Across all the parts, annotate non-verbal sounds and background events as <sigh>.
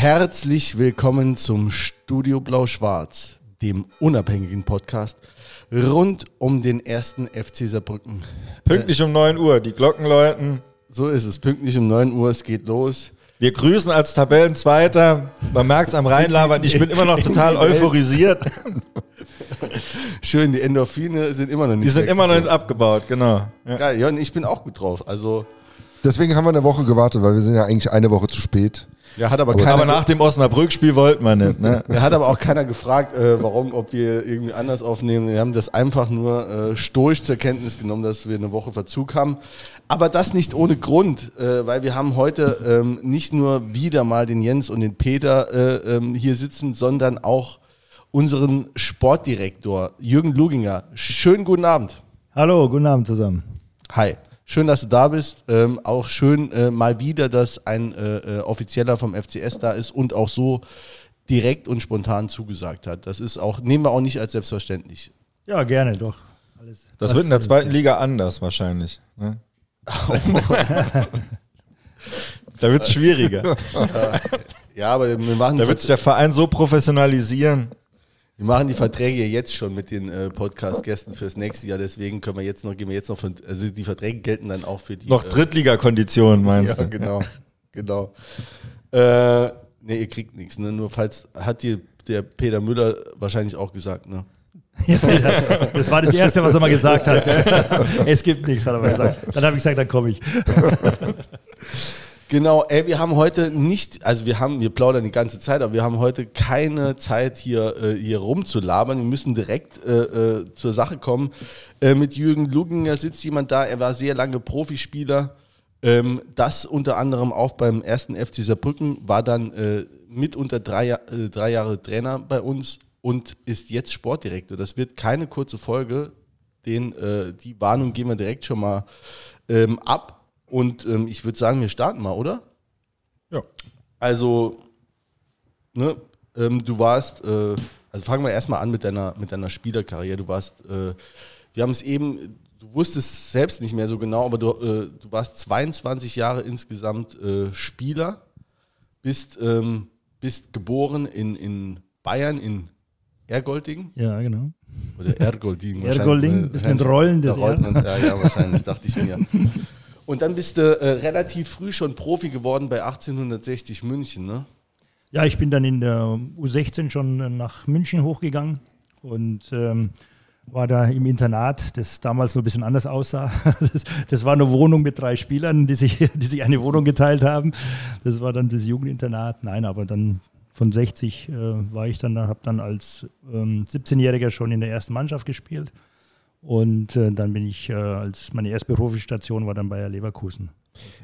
herzlich willkommen zum Studio Blau-Schwarz, dem unabhängigen Podcast rund um den ersten FC Saarbrücken. Pünktlich um 9 Uhr, die Glocken läuten. So ist es, pünktlich um 9 Uhr, es geht los. Wir grüßen als Tabellenzweiter. Man merkt es am Rheinlabern, ich bin immer noch total euphorisiert. Schön, die Endorphine sind immer noch nicht Die sind immer noch nicht abgebaut, genau. Ja. Geil, ja, und ich bin auch gut drauf. Also, Deswegen haben wir eine Woche gewartet, weil wir sind ja eigentlich eine Woche zu spät. Ja, hat aber, Aber, keiner, nach dem Osnabrück-Spiel wollten wir nicht. Ne? ja, hat aber auch keiner gefragt, äh, warum, ob wir irgendwie anders aufnehmen. Wir haben das einfach nur äh, stoisch zur Kenntnis genommen, dass wir eine Woche Verzug haben. Aber das nicht ohne Grund, äh, weil wir haben heute ähm, nicht nur wieder mal den Jens und den Peter äh, ähm, hier sitzen, sondern auch unseren Sportdirektor Jürgen Luginger. Schönen guten Abend. Hallo, guten Abend zusammen. Hi. Schön, dass du da bist. Ähm, auch schön äh, mal wieder, dass ein äh, äh, Offizieller vom FCS da ist und auch so direkt und spontan zugesagt hat. Das ist auch, nehmen wir auch nicht als selbstverständlich. Ja, gerne, doch. Alles, Das wird in der zweiten Liga anders wahrscheinlich. Ne? <laughs> da wird es schwieriger. <laughs> Ja, aber wir machen, Da wird sich der Verein so professionalisieren. Wir machen die Verträge jetzt schon mit den äh, Podcast-Gästen fürs nächste Jahr. Deswegen können wir jetzt noch, gehen wir jetzt noch von, also die Verträge gelten dann auch für die. Noch äh, Drittliga-Konditionen, meinst Ja, du? genau. <laughs> genau. Äh, ne, ihr kriegt nichts, ne? Nur falls, hat dir der Peter Müller wahrscheinlich auch gesagt, ne? Das war das Erste, was er mal gesagt hat. <laughs> es gibt nichts, hat er mal gesagt. Dann habe ich gesagt, dann komme ich. <laughs> Genau, ey, wir haben heute nicht, also wir haben, wir plaudern die ganze Zeit, aber wir haben heute keine Zeit hier, äh, hier rumzulabern. Wir müssen direkt äh, äh, zur Sache kommen. Äh, mit Jürgen Luginger sitzt jemand da, er war sehr lange Profispieler. Ähm, das unter anderem auch beim ersten FC Saarbrücken, war dann äh, mitunter drei, Ja- äh, drei Jahre Trainer bei uns und ist jetzt Sportdirektor. Das wird keine kurze Folge. Den, die Warnung gehen wir direkt schon mal ähm, ab. Und ähm, ich würde sagen, wir starten mal, oder? Ja. Also, ne, ähm, du warst, äh, also fangen wir erstmal an mit deiner, mit deiner Spielerkarriere. Du warst, äh, wir haben es eben, du wusstest selbst nicht mehr so genau, aber du, äh, du warst 22 Jahre insgesamt äh, Spieler, bist, ähm, bist geboren in, in Bayern, in Ergolding Ja, genau. oder Ergolding. <laughs> Ergolding, bisschen wahrscheinlich. Rollen Da des rollt R. man's, Ja, ja, wahrscheinlich, dachte ich mir. <laughs> Und dann bist du äh, relativ früh schon Profi geworden bei 1860 München, ne? Ja, ich bin dann in der U16 schon nach München hochgegangen und ähm, war da im Internat, das damals noch ein bisschen anders aussah. <laughs> Das, das war eine Wohnung mit drei Spielern, die sich, <laughs> die sich eine Wohnung geteilt haben. Das war dann das Jugendinternat. Nein, aber dann von 60 äh, war ich dann, habe dann als ähm, 17-Jähriger schon in der ersten Mannschaft gespielt. Und äh, dann bin ich, äh, als meine erste Profistation war dann Bayer Leverkusen.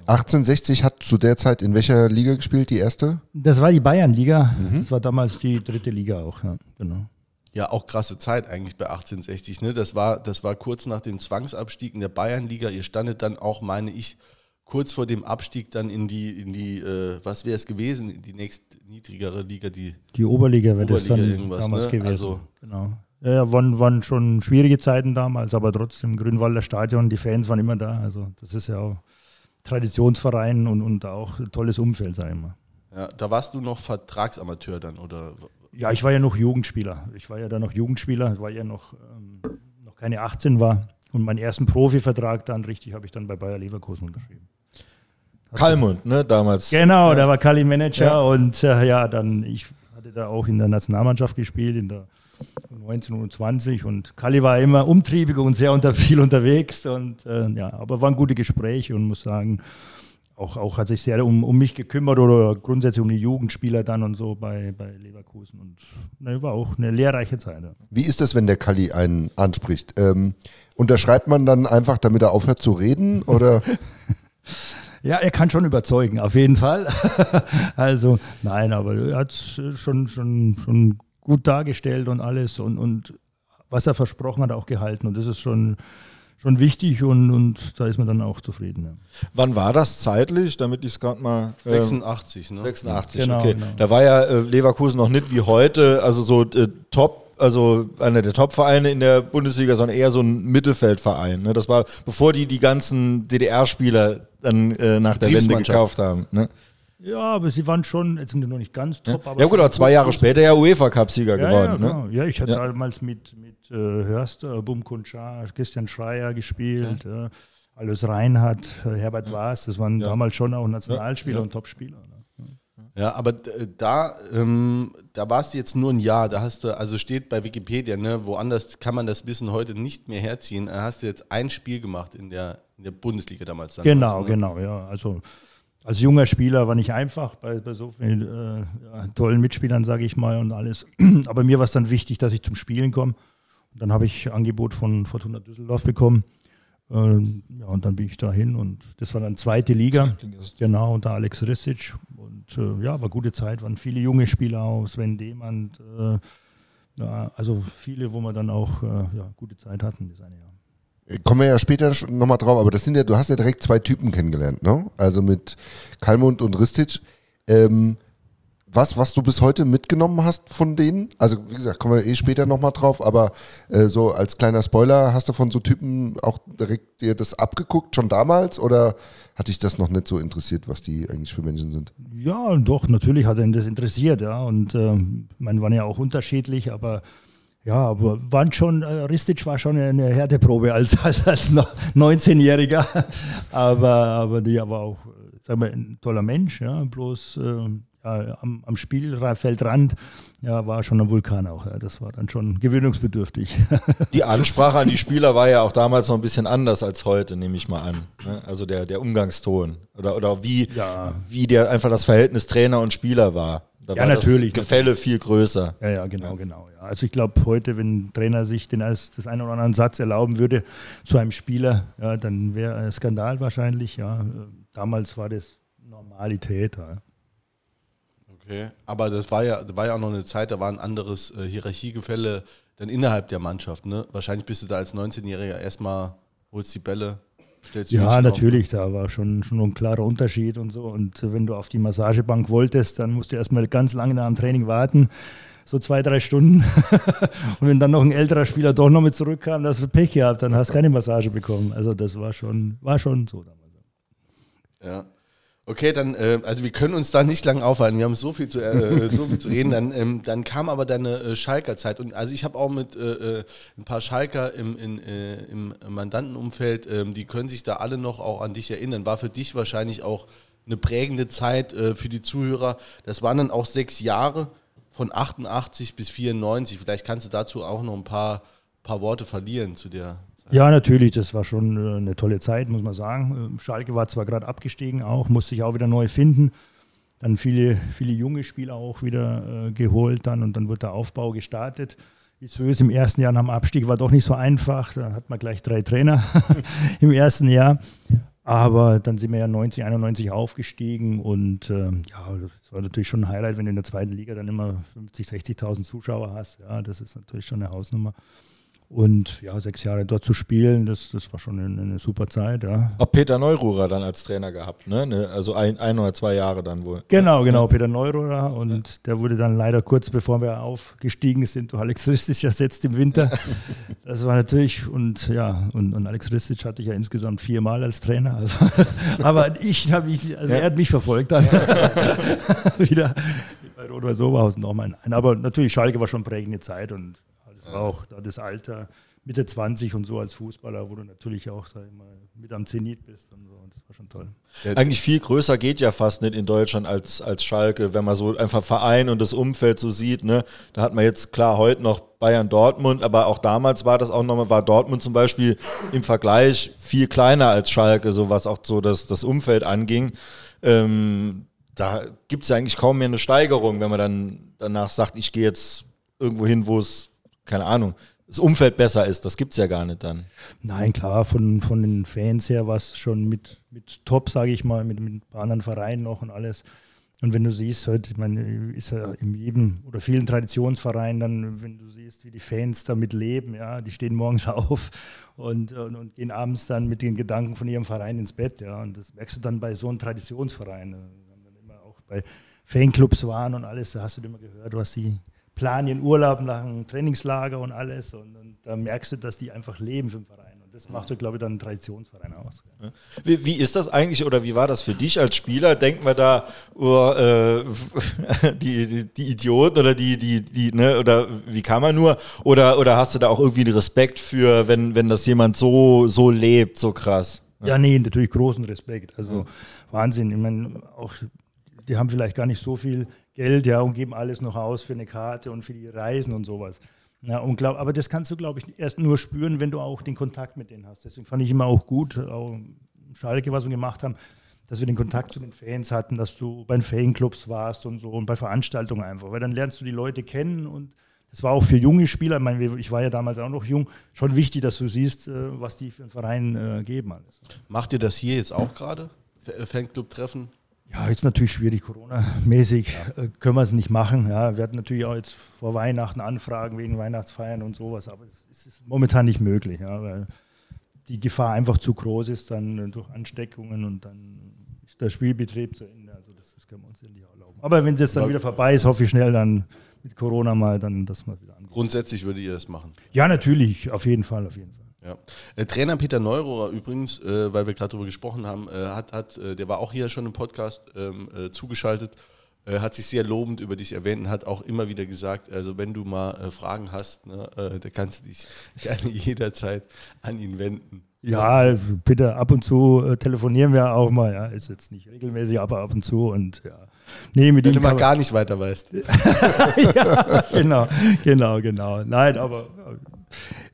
1860 hat zu der Zeit in welcher Liga gespielt? Die erste? Das war die Bayernliga. Das war damals die dritte Liga auch, ja, genau. Ja, auch krasse Zeit eigentlich bei 1860, ne? Das war, das war kurz nach dem Zwangsabstieg in der Bayernliga. Ihr standet dann auch, meine ich, kurz vor dem Abstieg dann in die, in die, äh, was wäre es gewesen, in die nächst niedrigere Liga, die Die Oberliga wäre das dann irgendwas, damals ne? gewesen. Also- genau. Ja, ja, waren, waren schon schwierige Zeiten damals, aber trotzdem Grünwalder Stadion, die Fans waren immer da. Also das ist ja auch Traditionsverein und, und auch ein tolles Umfeld, sag ich mal. Ja, da warst du noch Vertragsamateur dann, oder? Ja, ich war ja noch Jugendspieler. Ich war ja da noch Jugendspieler, weil ja noch, ähm, noch keine 18 war. Und meinen ersten Profivertrag dann richtig habe ich dann bei Bayer Leverkusen unterschrieben. Kalmund, ne, damals. Genau, da war Kali Manager und äh, ja, dann ich hatte da auch in der Nationalmannschaft gespielt, in der 1920 und Kali war immer umtriebig und sehr unter, <laughs> viel unterwegs und äh, ja, aber waren gute Gespräche und muss sagen, auch, auch hat sich sehr um, um mich gekümmert oder grundsätzlich um die Jugendspieler dann und so bei, bei Leverkusen und ne, war auch eine lehrreiche Zeit. Ja. Wie ist das, wenn der Kalli einen anspricht? Ähm, unterschreibt man dann einfach, damit er aufhört zu reden? Oder <laughs> Ja, er kann schon überzeugen, auf jeden Fall. <laughs> also, nein, aber er hat es schon, schon, schon gut dargestellt und alles und, und was er versprochen hat, auch gehalten. Und das ist schon, schon wichtig und, und da ist man dann auch zufrieden. Ja. Wann war das zeitlich, damit ich es gerade mal. ähm, 86, ne? 86, Genau, okay. genau. Da war ja äh, Leverkusen noch nicht wie heute, also so äh, top, also einer der Top-Vereine in der Bundesliga, sondern eher so ein Mittelfeldverein. Ne? Das war, bevor die die ganzen DDR-Spieler dann äh, nach der Wende gekauft haben. Ne? Ja, aber sie waren schon, jetzt sind sie noch nicht ganz top. Ja, aber ja gut, aber zwei Jahre später ja UEFA-Cup-Sieger Ja, geworden. ja, ne? genau. ja, ich hatte Ja. damals mit, mit äh, Hörster, Bum Kunschar, Christian Schreier gespielt, äh, Alois Reinhardt, äh, Herbert Waas, das waren damals schon auch Nationalspieler Ja. und Topspieler. Ne? Ja, aber äh, da, ähm, da warst du jetzt nur ein Jahr. Da hast du, also steht bei Wikipedia, ne, woanders kann man das Wissen heute nicht mehr herziehen. Da hast du jetzt ein Spiel gemacht in der, in der Bundesliga damals. Dann Genau, also, ne? genau, ja. Also als junger Spieler war nicht einfach bei, bei so vielen äh, tollen Mitspielern, sage ich mal, und alles. <clears throat> Aber mir war es dann wichtig, dass ich zum Spielen komme. Und dann habe ich Angebot von Fortuna Düsseldorf bekommen. Ähm, ja, und dann bin ich dahin und das war dann zweite Liga. Genau, unter Alex Rissic. Und äh, ja, war gute Zeit, waren viele junge Spieler auch, Sven Demand. Äh, ja, also viele, wo wir dann auch äh, ja, gute Zeit hatten, das eine Jahr. Kommen wir ja später nochmal drauf, aber das sind ja, du hast ja direkt zwei Typen kennengelernt, ne? Also mit Kalmund und Ristic. Ähm, was, was du bis heute mitgenommen hast von denen? Also, wie gesagt, kommen wir eh später nochmal drauf, aber äh, so als kleiner Spoiler, hast du von so Typen auch direkt dir das abgeguckt, schon damals? Oder hat dich das noch nicht so interessiert, was die eigentlich für Menschen sind? Ja, doch, natürlich hat ihn das interessiert, ja. Und ähm, man waren ja auch unterschiedlich, aber ja, aber waren schon, äh, Ristic war schon eine Härteprobe <laughs> als, als, als noch 19-Jähriger. aber, aber die aber auch, äh, sagen wir, ein toller Mensch, ja, bloß äh, am, am Spielfeldrand ja, war schon ein Vulkan auch. Ja. Das war dann schon gewöhnungsbedürftig. <laughs> Die Ansprache an die Spieler war ja auch damals noch ein bisschen anders als heute, nehme ich mal an. ne? Also der, der Umgangston. Oder, oder wie, Ja. wie der einfach das Verhältnis Trainer und Spieler war. Da Ja, war natürlich, Das Gefälle viel größer. Ja, ja, genau, genau. Ja. Also ich glaube, heute, wenn ein Trainer sich den als das einen oder anderen Satz erlauben würde zu einem Spieler, ja, dann wäre ein Skandal wahrscheinlich. Ja. Äh, Damals war das Normalität. Ja. Okay. Aber das war ja, das war ja auch noch eine Zeit, da war ein anderes äh, Hierarchiegefälle dann innerhalb der Mannschaft. Ne? Wahrscheinlich bist du da als 19-Jähriger erstmal, holst die Bälle, Ja, Hütchen natürlich, da war schon, schon ein klarer Unterschied und so. Und wenn du auf die Massagebank wolltest, dann musst du erstmal ganz lange nach dem Training warten, so zwei, drei Stunden. <laughs> und wenn dann noch ein älterer Spieler doch noch mit zurückkam, das du Pech gehabt, dann hast du keine Massage bekommen. Also das war schon, war schon so damals. Ja. Okay, dann, äh, also wir können uns da nicht lang aufhalten. Wir haben so viel zu, äh, so viel zu reden. Dann, ähm, dann kam aber deine äh, Schalker Zeit. Und also ich habe auch mit äh, äh, ein paar Schalker im, in, äh, im Mandantenumfeld, ähm, die können sich da alle noch auch an dich erinnern. War für dich wahrscheinlich auch eine prägende Zeit äh, für die Zuhörer. Das waren dann auch sechs Jahre von 88 bis 94. Vielleicht kannst du dazu auch noch ein paar, paar Worte verlieren zu der. Ja, natürlich, das war schon äh, eine tolle Zeit, muss man sagen. Ähm, Schalke war zwar gerade abgestiegen auch, musste sich auch wieder neu finden. Dann viele, viele junge Spieler auch wieder äh, geholt dann und dann wird der Aufbau gestartet. Visös im ersten Jahr nach dem Abstieg war doch nicht so einfach. Da hat man gleich drei Trainer <laughs> im ersten Jahr. Aber dann sind wir ja 90, 91 aufgestiegen und ähm, ja, das war natürlich schon ein Highlight, wenn du in der zweiten Liga dann immer 50, 60.000 Zuschauer hast. Ja, das ist natürlich schon eine Hausnummer. Und ja, sechs Jahre dort zu spielen, das, das war schon eine, eine super Zeit, ja. Auch Peter Neururer dann als Trainer gehabt, ne? Ne, Also ein, ein oder zwei Jahre dann wohl. Genau, genau, Peter Neururer. Und der wurde dann leider kurz bevor wir aufgestiegen sind, durch Alex Ristic <laughs> ersetzt im Winter. Das war natürlich, und ja, und, und Alex Ristic hatte ich ja insgesamt viermal als Trainer. Also, <laughs> aber ich habe mich, also er hat mich verfolgt dann <laughs> wieder bei Rot-Weiß Oberhausen nochmal. Aber natürlich, Schalke war schon prägende Zeit und das auch da das Alter. Mitte 20 und so als Fußballer, wo du natürlich auch, sag ich mal, mit am Zenit bist und so. Und das war schon toll. Eigentlich viel größer geht ja fast nicht in Deutschland als, als Schalke, wenn man so einfach Verein und das Umfeld so sieht. Ne? Da hat man jetzt klar heute noch Bayern Dortmund, aber auch damals war das auch nochmal, war Dortmund zum Beispiel im Vergleich viel kleiner als Schalke, so was auch so das, das Umfeld anging. Ähm, da gibt es ja eigentlich kaum mehr eine Steigerung, wenn man dann danach sagt, ich gehe jetzt irgendwo hin, wo es, keine Ahnung, das Umfeld besser ist. Das gibt es ja gar nicht dann. Nein, klar, von, von den Fans her war es schon mit, mit top, sage ich mal, mit, mit ein paar anderen Vereinen noch und alles. Und wenn du siehst, heute, ich meine, ist ja in jedem oder vielen Traditionsvereinen dann, wenn du siehst, wie die Fans damit leben, ja, die stehen morgens <laughs> auf und, und, und gehen abends dann mit den Gedanken von ihrem Verein ins Bett, ja. Und das merkst du dann bei so einem Traditionsverein. Wir haben dann immer auch bei Fanclubs waren und alles, da hast du immer gehört, was die planen ihren Urlaub nach einem Trainingslager und alles. Und, und da merkst du, dass die einfach leben für den Verein. Und das macht, glaube ich, dann einen Traditionsverein aus. Wie, wie, ist das eigentlich oder wie war das für dich als Spieler? Denkt man da, oh, äh, <laughs> die, die, die, Idioten oder die, die, die, ne, oder wie kann man nur? Oder, oder hast du da auch irgendwie einen Respekt für, wenn, wenn das jemand so, so lebt, so krass? Ja, nee, natürlich großen Respekt. Also ja. Wahnsinn. Ich meine, auch die haben vielleicht gar nicht so viel Geld, ja, und geben alles noch aus für eine Karte und für die Reisen und sowas. Ja, und glaub, aber das kannst du, glaube ich, erst nur spüren, wenn du auch den Kontakt mit denen hast. Deswegen fand ich immer auch gut, auch Schalke, was wir gemacht haben, dass wir den Kontakt zu den Fans hatten, dass du bei den Fanclubs warst und so und bei Veranstaltungen einfach. Weil dann lernst du die Leute kennen und das war auch für junge Spieler, ich, meine, ich war ja damals auch noch jung, schon wichtig, dass du siehst, äh, was die für einen Verein äh, geben. Alles. Macht ihr das hier jetzt auch gerade? Fanclub-Treffen? Ja, jetzt natürlich schwierig, Corona-mäßig ja. Äh, können wir es nicht machen. Ja, wir hatten natürlich auch jetzt vor Weihnachten Anfragen wegen Weihnachtsfeiern und sowas, aber es ist momentan nicht möglich, ja, weil die Gefahr einfach zu groß ist, dann durch Ansteckungen und dann ist der Spielbetrieb zu Ende. Also das, das können wir uns ja nicht erlauben. Aber wenn es jetzt dann wieder vorbei ist, hoffe ich schnell dann mit Corona mal, dann dass wir wieder angehen. Grundsätzlich würde ihr das machen? Ja, natürlich, auf jeden Fall, auf jeden Fall. Ja. Äh, Trainer Peter Neurohrer übrigens, äh, weil wir gerade darüber gesprochen haben, äh, hat, hat, äh, der war auch hier schon im Podcast ähm, äh, zugeschaltet, äh, hat sich sehr lobend über dich erwähnt und hat auch immer wieder gesagt, also wenn du mal Fragen hast, ne, da kannst du dich <laughs> gerne jederzeit an ihn wenden. Ja, bitte, ab und zu telefonieren wir auch mal, ja, ist jetzt nicht regelmäßig, aber ab und zu und ja. Nee, mit Wenn du mal gar nicht weiter weißt. <laughs> ja, genau, genau, genau. Nein, aber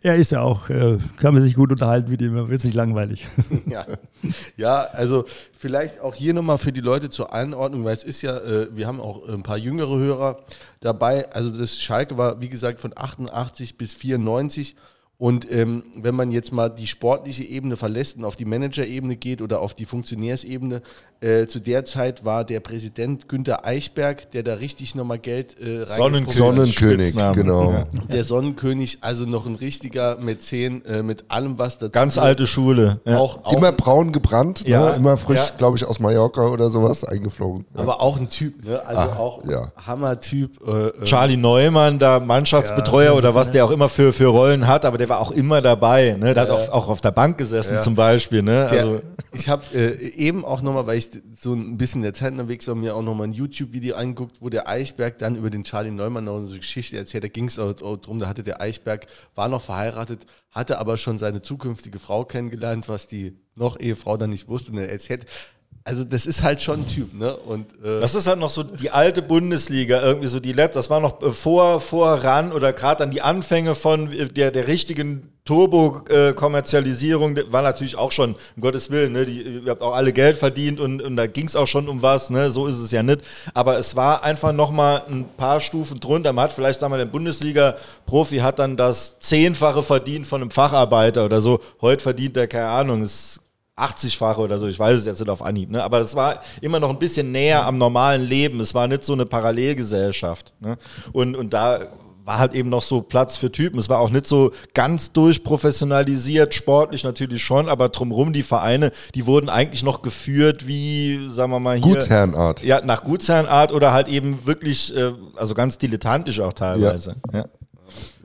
er ist ja auch, äh, kann man sich gut unterhalten mit ihm, wird nicht langweilig. <laughs> ja. ja, also vielleicht auch hier nochmal für die Leute zur Einordnung, weil es ist ja, äh, wir haben auch ein paar jüngere Hörer dabei. Also das Schalke war, wie gesagt, von 88 bis 94 und ähm, wenn man jetzt mal die sportliche Ebene verlässt und auf die Managerebene geht oder auf die Funktionärsebene, äh, zu der Zeit war der Präsident Günter Eichberg, der da richtig nochmal Geld äh, Sonnenkönig, Sonnenkönig genau. Ja. Der Sonnenkönig, also noch ein richtiger Mäzen äh, mit allem, was dazu Ganz alte Schule. Ja. Auch, auch, immer braun gebrannt, ja. Ne? immer frisch, glaube ich, aus Mallorca oder sowas eingeflogen. Aber auch ein Typ, ne? also Ach, auch Hammer-Typ. Äh, äh, Charlie Neumann, da Mannschaftsbetreuer oder was der auch immer für, für Rollen hat, aber der war auch immer dabei. Ne? Der hat auch, auch auf der Bank gesessen zum Beispiel. Ne? Also ich habe äh, eben auch nochmal, weil ich so ein bisschen der Zeit unterwegs war, mir auch nochmal ein YouTube-Video angeguckt, wo der Eichberg dann über den Charlie Neumann noch eine Geschichte erzählt. Da ging es auch, auch darum, da hatte der Eichberg, war noch verheiratet, hatte aber schon seine zukünftige Frau kennengelernt, was die noch Ehefrau dann nicht wusste. Und er erzählt, also das ist halt schon ein Typ, ne? Und, äh das ist halt noch so die alte Bundesliga, irgendwie so die letzte, das war noch äh, vor, voran oder gerade dann die Anfänge von äh, der, der richtigen Turbo-Kommerzialisierung, war natürlich auch schon, um Gottes Willen, ne? Die, ihr habt auch alle Geld verdient und, und da ging es auch schon um was, ne? So ist es ja nicht. Aber es war einfach nochmal ein paar Stufen drunter. Man hat vielleicht, sagen wir, der Bundesliga-Profi hat dann das Zehnfache verdient von einem Facharbeiter oder so. Heute verdient er, keine Ahnung, ist 80-fache oder so, ich weiß es jetzt nicht auf Anhieb, ne? aber es war immer noch ein bisschen näher am normalen Leben. Es war nicht so eine Parallelgesellschaft. Ne? Und, und da war halt eben noch so Platz für Typen. Es war auch nicht so ganz durchprofessionalisiert, sportlich natürlich schon, aber drumherum die Vereine, die wurden eigentlich noch geführt wie, sagen wir mal hier. Gutsherrenart. Ja, nach Gutsherrenart oder halt eben wirklich, äh, also ganz dilettantisch auch teilweise. Ja. ja.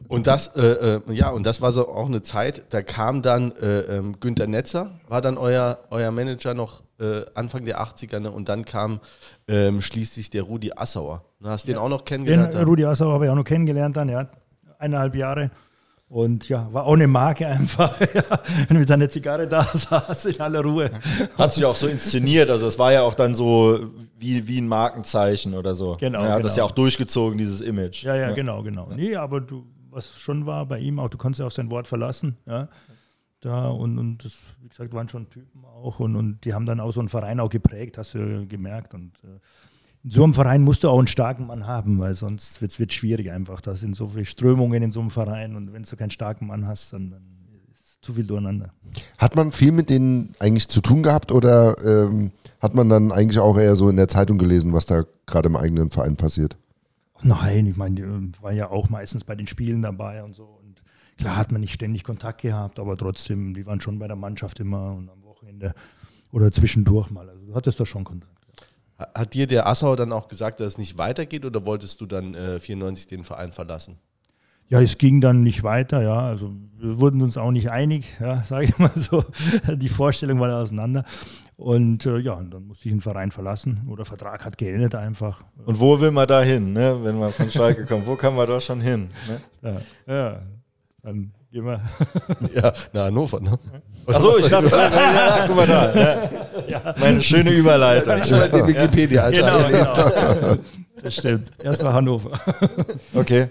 Und das, äh, äh, ja, und das war so auch eine Zeit, da kam dann äh, ähm, Günter Netzer, war dann euer, euer Manager noch äh, Anfang der 80er, ne? und dann kam ähm, schließlich der Rudi Assauer. Du hast ja. den auch noch kennengelernt? Den, Rudi Assauer habe ich auch noch kennengelernt dann, ja, eineinhalb Jahre. Und ja, war auch eine Marke einfach, <laughs> ja, wenn mit seiner Zigarre da saß in aller Ruhe. Hat sich auch so inszeniert, also es war ja auch dann so wie, wie ein Markenzeichen oder so. Genau. Er hat genau. das ja auch durchgezogen, dieses Image. Ja, ja, ja. genau, genau. Nee, aber du was schon war bei ihm, auch du konntest ja auf sein Wort verlassen. Ja. Da und, und das, wie gesagt, waren schon Typen auch und, und die haben dann auch so einen Verein auch geprägt, hast du gemerkt. Und äh, in so einem Verein musst du auch einen starken Mann haben, weil sonst wird es schwierig einfach. Da sind so viele Strömungen in so einem Verein und wenn du keinen starken Mann hast, dann, dann ist zu viel durcheinander. Hat man viel mit denen eigentlich zu tun gehabt oder ähm, hat man dann eigentlich auch eher so in der Zeitung gelesen, was da gerade im eigenen Verein passiert? Nein, ich meine, die ähm, war ja auch meistens bei den Spielen dabei und so. Und klar hat man nicht ständig Kontakt gehabt, aber trotzdem, die waren schon bei der Mannschaft immer und am Wochenende oder zwischendurch mal. Also du hattest da schon Kontakt. Hat dir der Assauer dann auch gesagt, dass es nicht weitergeht oder wolltest du dann äh, 94 den Verein verlassen? Ja, es ging dann nicht weiter, ja. Also wir wurden uns auch nicht einig, ja, <laughs> sage ich mal so. Die Vorstellung war auseinander. Und äh, ja, und dann musste ich den Verein verlassen oder Vertrag hat geendet einfach. Und wo will man da hin, ne? wenn man von Schalke kommt? Wo kann man da schon hin? Ne? Ja, ja, dann gehen wir. <laughs> ja, nach Hannover, ne? Achso, ich dachte, ja, guck mal da. Ja. Ja. Meine schöne Überleitung. Ich mal den Wikipedia, Alter. Genau, genau. Das stimmt. Erst war Hannover. Okay.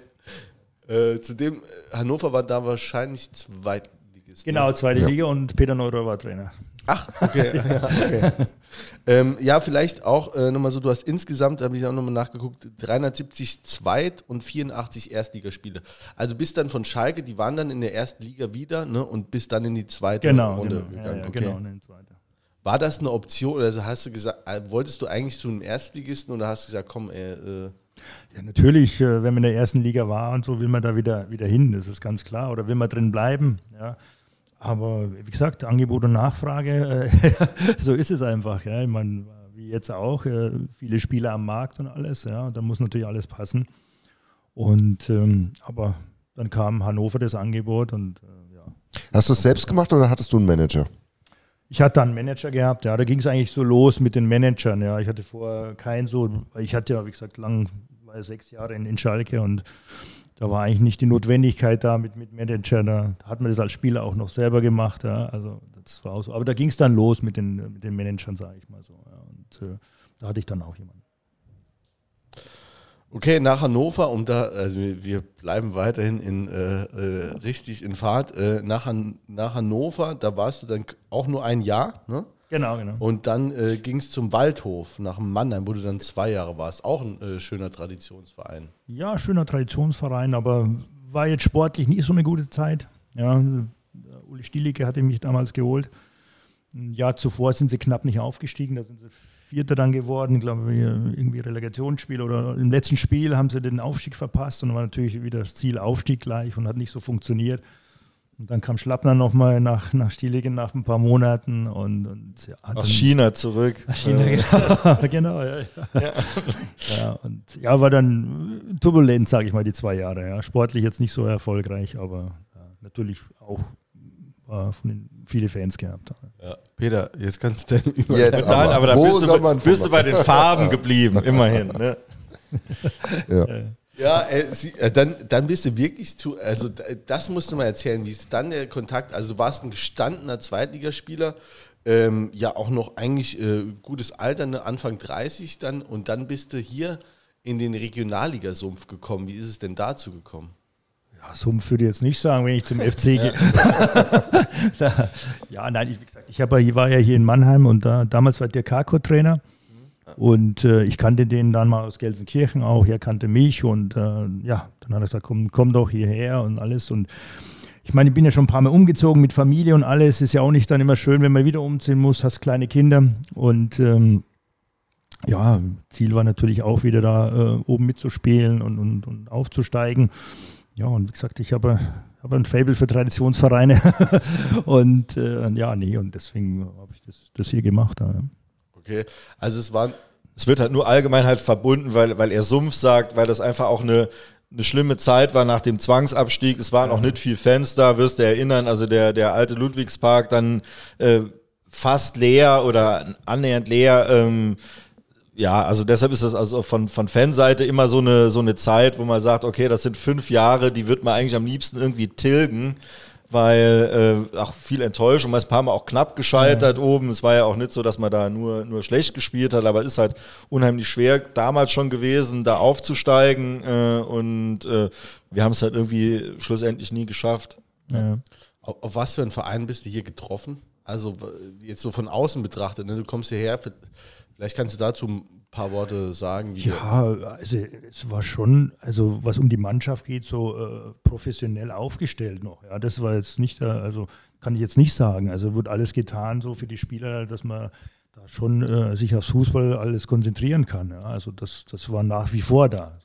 Äh, zudem, Hannover war da wahrscheinlich Zweitligist. Genau, zweite ja. Liga und Peter Neurer war Trainer. Ach, okay. <laughs> ja, okay. ähm, ja, vielleicht auch äh, nochmal so, du hast insgesamt, da habe ich auch nochmal nachgeguckt, 370 Zweit- und 84 Erstligaspiele. Also bist dann von Schalke, die waren dann in der ersten Liga wieder ne, und bist dann in die zweite genau, Runde genau, gegangen. Ja, ja, okay. genau, in die zweite. War das eine Option oder hast du gesagt, äh, wolltest du eigentlich zu einem Erstligisten oder hast du gesagt, komm, äh, äh ja, natürlich, äh, wenn man in der ersten Liga war und so, will man da wieder, wieder hin, das ist ganz klar. Oder will man drin bleiben, ja. Aber wie gesagt, Angebot und Nachfrage, äh, <laughs> so ist es einfach. Ja. Ich meine, wie jetzt auch, äh, viele Spieler am Markt und alles, ja. Da muss natürlich alles passen. Und ähm, aber dann kam Hannover das Angebot und äh, ja. Hast du es selbst gemacht oder hattest du einen Manager? Ich hatte einen Manager gehabt, ja, da ging es eigentlich so los mit den Managern, ja. Ich hatte vorher keinen so, ich hatte ja, wie gesagt, lang, war sechs Jahre in, in Schalke und da war eigentlich nicht die Notwendigkeit da mit, mit Manager. Da hat man das als Spieler auch noch selber gemacht. Ja. Also das war auch so. Aber da ging es dann los mit den, mit den Managern, sage ich mal so. Ja. Und äh, da hatte ich dann auch jemanden. Okay, nach Hannover, um da, also wir bleiben weiterhin in äh, äh, richtig in Fahrt. Äh, nach, nach Hannover, da warst du dann auch nur ein Jahr, ne? Genau, genau. Und dann äh, ging es zum Waldhof nach Mannheim, wo du dann zwei Jahre warst. Auch ein äh, schöner Traditionsverein. Ja, schöner Traditionsverein, aber war jetzt sportlich nicht so eine gute Zeit. Ja, Uli Stielicke hatte mich damals geholt. Ein Jahr zuvor sind sie knapp nicht aufgestiegen, da sind sie Vierter dann geworden, glaube ich, irgendwie Relegationsspiel oder im letzten Spiel haben sie den Aufstieg verpasst und war natürlich wieder das Ziel Aufstieg gleich und hat nicht so funktioniert. Und dann kam Schlappner nochmal nach, nach Stieligen nach ein paar Monaten und, und ja, aus China zurück. Nach China, genau. <laughs> genau ja, ja. ja. und ja, war dann turbulent, sage ich mal, die zwei Jahre. Ja. Sportlich jetzt nicht so erfolgreich, aber natürlich auch äh, von den viele Fans gehabt. Ja. Peter, jetzt kannst du deine Jetzt aber, aber da bist, du, bist du bei den Farben geblieben, immerhin. Ne? ja. Ja, äh, sie, äh, dann, dann bist du wirklich zu, also das musst du mal erzählen, wie ist dann der Kontakt, also du warst ein gestandener Zweitligaspieler, ähm, ja auch noch eigentlich äh, gutes Alter, ne, Anfang 30 dann und dann bist du hier in den Regionalligasumpf gekommen. Wie ist es denn dazu gekommen? Ja, Sumpf würde ich jetzt nicht sagen, wenn ich zum <laughs> FC gehe. <laughs> ja, nein, ich, wie gesagt, ich hab, war ja hier in Mannheim und da, damals war der Kako-Trainer. Und äh, ich kannte den dann mal aus Gelsenkirchen auch, er kannte mich und äh, ja, dann hat er gesagt, komm, komm doch hierher und alles. Und ich meine, ich bin ja schon ein paar Mal umgezogen mit Familie und alles. Ist ja auch nicht dann immer schön, wenn man wieder umziehen muss, hast kleine Kinder. Und ähm, ja, Ziel war natürlich auch wieder da äh, oben mitzuspielen und, und, und aufzusteigen. Ja, und wie gesagt, ich habe habe ein Fable für Traditionsvereine <laughs> und äh, ja, nee, und deswegen habe ich das, das hier gemacht. Ja. Okay, also es waren. Es wird halt nur allgemein halt verbunden, weil, weil er Sumpf sagt, weil das einfach auch eine, eine schlimme Zeit war nach dem Zwangsabstieg. Es waren ja. auch nicht viel Fans da, wirst du erinnern. Also der, der alte Ludwigspark dann äh, fast leer oder annähernd leer. Ähm, ja, also deshalb ist das also von, von Fanseite immer so eine, so eine Zeit, wo man sagt, okay, das sind fünf Jahre, die wird man eigentlich am liebsten irgendwie tilgen weil äh, auch viel Enttäuschung, man ist ein paar Mal auch knapp gescheitert ja. oben. Es war ja auch nicht so, dass man da nur, nur schlecht gespielt hat, aber es ist halt unheimlich schwer damals schon gewesen, da aufzusteigen äh, und äh, wir haben es halt irgendwie schlussendlich nie geschafft. Ja. Auf, auf, was für einen Verein bist du hier getroffen? Also jetzt so von außen betrachtet, ne? du kommst hierher, vielleicht kannst du dazu paar Worte sagen? ja, also es war schon, also was um die Mannschaft geht, so äh, professionell aufgestellt noch. Ja, das war jetzt nicht, äh, also kann ich jetzt nicht sagen. Also wird alles getan so für die Spieler, dass man da schon äh, sich aufs Fußball alles konzentrieren kann. Ja. Also das, das war nach wie vor da.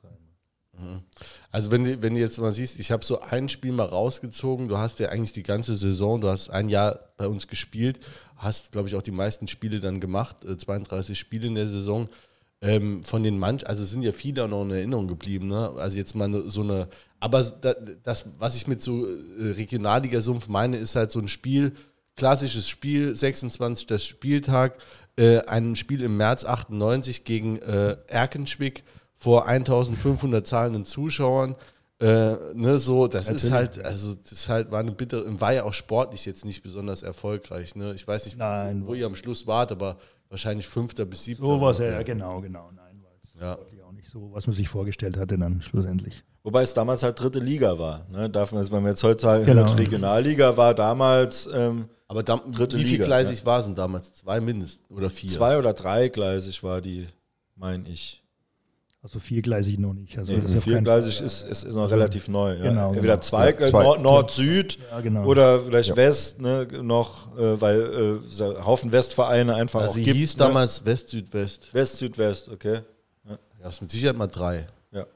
Mhm. Also wenn du, wenn du jetzt mal siehst, ich habe so ein Spiel mal rausgezogen, du hast ja eigentlich die ganze Saison, du hast ein Jahr bei uns gespielt, hast, glaube ich, auch die meisten Spiele dann gemacht, 32 äh, Spiele in der Saison. ähm, von den manch, also sind ja viele auch noch in Erinnerung geblieben, ne? Also jetzt mal so eine, aber da, das, was ich mit so äh, Regionalliga-Sumpf meine, ist halt so ein Spiel, klassisches Spiel, 26. Spieltag, äh, ein Spiel im März 98 gegen äh, Erkenschwick vor 1500 zahlenden Zuschauern. Äh, ne, so, das ist halt, also das halt, war eine bitte, war ja auch sportlich jetzt nicht besonders erfolgreich. Ne? Ich weiß nicht, Nein. wo ihr am Schluss wart, aber wahrscheinlich fünfter bis siebter. So was, ja, genau, genau. Nein, weil es Ja. wirklich auch nicht so, was man sich vorgestellt hatte dann schlussendlich. Wobei es damals halt dritte Liga war. Ne? Darf man, wenn man jetzt heutzutage Genau. hört, Regionalliga war damals ähm, Aber da, Dritte wie viel Liga, gleisig war es denn damals? Zwei mindestens oder vier? zwei oder dreigleisig war die, meine ich. Also viergleisig noch nicht. Also Nee, ist viergleisig Fall, ist, ist, ist noch relativ neu. Ja. Genau, Entweder genau. zwei, Ja, zwei. Nord, Nord Süd Ja, genau. oder vielleicht West ne, noch, äh, weil äh, Haufen Westvereine einfach Also auch sie gibt. hieß ne? damals West, Südwest. West, Südwest, okay. Ja, ist mit Sicherheit mal drei. Ja.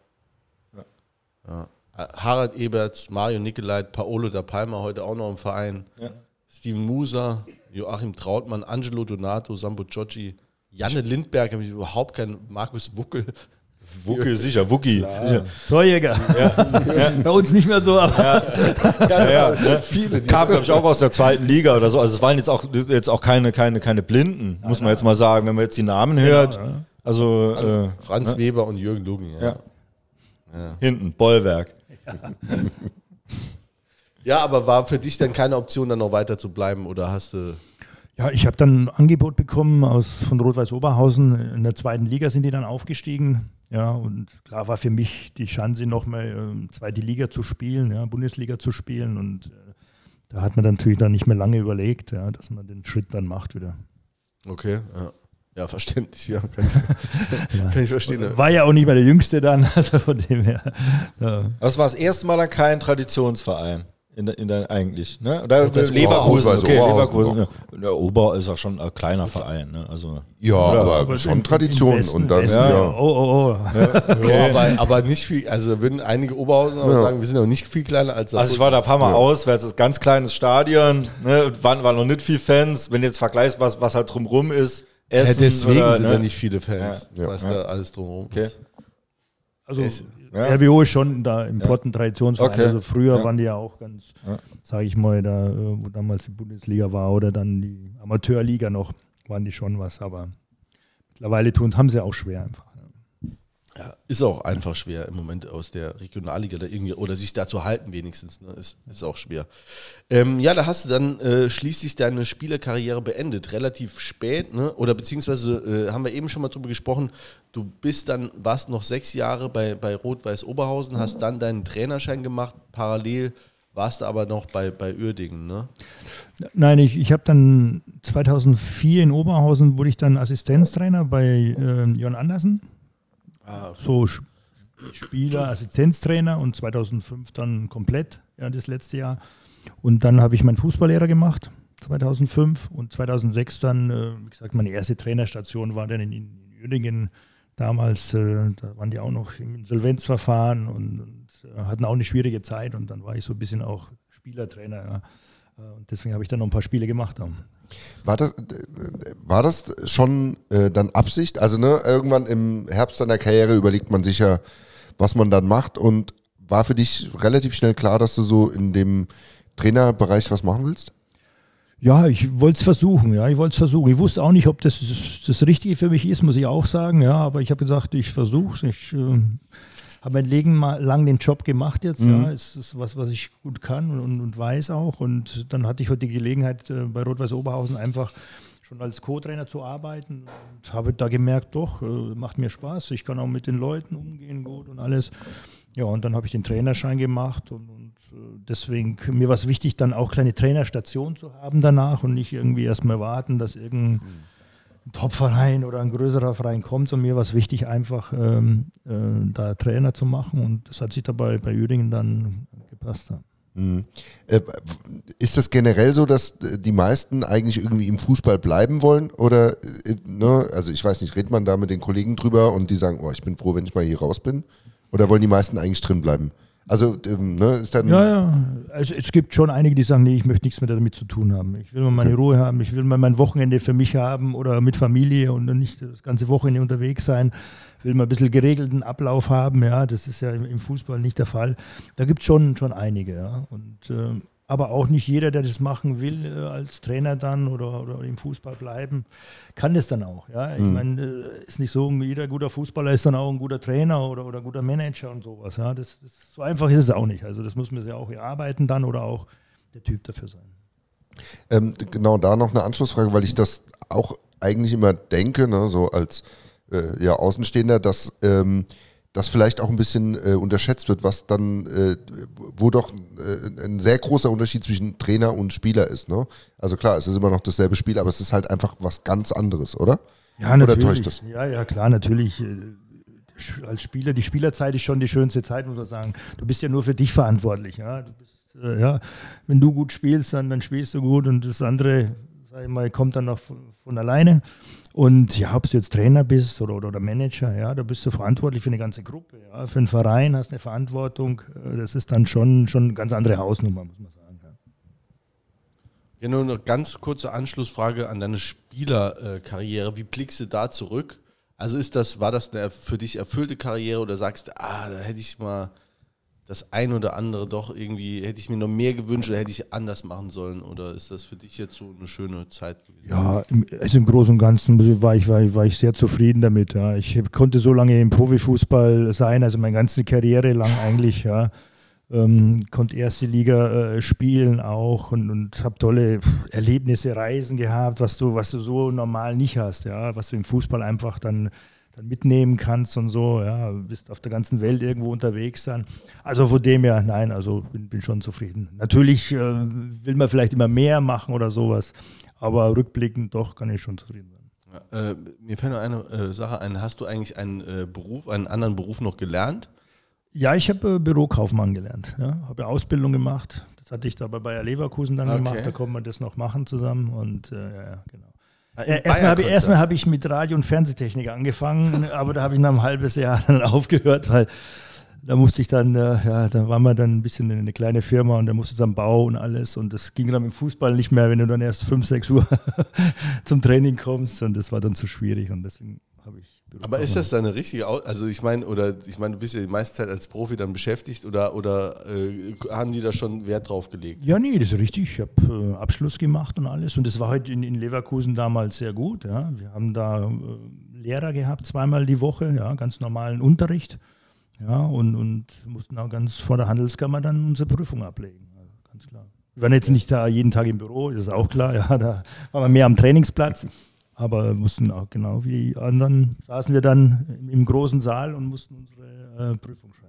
Ja. Harald Eberts, Mario Nicolait, Paolo da Palma heute auch noch im Verein. Ja. Steven Musa, Joachim Trautmann, Angelo Donato, Sambo Giorgi, Janne Lindberg, habe ich überhaupt keinen, Markus Wuckel. Wucki, sicher, Wucki. Sicher. Torjäger. <laughs> Bei uns nicht mehr so, aber Ja, <laughs> ja, ne? Kam, glaube ich, auch aus der zweiten Liga oder so. Also es waren jetzt auch, jetzt auch keine, keine, keine Blinden, muss man jetzt mal sagen, wenn man jetzt die Namen hört. ja. Also äh, Franz Weber und Jürgen Luggen. Ja. Ja. hinten, Bollwerk. <laughs> ja, aber war für dich dann keine Option, dann noch weiter zu bleiben oder hast du. Ja, ich habe dann ein Angebot bekommen aus, von Rot-Weiß Oberhausen. In der zweiten Liga sind die dann aufgestiegen. Ja, und klar war für mich die Chance, nochmal ähm, zweite Liga zu spielen, ja, Bundesliga zu spielen. Und äh, da hat man dann natürlich dann nicht mehr lange überlegt, ja, dass man den Schritt dann macht wieder. Okay, ja. Ja, verständlich, ja. Kann ich, <laughs> kann ich verstehen. ne? War ja auch nicht mehr der Jüngste dann, <laughs> also von dem her. Ja. Das war das erste Mal dann kein Traditionsverein. In, der- in der, eigentlich, ne? Oder das Leverkusen, okay, Leverkusen. Ja. Der Ober ist auch schon ein kleiner Verein, ne? Also, Ja, Oder- aber, Aber schon Tradition. Westen- und dann, Westen, ja. Oh, oh, oh. Ja, <laughs> aber, aber nicht viel, also würden einige Oberhausen Ja. sagen, wir sind auch nicht viel kleiner als das. Also ich war da ein paar Mal auswärts, das ist ein ganz kleines Stadion, ne, waren, waren noch nicht viel Fans. Wenn du jetzt vergleichst, was, was halt drumrum ist, ja, Essen deswegen oder, sind ne? da nicht viele Fans, Ja. was Ja. da alles drumherum Okay. ist. Also Es- Ja. RWO ist schon da im Plotten Traditionsverein. Okay. Also früher Ja. waren die ja auch ganz, Ja. sage ich mal, da, äh, wo damals die Bundesliga war oder dann die Amateurliga noch, waren die schon was. Aber mittlerweile tun, haben sie auch schwer einfach. Ja. Ist auch einfach schwer im Moment aus der Regionalliga da irgendwie, oder sich da zu halten wenigstens, ne? ist, ist auch schwer. Ähm, ja, da hast du dann äh, schließlich deine Spielerkarriere beendet, relativ spät, ne? oder beziehungsweise äh, haben wir eben schon mal drüber gesprochen, du bist dann, warst noch sechs Jahre bei, bei Rot-Weiß Oberhausen, hast dann deinen Trainerschein gemacht, parallel warst du aber noch bei, bei Uerdingen, ne? Nein, ich, ich habe dann 2004 in Oberhausen wurde ich dann Assistenztrainer bei äh, Jon Andersen. Ah, So Spieler, Assistenztrainer und 2005 dann komplett, ja, das letzte Jahr. Und dann habe ich meinen Fußballlehrer gemacht, 2005. Und 2006 dann, äh, wie gesagt, meine erste Trainerstation war dann in, in Uerdingen. Damals, äh, da waren die auch noch im Insolvenzverfahren und, und äh, hatten auch eine schwierige Zeit. Und dann war ich so ein bisschen auch Spielertrainer. Ja. Und deswegen habe ich dann noch ein paar Spiele gemacht. War das, war das schon äh, dann Absicht? Also ne, irgendwann im Herbst seiner Karriere überlegt man sich ja, was man dann macht und war für dich relativ schnell klar, dass du so in dem Trainerbereich was machen willst? Ja, ich wollte es versuchen, ja, ich wollte es versuchen. Ich wusste auch nicht, ob das das Richtige für mich ist, muss ich auch sagen, ja, aber ich habe gesagt, ich versuche es. Ich äh, habe mein Leben lang den Job gemacht jetzt, ja, es ist was, was ich gut kann und, und weiß auch. Und dann hatte ich heute die Gelegenheit, äh, bei Rot-Weiß Oberhausen einfach schon als Co-Trainer zu arbeiten und habe da gemerkt, doch, äh, macht mir Spaß, ich kann auch mit den Leuten umgehen gut und alles. Ja, und dann habe ich den Trainerschein gemacht und, und äh, deswegen mir war es wichtig, dann auch kleine Trainerstationen zu haben danach und nicht irgendwie erstmal warten, dass irgendein Topverein oder ein größerer Verein kommt. Und mir war es wichtig, einfach ähm, äh, da Trainer zu machen und das hat sich dabei bei Uerdingen dann gepasst. Ja. Mhm. Äh, Ist das generell so, dass äh, die meisten eigentlich irgendwie im Fußball bleiben wollen? Oder, äh, ne, also ich weiß nicht, redet man da mit den Kollegen drüber und die sagen, oh, ich bin froh, wenn ich mal hier raus bin? Oder wollen die meisten eigentlich drin bleiben? Also, ähm, ne, ist dann. Ja, ja. Also es gibt schon einige, die sagen, nee, ich möchte nichts mehr damit zu tun haben. Ich will mal meine Okay. Ruhe haben, ich will mal mein Wochenende für mich haben oder mit Familie und nicht das ganze Wochenende unterwegs sein. Will mal ein bisschen geregelten Ablauf haben, ja. Das ist ja im, im Fußball nicht der Fall. Da gibt es schon, schon einige, ja. Und ähm, aber auch nicht jeder, der das machen will, äh, als Trainer dann oder, oder im Fußball bleiben, kann das dann auch. Ja? Ich meine, äh, ist nicht so, jeder guter Fußballer ist dann auch ein guter Trainer oder, oder guter Manager und sowas. Ja? Das, das, so einfach ist es auch nicht. Also das muss man ja auch erarbeiten dann oder auch der Typ dafür sein. Ähm, genau, da noch eine Anschlussfrage, weil ich das auch eigentlich immer denke, ne, so als äh, ja, Außenstehender, dass ähm, das vielleicht auch ein bisschen äh, unterschätzt wird, was dann, äh, wo doch äh, ein sehr großer Unterschied zwischen Trainer und Spieler ist. Ne? Also klar, es ist immer noch dasselbe Spiel, aber es ist halt einfach was ganz anderes, oder? Ja, Oder täuscht das? Ja, ja, klar, natürlich. äh, Als Spieler, die Spielerzeit ist schon die schönste Zeit, muss man sagen. Du bist ja nur für dich verantwortlich. Ja? Bist, äh, ja, wenn du gut spielst, dann, dann spielst du gut und das andere, sag ich mal, kommt dann noch von, von alleine. Und ja, ob du jetzt Trainer bist oder, oder, oder Manager, ja, da bist du verantwortlich für eine ganze Gruppe. Ja? Für einen Verein hast eine Verantwortung. Äh, Das ist dann schon, schon eine ganz andere Hausnummer, muss man sagen. Ja. Ja, nur eine ganz kurze Anschlussfrage an deine Spielerkarriere. Wie blickst du da zurück? Also ist das, war das eine für dich erfüllte Karriere oder sagst du, ah, da hätte ich mal das ein oder andere doch irgendwie, hätte ich mir noch mehr gewünscht oder hätte ich anders machen sollen? Oder ist das für dich jetzt so eine schöne Zeit gewesen? Ja, im, also im Großen und Ganzen war ich, war, war ich sehr zufrieden damit. Ja. Ich konnte so lange im Profifußball sein, also meine ganze Karriere lang eigentlich, ja. Ähm, konnte erste Liga äh, spielen auch und, und habe tolle Erlebnisse, Reisen gehabt, was du, was du so normal nicht hast, ja, was du im Fußball einfach dann, dann mitnehmen kannst und so, ja, bist auf der ganzen Welt irgendwo unterwegs dann. Also von dem her, nein, also bin, bin schon zufrieden. Natürlich äh, will man vielleicht immer mehr machen oder sowas, aber rückblickend doch kann ich schon zufrieden sein. Ja, äh, mir fällt noch eine äh, Sache ein. Hast du eigentlich einen äh, Beruf, einen anderen Beruf noch gelernt? Ja, ich habe äh, Bürokaufmann gelernt. Ja, habe ja Ausbildung gemacht. Das hatte ich da bei Bayer Leverkusen dann Okay. gemacht. Da konnte man das noch machen zusammen. Und äh, ja, ja, genau. In Äh, erstmal habe ich, erstmal hab ich mit Radio- und Fernsehtechnik angefangen, <laughs> aber da habe ich nach einem halbes Jahr dann <laughs> aufgehört, weil da musste ich dann, äh, ja, da waren wir dann ein bisschen eine kleine Firma und da musste es am Bau und alles und das ging dann im Fußball nicht mehr, wenn du dann erst 5, 6 Uhr <laughs> zum Training kommst und das war dann zu schwierig und deswegen habe ich Aber ist das deine richtige, Au also ich meine, oder ich meine, du bist ja die meiste Zeit als Profi dann beschäftigt oder, oder äh, haben die da schon Wert drauf gelegt? Ja, nee, das ist richtig. Ich habe äh, Abschluss gemacht und alles. Und das war halt in, in Leverkusen damals sehr gut. Ja. Wir haben da äh, Lehrer gehabt, zweimal die Woche, ja, ganz normalen Unterricht. Ja, und, und mussten auch ganz vor der Handelskammer dann unsere Prüfung ablegen. Also ganz klar. Wir waren jetzt nicht da jeden Tag im Büro, das ist auch klar. <laughs> Ja, da waren wir mehr am Trainingsplatz. Aber wir mussten auch genau wie die anderen, saßen wir dann im, im großen Saal und mussten unsere äh, Prüfung schreiben.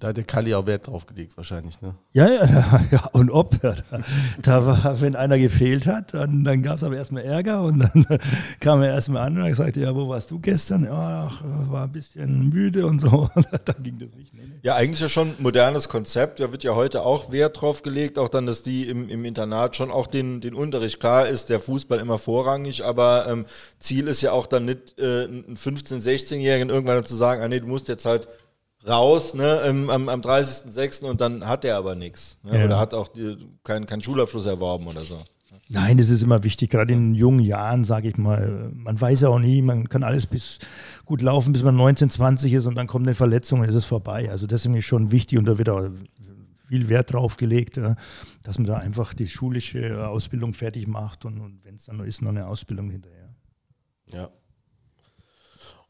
Da hat der Kali auch Wert drauf gelegt wahrscheinlich, ne? Ja, ja, <laughs> ja, und ob. Ja, da, da war, wenn einer gefehlt hat, dann, dann gab es aber erstmal Ärger und dann <laughs> kam er erstmal an und hat gesagt, ja, wo warst du gestern? Ja, ach, war ein bisschen müde und so. <laughs> da ging das nicht. Nee. Ja, eigentlich ja schon ein modernes Konzept. Da wird ja heute auch Wert drauf gelegt, auch dann, dass die im, im Internat schon auch den, den Unterricht, klar ist der Fußball immer vorrangig, aber ähm, Ziel ist ja auch dann nicht, äh, einen 15-, 16-Jährigen irgendwann dann zu sagen, ah nee, du musst jetzt halt raus ne, ähm, am, am 30.06. und dann hat er aber nichts. Ne, Ja. Oder hat auch keinen keinen Schulabschluss erworben oder so. Nein, das ist immer wichtig, gerade in jungen Jahren, sage ich mal. Man weiß ja auch nie, man kann alles bis gut laufen, bis man 19, 20 ist und dann kommt eine Verletzung und es ist vorbei. Also deswegen ist schon wichtig und da wird auch viel Wert drauf gelegt, dass man da einfach die schulische Ausbildung fertig macht und, und wenn es dann noch ist, noch eine Ausbildung hinterher. Ja.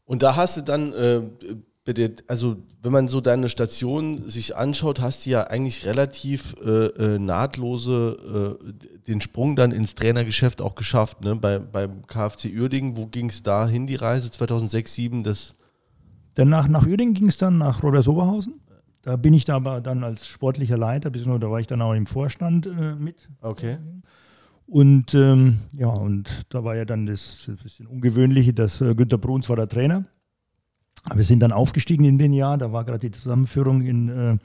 Und da hast du dann, äh, bei der, also wenn man so deine Station sich anschaut, hast du ja eigentlich relativ äh, äh, nahtlose äh, den Sprung dann ins Trainergeschäft auch geschafft. Ne? Bei, beim KfC Uerdingen, wo ging es da hin, die Reise 2006, 2007? Das, Danach nach Uerdingen ging es dann nach Roders-Oberhausen. Da bin ich da aber dann als sportlicher Leiter, beziehungsweise da war ich dann auch im Vorstand äh, mit. okay. Und ähm, ja, und da war ja dann das bisschen Ungewöhnliche, dass äh, Günter Bruns war der Trainer. Wir sind dann aufgestiegen in dem Jahr, da war gerade die Zusammenführung in, äh,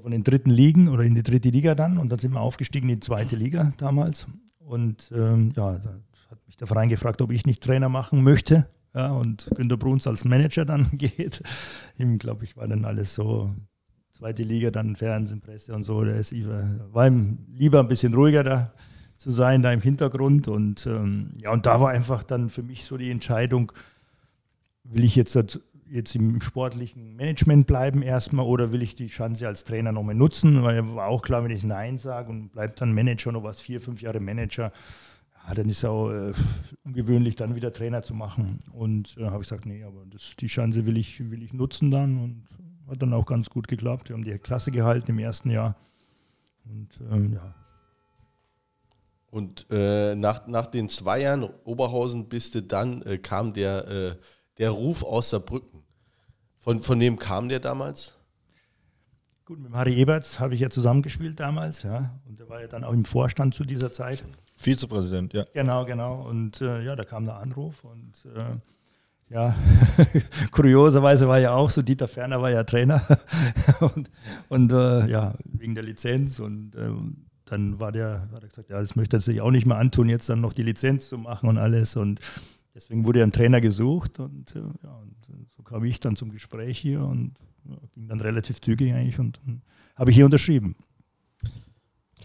von, den dritten Ligen oder in die dritte Liga dann und dann sind wir aufgestiegen in die zweite Liga damals. Und ähm, ja, da hat mich der Verein gefragt, ob ich nicht Trainer machen möchte. Ja, und Günter Bruns als Manager dann <laughs> geht. Ihm, glaube ich, war dann alles so zweite Liga, dann Fernsehen, Presse und so. Der ist war ihm lieber ein bisschen ruhiger da zu sein, da im Hintergrund. Und ähm, ja, und da war einfach dann für mich so die Entscheidung, will ich jetzt, jetzt im sportlichen Management bleiben erstmal oder will ich die Chance als Trainer nochmal nutzen? Weil war auch klar, wenn ich Nein sage und bleibt dann Manager noch was, vier, fünf Jahre Manager, ja, dann ist es auch äh, ungewöhnlich, dann wieder Trainer zu machen. Und äh, habe ich gesagt, nee, aber das, die Chance will ich, will ich nutzen dann und hat dann auch ganz gut geklappt. Wir haben die Klasse gehalten im ersten Jahr. Und ähm, ja. Und äh, nach, nach den zwei Jahren Oberhausen bist du dann, äh, kam der, äh, der Ruf aus Saarbrücken. Von, von wem kam der damals? Gut, mit Harry Eberts habe ich ja zusammengespielt damals, ja. Und der war ja dann auch im Vorstand zu dieser Zeit. Vizepräsident, ja. Genau, genau. Und äh, ja, da kam der Anruf und äh, ja, <laughs> kurioserweise war ja auch so, Dieter Ferner war ja Trainer <laughs> und, und äh, ja, wegen der Lizenz und ähm, dann war der, hat er gesagt, ja, das möchte er sich auch nicht mehr antun, jetzt dann noch die Lizenz zu machen und alles und deswegen wurde ein Trainer gesucht und, äh, ja, und so kam ich dann zum Gespräch hier und ja, ging dann relativ zügig eigentlich und dann habe ich hier unterschrieben.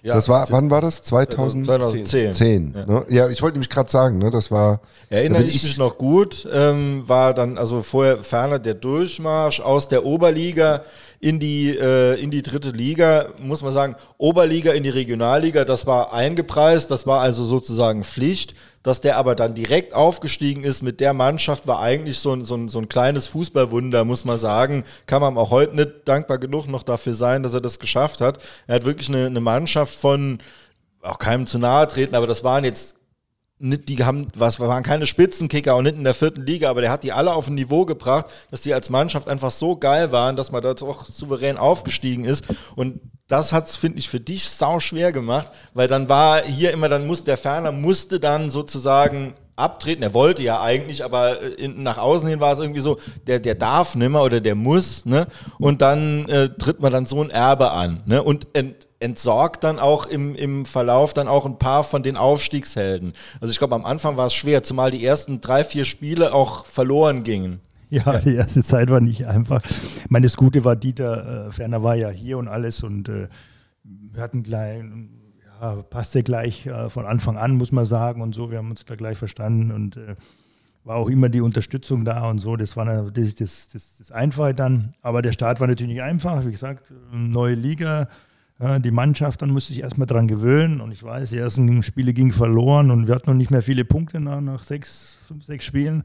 Ja, das war, wann war das? 2010. 2010. 10, ja. Ne? ja, ich wollte nämlich gerade sagen, ne, das war. Erinnere ich, ich mich noch gut, ähm, war dann also vorher ferner der Durchmarsch aus der Oberliga in die, äh, in die dritte Liga, muss man sagen, Oberliga in die Regionalliga, das war eingepreist, das war also sozusagen Pflicht. Dass der aber dann direkt aufgestiegen ist mit der Mannschaft, war eigentlich so ein, so ein, so ein kleines Fußballwunder, muss man sagen. Kann man auch heute nicht dankbar genug noch dafür sein, dass er das geschafft hat. Er hat wirklich eine, eine Mannschaft von, auch keinem zu nahe treten, aber das waren jetzt nicht, die haben, was waren keine Spitzenkicker und nicht in der vierten Liga, aber der hat die alle auf ein Niveau gebracht, dass die als Mannschaft einfach so geil waren, dass man da doch souverän aufgestiegen ist. Und das hat's, finde ich, für dich sau schwer gemacht, weil dann war hier immer, dann muss der Ferner musste dann sozusagen abtreten. Er wollte ja eigentlich, aber äh, in, nach außen hin war es irgendwie so, der, der darf nimmer oder der muss, ne? Und dann äh, tritt man dann so ein Erbe an, ne? Und ent, entsorgt dann auch im, im Verlauf dann auch ein paar von den Aufstiegshelden. Also ich glaube, am Anfang war es schwer, zumal die ersten drei, vier Spiele auch verloren gingen. Ja, die erste Zeit war nicht einfach. Ich meine, das Gute war, Dieter äh, Ferner war ja hier und alles und äh, wir hatten gleich, ja, passte gleich äh, von Anfang an, muss man sagen und so. Wir haben uns da gleich verstanden und äh, war auch immer die Unterstützung da und so. Das war das, das, das, das Einfache dann. Aber der Start war natürlich nicht einfach. Wie gesagt, neue Liga, die Mannschaft, dann musste ich erstmal dran gewöhnen und ich weiß, die ersten Spiele gingen verloren und wir hatten noch nicht mehr viele Punkte nach, nach sechs, fünf, sechs Spielen.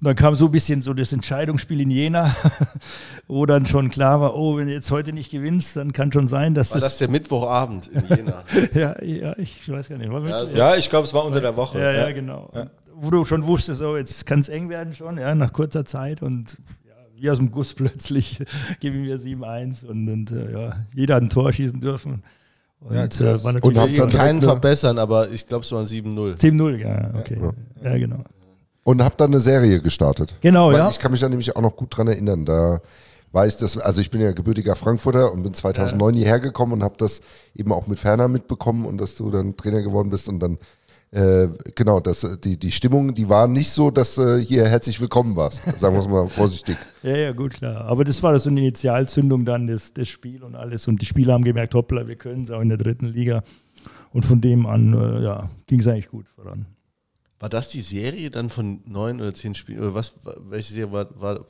Und dann kam so ein bisschen so das Entscheidungsspiel in Jena, <laughs> wo dann schon klar war, oh, wenn du jetzt heute nicht gewinnst, dann kann schon sein, dass war das... War das der Mittwochabend in Jena? <laughs> ja, ja, ich weiß gar nicht. War ja, also, ja, ich glaube, es war unter der Woche. Ja, ja, genau. Ja. Wo du schon wusstest, oh, jetzt kann es eng werden schon, ja, nach kurzer Zeit und wie aus dem Guss plötzlich geben wir 7-1 und, und äh, ja, jeder hat ein Tor schießen dürfen. Und, ja, äh, war natürlich und dann keinen verbessern, aber ich glaube, es waren 7-0. 7-0, ja, okay. Ja. ja. genau. Und hab dann eine Serie gestartet. Genau, Weil ja. Ich kann mich da nämlich auch noch gut dran erinnern. Da weiß das, also ich bin ja gebürtiger Frankfurter und bin 2009 ja. hierher gekommen und habe das eben auch mit Ferner mitbekommen und dass du dann Trainer geworden bist und dann äh, genau, das, die, die Stimmung, die war nicht so, dass äh, hier herzlich willkommen warst, sagen wir es mal vorsichtig. <laughs> ja, ja, gut, klar. Aber das war so eine Initialzündung dann, das, das Spiel und alles. Und die Spieler haben gemerkt, hoppla, wir können es auch in der dritten Liga. Und von dem an, äh, ja, ging es eigentlich gut voran. War das die Serie dann von neun oder zehn Spielen? Oder was, welche Serie war, war,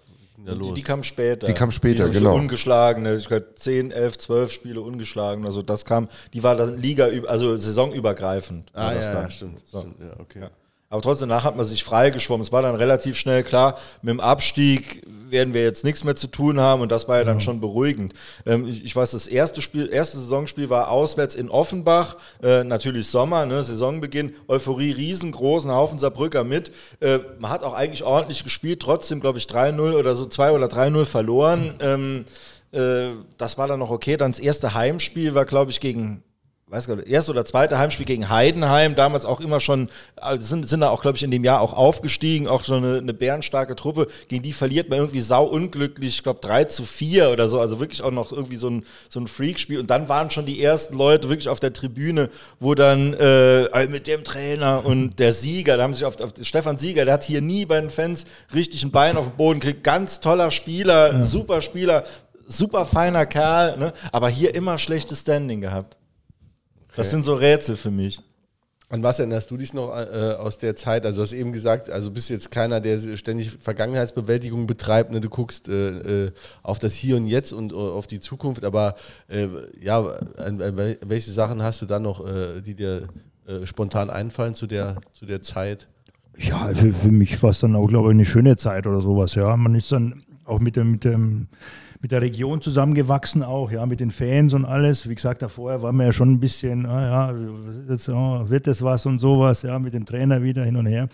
ja die, die, kam später. Die kam später, die genau. Ungeschlagene, ich glaube 10, 11, 12 Spiele ungeschlagen. Also das kam, die war dann Liga, also saisonübergreifend. Ah, ja, ja, stimmt. So. stimmt. Ja, okay. Ja. Aber trotzdem, danach hat man sich freigeschwommen. Es war dann relativ schnell klar, mit dem Abstieg werden wir jetzt nichts mehr zu tun haben und das war ja dann schon beruhigend. Ähm, ich, ich, weiß, das erste Spiel, erste Saisonspiel war auswärts in Offenbach, äh, natürlich Sommer, ne, Saisonbeginn, Euphorie riesengroß, ein Haufen Saarbrücker mit. Äh, man hat auch eigentlich ordentlich gespielt, trotzdem glaube ich 3-0 oder so 2 oder 3-0 verloren. Ähm, äh, das war dann noch okay. Dann das erste Heimspiel war glaube ich gegen weiß gar nicht, erste oder zweite Heimspiel gegen Heidenheim, damals auch immer schon, also sind, sind da auch, glaube ich, in dem Jahr auch aufgestiegen, auch schon eine, eine bärenstarke Truppe, gegen die verliert man irgendwie sau unglücklich, ich glaube 3 zu 4 oder so, also wirklich auch noch irgendwie so ein, so ein Freakspiel und dann waren schon die ersten Leute wirklich auf der Tribüne, wo dann äh, mit dem Trainer und der Sieger, da haben sich auf, auf Stefan Sieger, der hat hier nie bei den Fans richtig ein Bein auf den Boden gekriegt, ganz toller Spieler, ja. super Spieler, super feiner Kerl, ne? aber hier immer schlechtes Standing gehabt. Das sind so Rätsel für mich. An was erinnerst du dich noch äh, aus der Zeit? Also du hast eben gesagt, also bist jetzt keiner, der ständig Vergangenheitsbewältigung betreibt. Ne? Du guckst äh, äh, auf das Hier und Jetzt und äh, auf die Zukunft. Aber äh, ja, an, an welche Sachen hast du dann noch, äh, die dir spontan einfallen zu der, zu der Zeit? Ja, für, für mich war es dann auch, glaube ich, eine schöne Zeit oder sowas. Ja, man ist dann auch mit dem, mit dem mit der Region zusammengewachsen auch, ja, mit den Fans und alles. Wie gesagt, davor war man ja schon ein bisschen, ah, ja, jetzt, oh, wird das was und sowas, ja, mit dem Trainer wieder hin und her.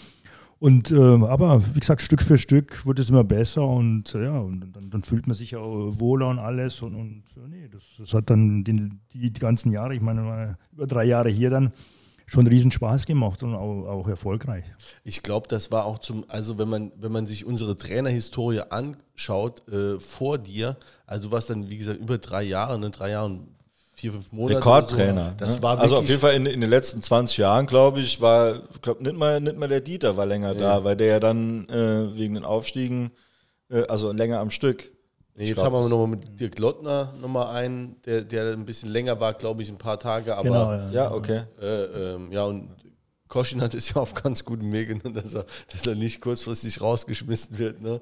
Und äh, aber wie gesagt, Stück für Stück wird es immer besser und ja, und dann, dann, fühlt man sich auch wohler und alles. Und, und nee, das, das hat dann die, die, ganzen Jahre, ich meine, über drei Jahre hier dann, schon riesen Spaß gemacht und auch, auch erfolgreich. Ich glaube, das war auch zum, also wenn man, wenn man sich unsere Trainerhistorie anschaut äh, vor dir, also du warst dann, wie gesagt, über drei Jahre, ne, drei Jahre und vier, fünf Monate. Rekordtrainer. So. Das ne? war also auf jeden Fall in, in den letzten 20 Jahren, glaube ich, war, ich glaube, nicht mal, nicht mal der Dieter war länger ja. da, weil der ja dann äh, wegen den Aufstiegen, äh, also länger am Stück. Nee, jetzt glaub, haben wir nochmal mit Dirk Lottner nochmal einen, der, der ein bisschen länger war, glaube ich, ein paar Tage. Aber, genau, ja. ja okay. Äh, ähm, ja, und Koschin hat es ja auf ganz gutem Wege, ne, dass, er, dass er nicht kurzfristig rausgeschmissen wird. Ne?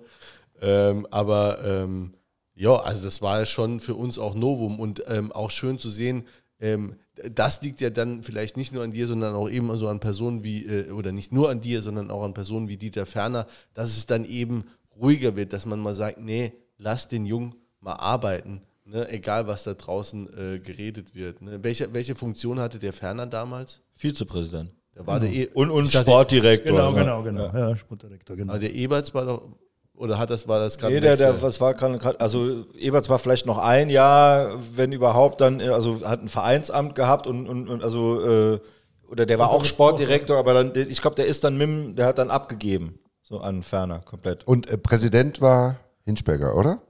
Ähm, aber ähm, ja, also das war ja schon für uns auch Novum und ähm, auch schön zu sehen, ähm, das liegt ja dann vielleicht nicht nur an dir, sondern auch eben so an Personen wie, äh, oder nicht nur an dir, sondern auch an Personen wie Dieter Ferner, dass es dann eben ruhiger wird, dass man mal sagt, nee, lass den Jungen mal arbeiten, ne? egal was da draußen äh, geredet wird. Ne? Welche, welche Funktion hatte der Ferner damals? Vizepräsident. Der war genau. der e und, und Sportdirektor. Genau, genau, genau. Ja, ja Sportdirektor, genau. Aber der Eberts war doch, oder hat das, war das gerade? Nee, der, der, was war gerade, also Eberts war vielleicht noch ein Jahr, wenn überhaupt, dann, also hat ein Vereinsamt gehabt und, und, und also, äh, oder der war auch Sportdirektor, aber dann, ich glaube, der ist dann mit, der hat dann abgegeben, so an Ferner komplett. Und äh, Präsident war Hinschberger, oder?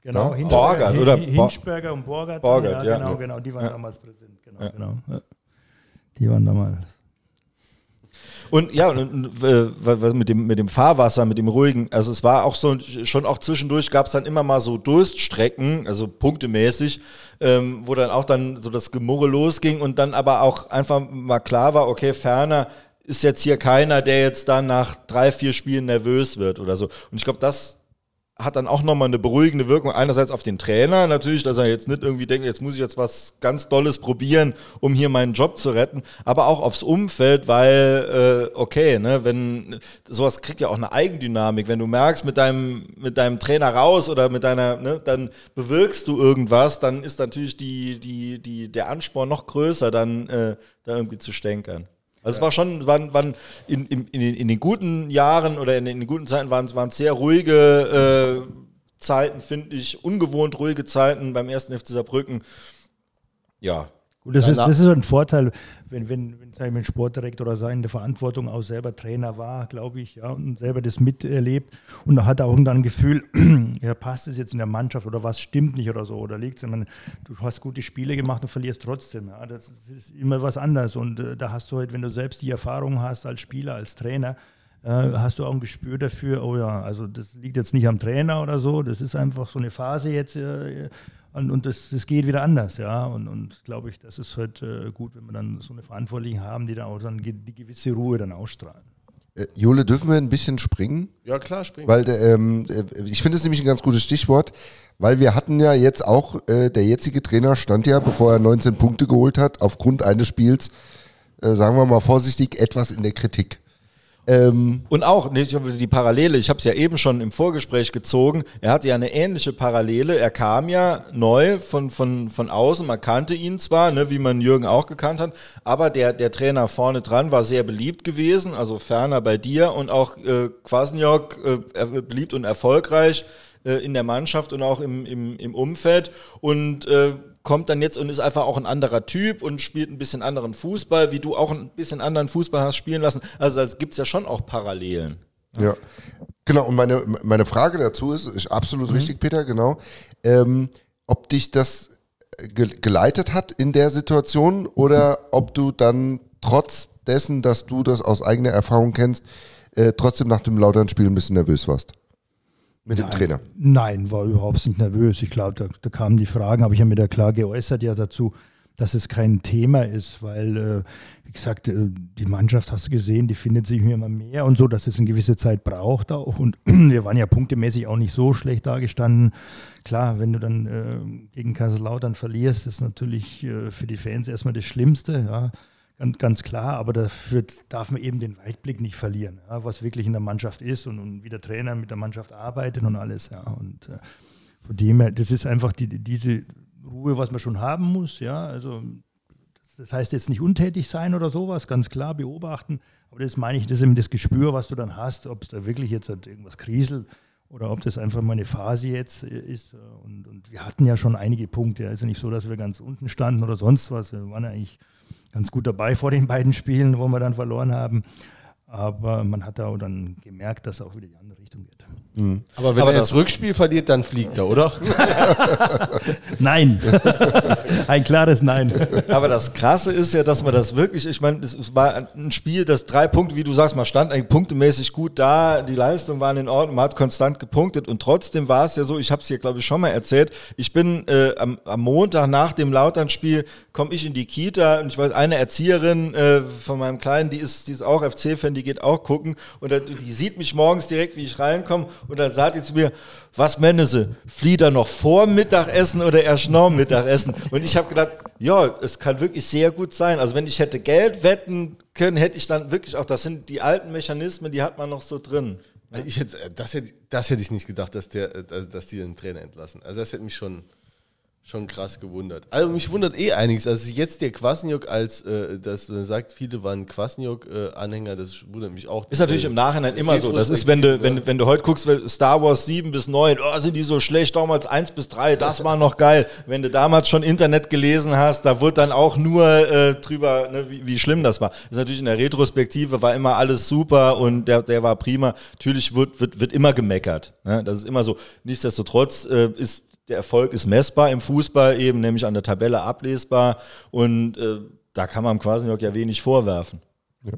Genau, ja? Borgert, oder? Hinschberger und Borgert. Borgert, ja, ja, Genau, genau, die waren ja. damals Präsident. Genau, genau. Die waren damals. Und ja, und, äh, mit, dem, mit dem Fahrwasser, mit dem ruhigen, also es war auch so, schon auch zwischendurch gab es dann immer mal so Durststrecken, also punktemäßig, ähm, wo dann auch dann so das Gemurre losging und dann aber auch einfach mal klar war, okay, ferner ist jetzt hier keiner, der jetzt dann nach drei, vier Spielen nervös wird oder so. Und ich glaube, das hat dann auch nochmal eine beruhigende Wirkung. Einerseits auf den Trainer natürlich, dass er jetzt nicht irgendwie denkt, jetzt muss ich jetzt was ganz Dolles probieren, um hier meinen Job zu retten, aber auch aufs Umfeld, weil, äh, okay, ne, wenn sowas kriegt ja auch eine Eigendynamik. Wenn du merkst, mit deinem, mit deinem Trainer raus oder mit deiner, ne, dann bewirkst du irgendwas, dann ist natürlich die, die, die, der Ansporn noch größer, dann äh, da irgendwie zu stänkern. Also es war schon, waren, waren in, in, in, in, den guten Jahren oder in, den guten Zeiten waren es sehr ruhige äh, Zeiten, finde ich, ungewohnt ruhige Zeiten beim ersten FC Saarbrücken. Ja, Gut, das, ist, das ist ein Vorteil, wenn, wenn, wenn sag ich ein Sportdirektor oder so in der Verantwortung auch selber Trainer war, glaube ich, ja, und selber das miterlebt und hat auch dann ein Gefühl, <clears throat> ja, passt es jetzt in der Mannschaft oder was stimmt nicht oder so, oder liegt es, du hast gute Spiele gemacht und verlierst trotzdem, ja, das ist immer was anderes und äh, da hast du halt, wenn du selbst die Erfahrung hast als Spieler, als Trainer, äh, hast du auch ein Gespür dafür, oh ja, also das liegt jetzt nicht am Trainer oder so, das ist einfach so eine Phase jetzt, äh, und, und das, das geht wieder anders, ja. Und, und glaube ich, das ist halt äh, gut, wenn wir dann so eine Verantwortliche haben, die da auch dann die gewisse Ruhe dann ausstrahlen. Äh, Jule, dürfen wir ein bisschen springen? Ja, klar, springen. Weil ähm, äh, ich finde es nämlich ein ganz gutes Stichwort, weil wir hatten ja jetzt auch, äh, der jetzige Trainer stand ja, bevor er 19 Punkte geholt hat, aufgrund eines Spiels, äh, sagen wir mal vorsichtig, etwas in der Kritik. Ähm und auch die Parallele, ich habe es ja eben schon im Vorgespräch gezogen, er hatte ja eine ähnliche Parallele. Er kam ja neu von, von, von außen, man kannte ihn zwar, ne, wie man Jürgen auch gekannt hat, aber der, der Trainer vorne dran war sehr beliebt gewesen, also ferner bei dir und auch äh, Kwasniok äh, beliebt und erfolgreich äh, in der Mannschaft und auch im, im, im Umfeld. Und äh, kommt dann jetzt und ist einfach auch ein anderer Typ und spielt ein bisschen anderen Fußball, wie du auch ein bisschen anderen Fußball hast spielen lassen. Also es gibt ja schon auch Parallelen. Ja, genau. Und meine, meine Frage dazu ist, ist absolut mhm. richtig, Peter, genau. Ähm, ob dich das ge geleitet hat in der Situation oder ob du dann trotz dessen, dass du das aus eigener Erfahrung kennst, äh, trotzdem nach dem lauteren Spiel ein bisschen nervös warst? Mit dem Trainer? Nein, war überhaupt nicht nervös. Ich glaube, da, da, kamen die Fragen, habe ich ja mir da klar geäußert ja dazu, dass es kein Thema ist, weil, äh, wie gesagt, äh, die Mannschaft, hast du gesehen, die findet sich immer mehr und so, dass es eine gewisse Zeit braucht auch. Und <clears throat> wir waren ja punktemäßig auch nicht so schlecht dargestanden. Klar, wenn du dann äh, gegen Kaiserslautern verlierst, ist natürlich äh, für die Fans erstmal das Schlimmste. Ja. Ganz, ganz klar, aber dafür darf man eben den Weitblick nicht verlieren, ja, was wirklich in der Mannschaft ist und, und, wie der Trainer mit der Mannschaft arbeitet und alles. Ja. Und äh, von dem her, das ist einfach die, diese Ruhe, was man schon haben muss. Ja. Also, das heißt jetzt nicht untätig sein oder sowas, ganz klar beobachten, aber das meine ich, das ist eben das Gespür, was du dann hast, ob es da wirklich jetzt halt irgendwas kriselt oder ob das einfach mal eine Phase jetzt ist. Und, und wir hatten ja schon einige Punkte. Es ist ja nicht so, dass wir ganz unten standen oder sonst was. Wir waren ja eigentlich ganz gut dabei vor den beiden Spielen, wo wir dann verloren haben. Aber man hat auch dann gemerkt, dass auch wieder die andere Richtung geht. Mhm. Aber wenn Aber er das Rückspiel verliert, dann fliegt er, oder? <laughs> nein. <laughs> ein klares Nein. Aber das Krasse ist ja, dass man das wirklich, ich meine, es war ein Spiel, das drei Punkte, wie du sagst, man stand eigentlich punktemäßig gut da, die Leistungen waren in Ordnung, man hat konstant gepunktet und trotzdem war es ja so, ich habe es hier, glaube ich, schon mal erzählt, ich bin äh, am, am, Montag nach dem Lautern-Spiel, komme ich in die Kita und ich weiß, eine Erzieherin äh, von meinem Kleinen, die ist, die ist auch FC-Fan, die geht auch gucken und die sieht mich morgens direkt, wie ich reinkomme und dann sagt ihr zu mir, was meinen Sie, flieht er noch vor Mittagessen oder erst nach Mittagessen? Und ich habe gedacht, ja, es kann wirklich sehr gut sein. Also wenn ich hätte Geld wetten können, hätte ich dann wirklich auch, das sind die alten Mechanismen, die hat man noch so drin. Ich hätte, das, hätte, das hätte ich nicht gedacht, dass, der, dass die den Trainer entlassen. Also das hätte mich schon schon krass gewundert. Also mich wundert eh einiges. Also jetzt der Kwasniok als, äh, das äh, sagt, viele waren Kwasniok-Anhänger, äh, das wundert mich auch. Ist natürlich im Nachhinein immer so. Das ist, wenn du, wenn, wenn du heute guckst, Star Wars 7 bis 9, oh, sind die so schlecht, damals 1 bis 3, das war noch geil. Wenn du damals schon Internet gelesen hast, da wurde dann auch nur äh, drüber, ne, wie, wie, schlimm das war. Das ist natürlich in der Retrospektive, war immer alles super und der, der war prima. Natürlich wird, wird, wird immer gemeckert. Ne? Das ist immer so. Nichtsdestotrotz äh, ist der Erfolg ist messbar im Fußball eben, nämlich an der Tabelle ablesbar und äh, da kann man quasi noch ja wenig vorwerfen. Ja.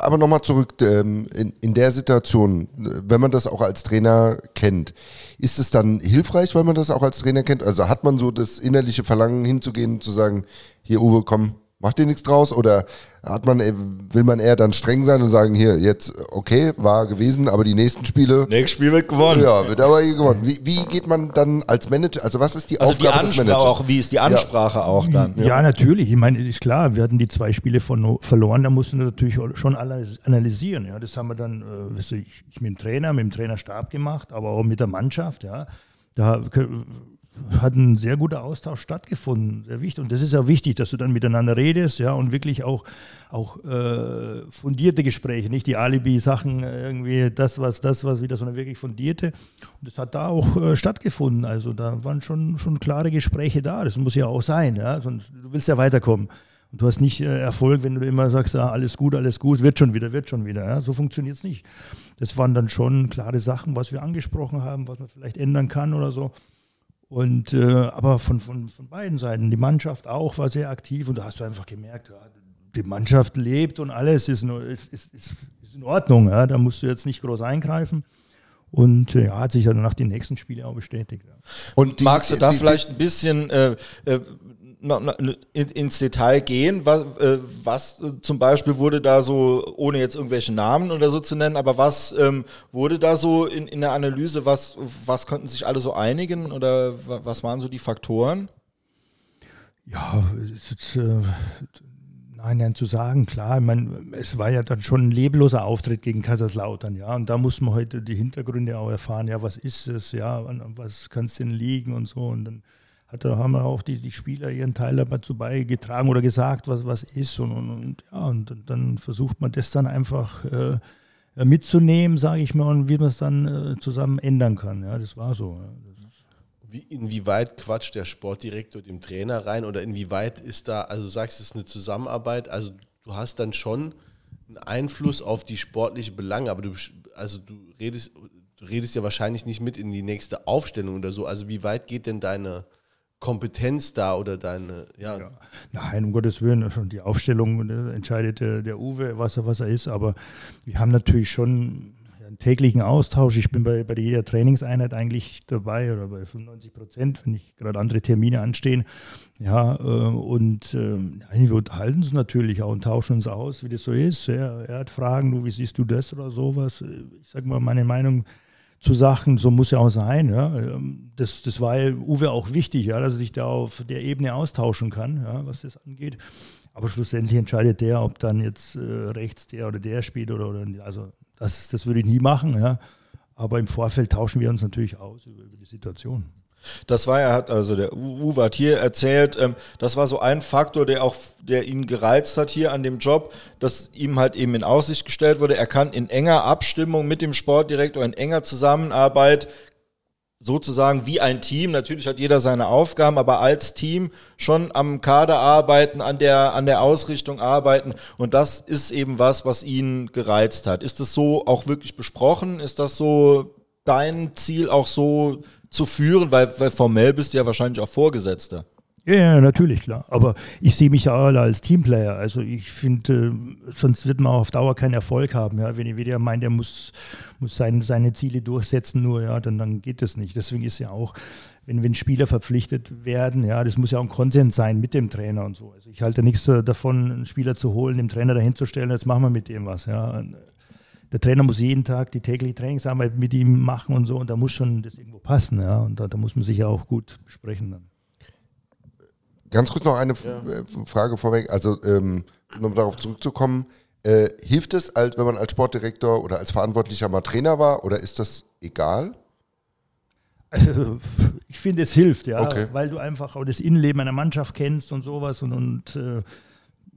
Aber nochmal zurück, ähm, in, in der Situation, wenn man das auch als Trainer kennt, ist es dann hilfreich, weil man das auch als Trainer kennt? Also hat man so das innerliche Verlangen hinzugehen und zu sagen, hier Uwe, komm, Macht ihr nichts draus? Oder hat man, äh, will man eher dann streng sein und sagen, hier, jetzt, okay, war gewesen, aber die nächsten Spiele. Nächstes Spiel wird gewonnen. Ja, wird aber hier gewonnen. Wie, wie geht man dann als Manager, also was ist die also Aufgabe die des Managers? Auch, wie ist die Ansprache ja. auch dann? Ja. ja. natürlich. Ich meine, ist klar, wir hatten die zwei Spiele von, verloren, da mussten wir natürlich schon analysieren. Ja, das haben wir dann, äh, ich, ich mit dem Trainer, mit dem Trainerstab gemacht, aber auch mit der Mannschaft, ja. Da hat ein sehr guter Austausch stattgefunden, sehr wichtig. Und das ist ja wichtig, dass du dann miteinander redest, ja, und wirklich auch, auch äh, fundierte Gespräche, nicht die Alibi-Sachen, irgendwie das, was, das, was wieder, sondern wirklich fundierte. Und das hat da auch äh, stattgefunden. Also da waren schon, schon klare Gespräche da. Das muss ja auch sein, ja, sonst du willst ja weiterkommen. Und du hast nicht äh, Erfolg, wenn du immer sagst, ah, alles gut, alles gut, wird schon wieder, wird schon wieder. Ja? So funktioniert es nicht. Das waren dann schon klare Sachen, was wir angesprochen haben, was man vielleicht ändern kann oder so. Und, äh, aber von, von, von beiden Seiten, die Mannschaft auch war sehr aktiv und da hast du einfach gemerkt, ja, die Mannschaft lebt und alles ist, ist, ist, ist, in Ordnung. Ja, da musst du jetzt nicht groß eingreifen. Und äh, ja, hat sich dann nach den nächsten Spielen auch bestätigt. Ja. Und die, magst du da die, vielleicht ein bisschen äh, äh ins Detail gehen, was, äh, was zum Beispiel wurde da so, ohne jetzt irgendwelche Namen oder so zu nennen, aber was ähm, wurde da so in, in der Analyse, was, was konnten sich alle so einigen oder was waren so die Faktoren? Ja, jetzt, äh, nein, nein, zu sagen, klar, ich meine, es war ja dann schon ein lebloser Auftritt gegen Kaiserslautern, ja, und da muss man heute die Hintergründe auch erfahren, ja, was ist es, ja, was kann es denn liegen und so? Und dann hat, haben auch die, die Spieler ihren Teil dazu beigetragen oder gesagt, was, was ist. Und, und, und ja, und, dann versucht man das dann einfach äh, mitzunehmen, sage ich mal, und wie man es dann äh, zusammen ändern kann. Ja, das war so. Ja. Wie, inwieweit quatscht der Sportdirektor dem Trainer rein oder inwieweit ist da, also sagst es ist eine Zusammenarbeit, also du hast dann schon einen Einfluss auf die sportliche Belange, aber du, also du redest, du redest ja wahrscheinlich nicht mit in die nächste Aufstellung oder so. Also wie weit geht denn deine, Kompetenz da oder deine, ja. ja. Nein, um Gottes Willen, also die Aufstellung entscheidet der, der Uwe, was er, was er ist, aber wir haben natürlich schon, einen täglichen Austausch. Ich bin bei, bei jeder Trainingseinheit eigentlich dabei oder bei 95 Prozent, wenn nicht gerade andere Termine anstehen. Ja, äh, und äh, wir unterhalten uns natürlich auch und tauschen uns aus, wie das so ist. Er, er hat Fragen, du, wie siehst du das oder sowas? Ich sage mal meine Meinung zu Sachen, so muss ja auch sein. Ja. Ähm, das, das war Uwe auch wichtig, ja, dass er sich da auf der Ebene austauschen kann, ja, was das angeht. Aber schlussendlich entscheidet der, ob dann jetzt äh, rechts der oder der spielt oder, oder also das, das würde ich nie machen, ja. Aber im Vorfeld tauschen wir uns natürlich aus über, über die Situation. Das war ja, hat also der Uwe hat hier erzählt, ähm, das war so ein Faktor, der auch, der ihn gereizt hat hier an dem Job, dass ihm halt eben in Aussicht gestellt wurde, er kann in enger Abstimmung mit dem Sportdirektor, in enger Zusammenarbeit sozusagen wie ein Team, natürlich hat jeder seine Aufgaben, aber als Team schon am Kader arbeiten, an der, an der Ausrichtung arbeiten. Und das ist eben was, was ihn gereizt hat. Ist das so auch wirklich besprochen? Ist das so dein Ziel auch so zu führen? Weil, weil formell bist du ja wahrscheinlich auch Vorgesetzter. Ja, ja, natürlich, klar. Aber ich sehe mich ja alle als Teamplayer. Also ich finde, äh, sonst wird man auf Dauer keinen Erfolg haben. Ja? Wenn jeder meint, er muss, muss sein, seine Ziele durchsetzen, nur, ja, dann, dann geht das nicht. Deswegen ist ja auch, wenn, wenn Spieler verpflichtet werden, ja, das muss ja auch ein Konsens sein mit dem Trainer und so. Also ich halte nichts davon, einen Spieler zu holen, dem Trainer dahin zu stellen, jetzt machen wir mit dem was. Ja der Trainer muss jeden Tag die tägliche Trainingsarbeit mit ihm machen und so und da muss schon das irgendwo passen, ja. Und da, da muss man sich ja auch gut besprechen dann. Ganz kurz noch eine ja. Äh, Frage vorweg, also ähm, um darauf zurückzukommen, äh, hilft es, als, wenn man als Sportdirektor oder als Verantwortlicher mal Trainer war oder ist das egal? Also, ich finde, es hilft, ja, okay. weil du einfach auch das Innenleben einer Mannschaft kennst und sowas und, und äh,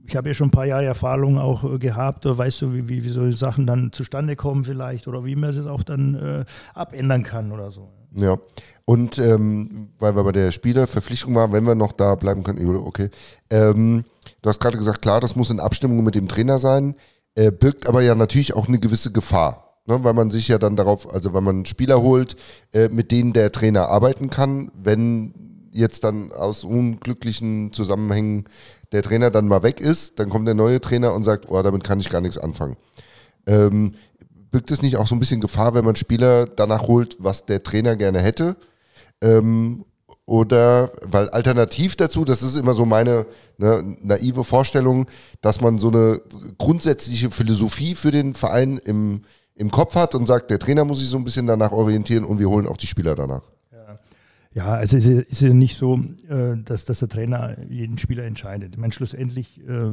ich habe ja schon ein paar Jahre Erfahrung auch äh, gehabt, weißt du, wie, wie, wie solche Sachen dann zustande kommen vielleicht oder wie man es auch dann äh, abändern kann oder so. Ja, und ähm, weil wir bei der Spielerverpflichtung waren, wenn wir noch da bleiben können, okay. Ähm, du hast gerade gesagt, klar, das muss in Abstimmung mit dem Trainer sein, äh, birgt aber ja natürlich auch eine gewisse Gefahr. Ne, weil man sich ja dann darauf, also wenn man Spieler holt, äh, mit denen der Trainer arbeiten kann, wenn jetzt dann aus unglücklichen Zusammenhängen der Trainer dann mal weg ist, dann kommt der neue Trainer und sagt, oh, damit kann ich gar nichts anfangen. Ähm, birgt es nicht auch so ein bisschen Gefahr, wenn man Spieler danach holt, was der Trainer gerne hätte? Ähm, oder, weil alternativ dazu, das ist immer so meine ne, naive Vorstellung, dass man so eine grundsätzliche Philosophie für den Verein im, im Kopf hat und sagt, der Trainer muss sich so ein bisschen danach orientieren und wir holen auch die Spieler danach. Ja, also es ist ja nicht so, äh, dass, dass der Trainer jeden Spieler entscheidet. Ich meine, schlussendlich äh,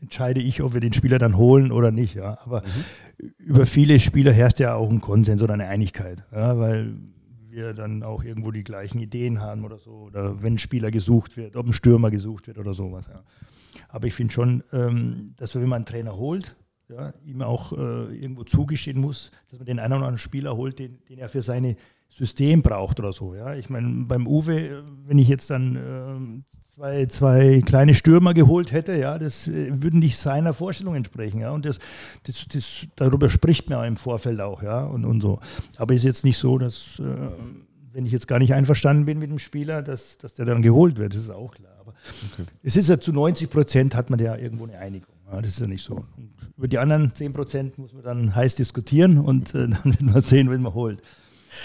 entscheide ich, ob wir den Spieler dann holen oder nicht. Ja. Aber mhm. über viele Spieler herrscht ja auch ein Konsens oder eine Einigkeit, ja, weil wir dann auch irgendwo die gleichen Ideen haben oder so. Oder wenn ein Spieler gesucht wird, ob ein Stürmer gesucht wird oder sowas. Ja. Aber ich finde schon, ähm, dass wenn man einen Trainer holt, ja, ihm auch äh, irgendwo zugestehen muss, dass man den einen oder anderen Spieler holt, den, den er für seine System braucht oder so. Ja? Ich meine, beim Uwe, wenn ich jetzt dann äh, zwei, zwei kleine Stürmer geholt hätte, ja, das äh, würden nicht seiner Vorstellung entsprechen. Ja? Und das, das, das, darüber spricht man im Vorfeld auch, ja, und, und so. Aber ist jetzt nicht so, dass, äh, wenn ich jetzt gar nicht einverstanden bin mit dem Spieler, dass, dass der dann geholt wird, das ist auch klar. Aber okay. es ist ja zu 90 Prozent hat man ja irgendwo eine Einigung. Ja, das ist ja nicht so. Und über die anderen 10 Prozent muss man dann heiß diskutieren und äh, <laughs> dann wird man sehen, wenn man holt.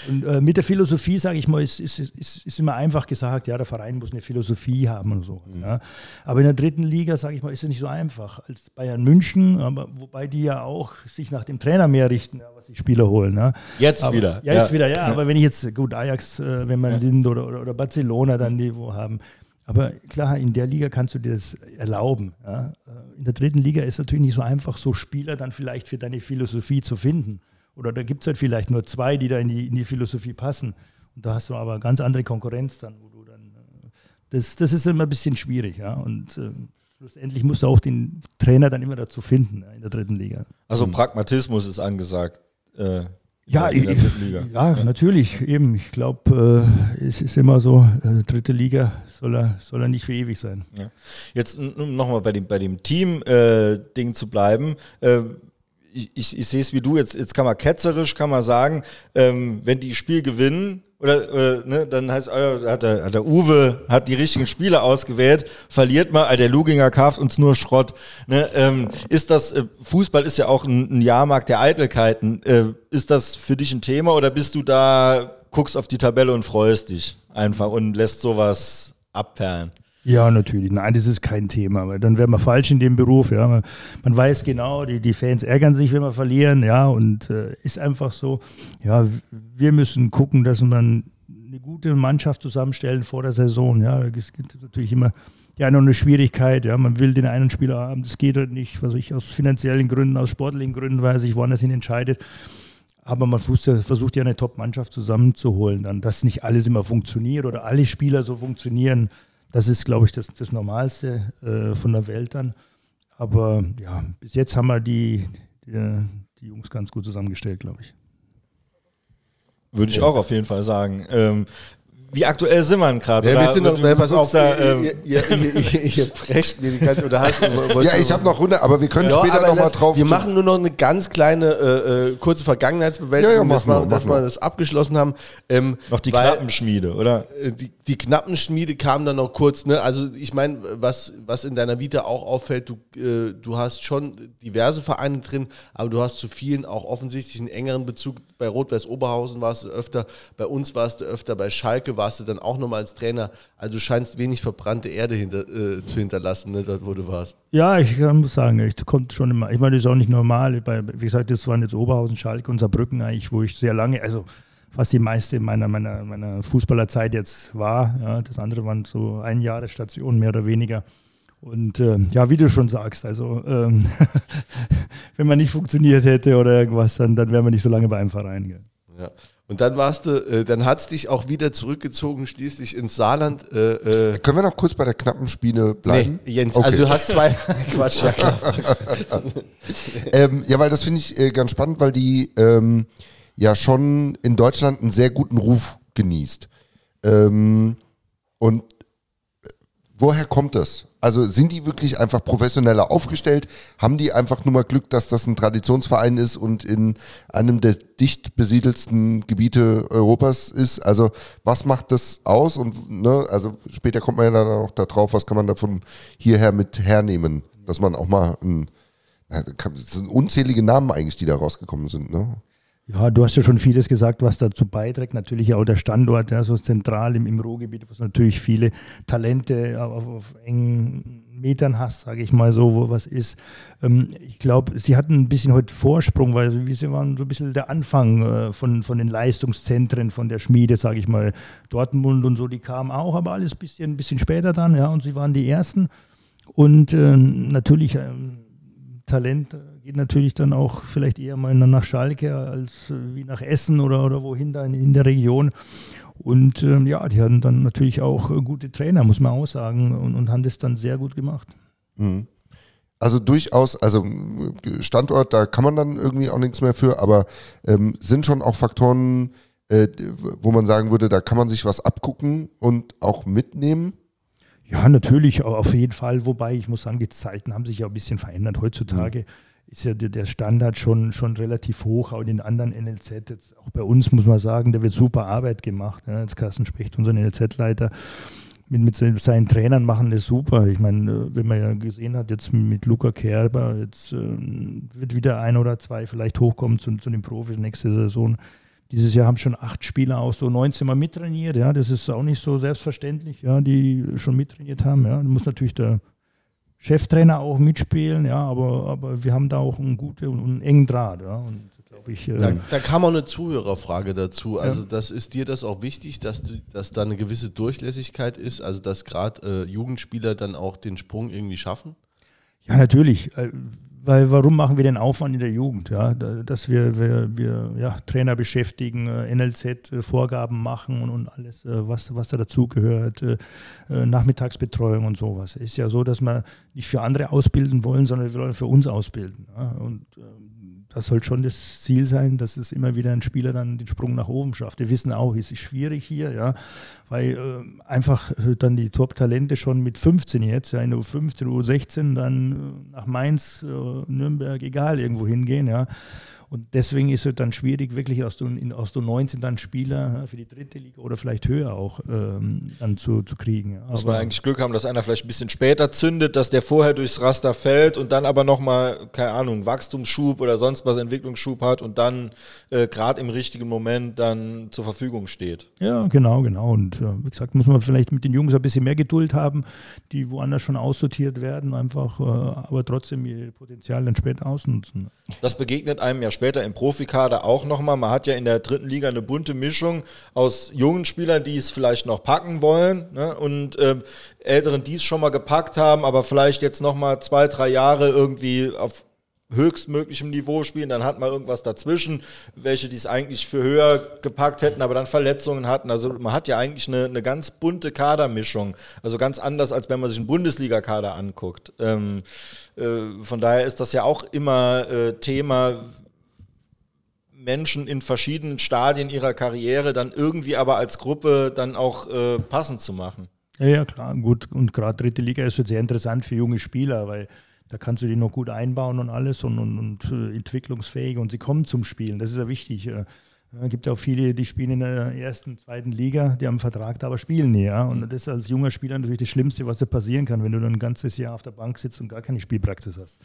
Und äh, mit der Philosophie, sage ich mal, ist, ist, ist, ist, immer einfach gesagt, ja, der Verein muss eine Philosophie haben und so. Mhm. Ja. Aber in der dritten Liga, sage ich mal, ist es nicht so einfach als Bayern München, aber wobei die ja auch sich nach dem Trainer mehr richten, ja, was die Spieler holen. Ja. Jetzt aber, wieder. Ja, jetzt wieder, ja. Aber wenn ich jetzt, gut, Ajax, äh, wenn man ja. Lind oder, oder, oder, Barcelona dann Niveau haben. Aber klar, in der Liga kannst du dir das erlauben. Ja. In der dritten Liga ist es natürlich nicht so einfach, so Spieler dann vielleicht für deine Philosophie zu finden. Oder da gibt es halt vielleicht nur zwei, die da in die, in die Philosophie passen. Und da hast du aber ganz andere Konkurrenz dann, wo du dann. Äh, das, das ist immer ein bisschen schwierig, ja. Und äh, schlussendlich musst du auch den Trainer dann immer dazu finden ja, in der dritten Liga. Also. Pragmatismus ist angesagt. Äh, ja, ich, ja, ja, natürlich. Eben, ich glaube, äh, es ist immer so, äh, dritte Liga soll er, soll er nicht für ewig sein. Ja. Jetzt nochmal bei dem, bei dem Team-Ding äh, zu bleiben. Ich, ich, sehe es wie du, jetzt, jetzt kann man ketzerisch, kann man sagen, ähm, wenn die Spiel gewinnen, oder äh, ne, dann heißt, äh, hat, der, hat der Uwe hat die richtigen Spieler ausgewählt, verliert mal, äh, der Luginger kauft uns nur Schrott. Ne, ähm, ist das, äh, Fußball ist ja auch ein, ein Jahrmarkt der Eitelkeiten. Äh, ist das für dich ein Thema oder bist du da, guckst auf die Tabelle und freust dich einfach und lässt sowas abperlen? Ja, natürlich. Nein, das ist kein Thema, weil dann wäre man falsch in dem Beruf. Ja. Man, weiß genau, die, die Fans ärgern sich, wenn wir verlieren, ja, und äh, ist einfach so. Ja, wir müssen gucken, dass man eine gute Mannschaft zusammenstellen vor der Saison. Ja, es gibt natürlich immer die eine andere Schwierigkeit. Ja, man will den einen Spieler haben, das geht halt nicht, was ich aus finanziellen Gründen, aus sportlichen Gründen weiß ich, woanders hin entscheidet. Aber man versucht ja eine Top-Mannschaft zusammenzuholen. Dann, dass nicht alles immer funktioniert oder alle Spieler so funktionieren, das ist, glaube ich, das, das Normalste äh, von der Welt dann. Aber ja, bis jetzt haben wir die, die, die Jungs ganz gut zusammengestellt, glaube ich. Würde ich auch auf jeden Fall sagen. Ähm, wie aktuell sind wir gerade? Ja, wir sind noch, ne, pass auf, da, ähm, ihr, ihr, ihr, ihr, brecht mir die ganze, oder hast Ja, ich habe noch Runde, aber wir können ja, später nochmal drauf. Wir machen nur noch eine ganz kleine, äh, äh kurze Vergangenheitsbewältigung, ja, ja, dass, wir, dass wir das abgeschlossen haben. Ähm, noch die weil, Knappenschmiede, oder? Äh, die, die Knappenschmiede kam dann noch kurz, ne? Also ich meine, was, was in deiner Vita auch auffällt, du, äh, du hast schon diverse Vereine drin, aber du hast zu vielen auch offensichtlich einen engeren Bezug. Bei Rot-Weiß Oberhausen warst du öfter, bei uns warst du öfter, bei Schalke warst du dann auch nochmal als Trainer. Also du scheinst wenig verbrannte Erde hinter, äh, zu hinterlassen, ne, dort wo du warst. Ja, ich muss sagen, es kommt schon immer. Ich meine, das ist auch nicht normal. Wie gesagt, das waren jetzt Oberhausen, Schalke und Saarbrücken eigentlich, wo ich sehr lange, also fast die meiste meiner, meiner, meiner Fußballerzeit jetzt war. Ja, das andere waren so ein Jahre Station, mehr oder weniger. Und äh, ja, wie du schon sagst, also ähm, <laughs> wenn man nicht funktioniert hätte oder irgendwas, dann, dann wären wir nicht so lange bei einem Verein. Gell. Ja. Und dann warst du, äh, dann hat es dich auch wieder zurückgezogen, schließlich ins Saarland. Äh, äh Können wir noch kurz bei der knappen Spiele bleiben? Nee, Jens, okay. also du hast zwei. <laughs> Quatsch, ja klar. ähm, ja, weil das finde ich äh, ganz spannend, weil die ähm, ja schon in Deutschland einen sehr guten Ruf genießt. Ähm, und äh, woher kommt das? Also sind die wirklich einfach professioneller aufgestellt? Haben die einfach nur mal Glück, dass das ein Traditionsverein ist und in einem der dicht besiedelsten Gebiete Europas ist? Also was macht das aus? Und ne, also später kommt man ja dann auch da drauf, was kann man davon hierher mit hernehmen, dass man auch mal ein, das sind unzählige Namen eigentlich, die da rausgekommen sind. Ne? Ja, du hast ja schon vieles gesagt, was dazu beiträgt. Natürlich auch der Standort, ja, so zentral im, im Ruhrgebiet, was natürlich viele Talente auf, auf engen Metern hast, sage ich mal so, wo was ist. Ähm, ich glaube, sie hatten ein bisschen heute Vorsprung, weil sie waren so ein bisschen der Anfang äh, von, von den Leistungszentren, von der Schmiede, sage ich mal. Dortmund und so, die kamen auch, aber alles ein bisschen, bisschen später dann, ja, und sie waren die Ersten. Und äh, natürlich äh, Talent geht natürlich dann auch vielleicht eher mal nach Schalke als äh, wie nach Essen oder, oder wohin da in, in der Region. Und ähm, ja, die hatten dann natürlich auch äh, gute Trainer, muss man auch sagen, und, und haben das dann sehr gut gemacht. Mhm. Also durchaus, also Standort, da kann man dann irgendwie auch nichts mehr für, aber ähm, sind schon auch Faktoren, äh, wo man sagen würde, da kann man sich was abgucken und auch mitnehmen? Ja, natürlich, auf jeden Fall. Wobei ich muss sagen, die Zeiten haben sich ja ein bisschen verändert. Heutzutage mhm ist ja der Standard schon, schon relativ hoch, auch in den anderen NLZ. Jetzt auch bei uns muss man sagen, da wird super Arbeit gemacht. Ja. Jetzt Carsten spricht, unser NLZ-Leiter, mit, mit seinen Trainern machen das super. Ich meine, äh, wenn man ja gesehen hat, jetzt mit Luca Kerber, jetzt äh, wird wieder ein oder zwei vielleicht hochkommen zu, zu den Profis nächste Saison. Dieses Jahr haben schon acht Spieler auch so 19 Mal mittrainiert. Ja, das ist auch nicht so selbstverständlich, ja, die schon mittrainiert haben. Ja, da muss natürlich der Cheftrainer auch mitspielen, ja, aber, aber wir haben da auch einen guten und einen engen Draht, ja. Und, ich, äh da, da, kam auch eine Zuhörerfrage dazu. Also, ja. das ist dir das auch wichtig, dass, du, dass da eine gewisse Durchlässigkeit ist, also dass gerade äh, Jugendspieler dann auch den Sprung irgendwie schaffen? Ja, natürlich. Weil warum machen wir den Aufwand in der Jugend? Ja? Dass wir, wir, wir ja, Trainer beschäftigen, äh, NLZ-Vorgaben äh, machen und, und alles, äh, was, was da dazugehört, Nachmittagsbetreuung und sowas. Ist ja so, dass wir nicht für andere ausbilden wollen, sondern wir wollen für uns ausbilden. Ja? Und ähm, das soll schon das Ziel sein, dass es immer wieder ein Spieler dann den Sprung nach oben schafft. Wir wissen auch, es ist schwierig hier, ja, weil äh, einfach dann die Top-Talente schon mit 15 jetzt, ja, in U15, U16 dann nach Mainz, äh, Nürnberg, egal, irgendwo hingehen, ja. Und deswegen ist es dann schwierig, wirklich aus der, aus der 19 dann Spieler für die dritte Liga oder vielleicht höher auch ähm, dann zu, zu kriegen. Muss man eigentlich Glück haben, dass einer vielleicht ein bisschen später zündet, dass der vorher durchs Raster fällt und dann aber nochmal, keine Ahnung, Wachstumsschub oder sonst was, Entwicklungsschub hat und dann äh, gerade im richtigen Moment dann zur Verfügung steht. Ja, genau, genau. Und äh, wie gesagt, muss man vielleicht mit den Jungs ein bisschen mehr Geduld haben, die woanders schon aussortiert werden, einfach, äh, aber trotzdem ihr Potenzial dann später ausnutzen. Das begegnet einem ja später im Profikader auch nochmal. Man hat ja in der dritten Liga eine bunte Mischung aus jungen Spielern, die es vielleicht noch packen wollen ne? und äh, Älteren, die es schon mal gepackt haben, aber vielleicht jetzt nochmal zwei, drei Jahre irgendwie auf höchstmöglichem Niveau spielen, dann hat man irgendwas dazwischen, welche die es eigentlich für höher gepackt hätten, aber dann Verletzungen hatten. Also man hat ja eigentlich eine, eine ganz bunte Kadermischung. Also ganz anders, als wenn man sich einen Bundesliga-Kader anguckt. Ähm, äh, von daher ist das ja auch immer äh, Thema, Menschen in verschiedenen Stadien ihrer Karriere dann irgendwie aber als Gruppe dann auch äh, passend zu machen. Ja, ja, klar, gut. Und gerade dritte Liga ist sehr interessant für junge Spieler, weil da kannst du die noch gut einbauen und alles und, und, und äh, entwicklungsfähig und sie kommen zum Spielen. Das ist ja wichtig. Es äh, gibt auch viele, die spielen in der ersten, zweiten Liga, die haben einen Vertrag, aber spielen nie. Ja? Und das ist als junger Spieler natürlich das Schlimmste, was dir passieren kann, wenn du dann ein ganzes Jahr auf der Bank sitzt und gar keine Spielpraxis hast.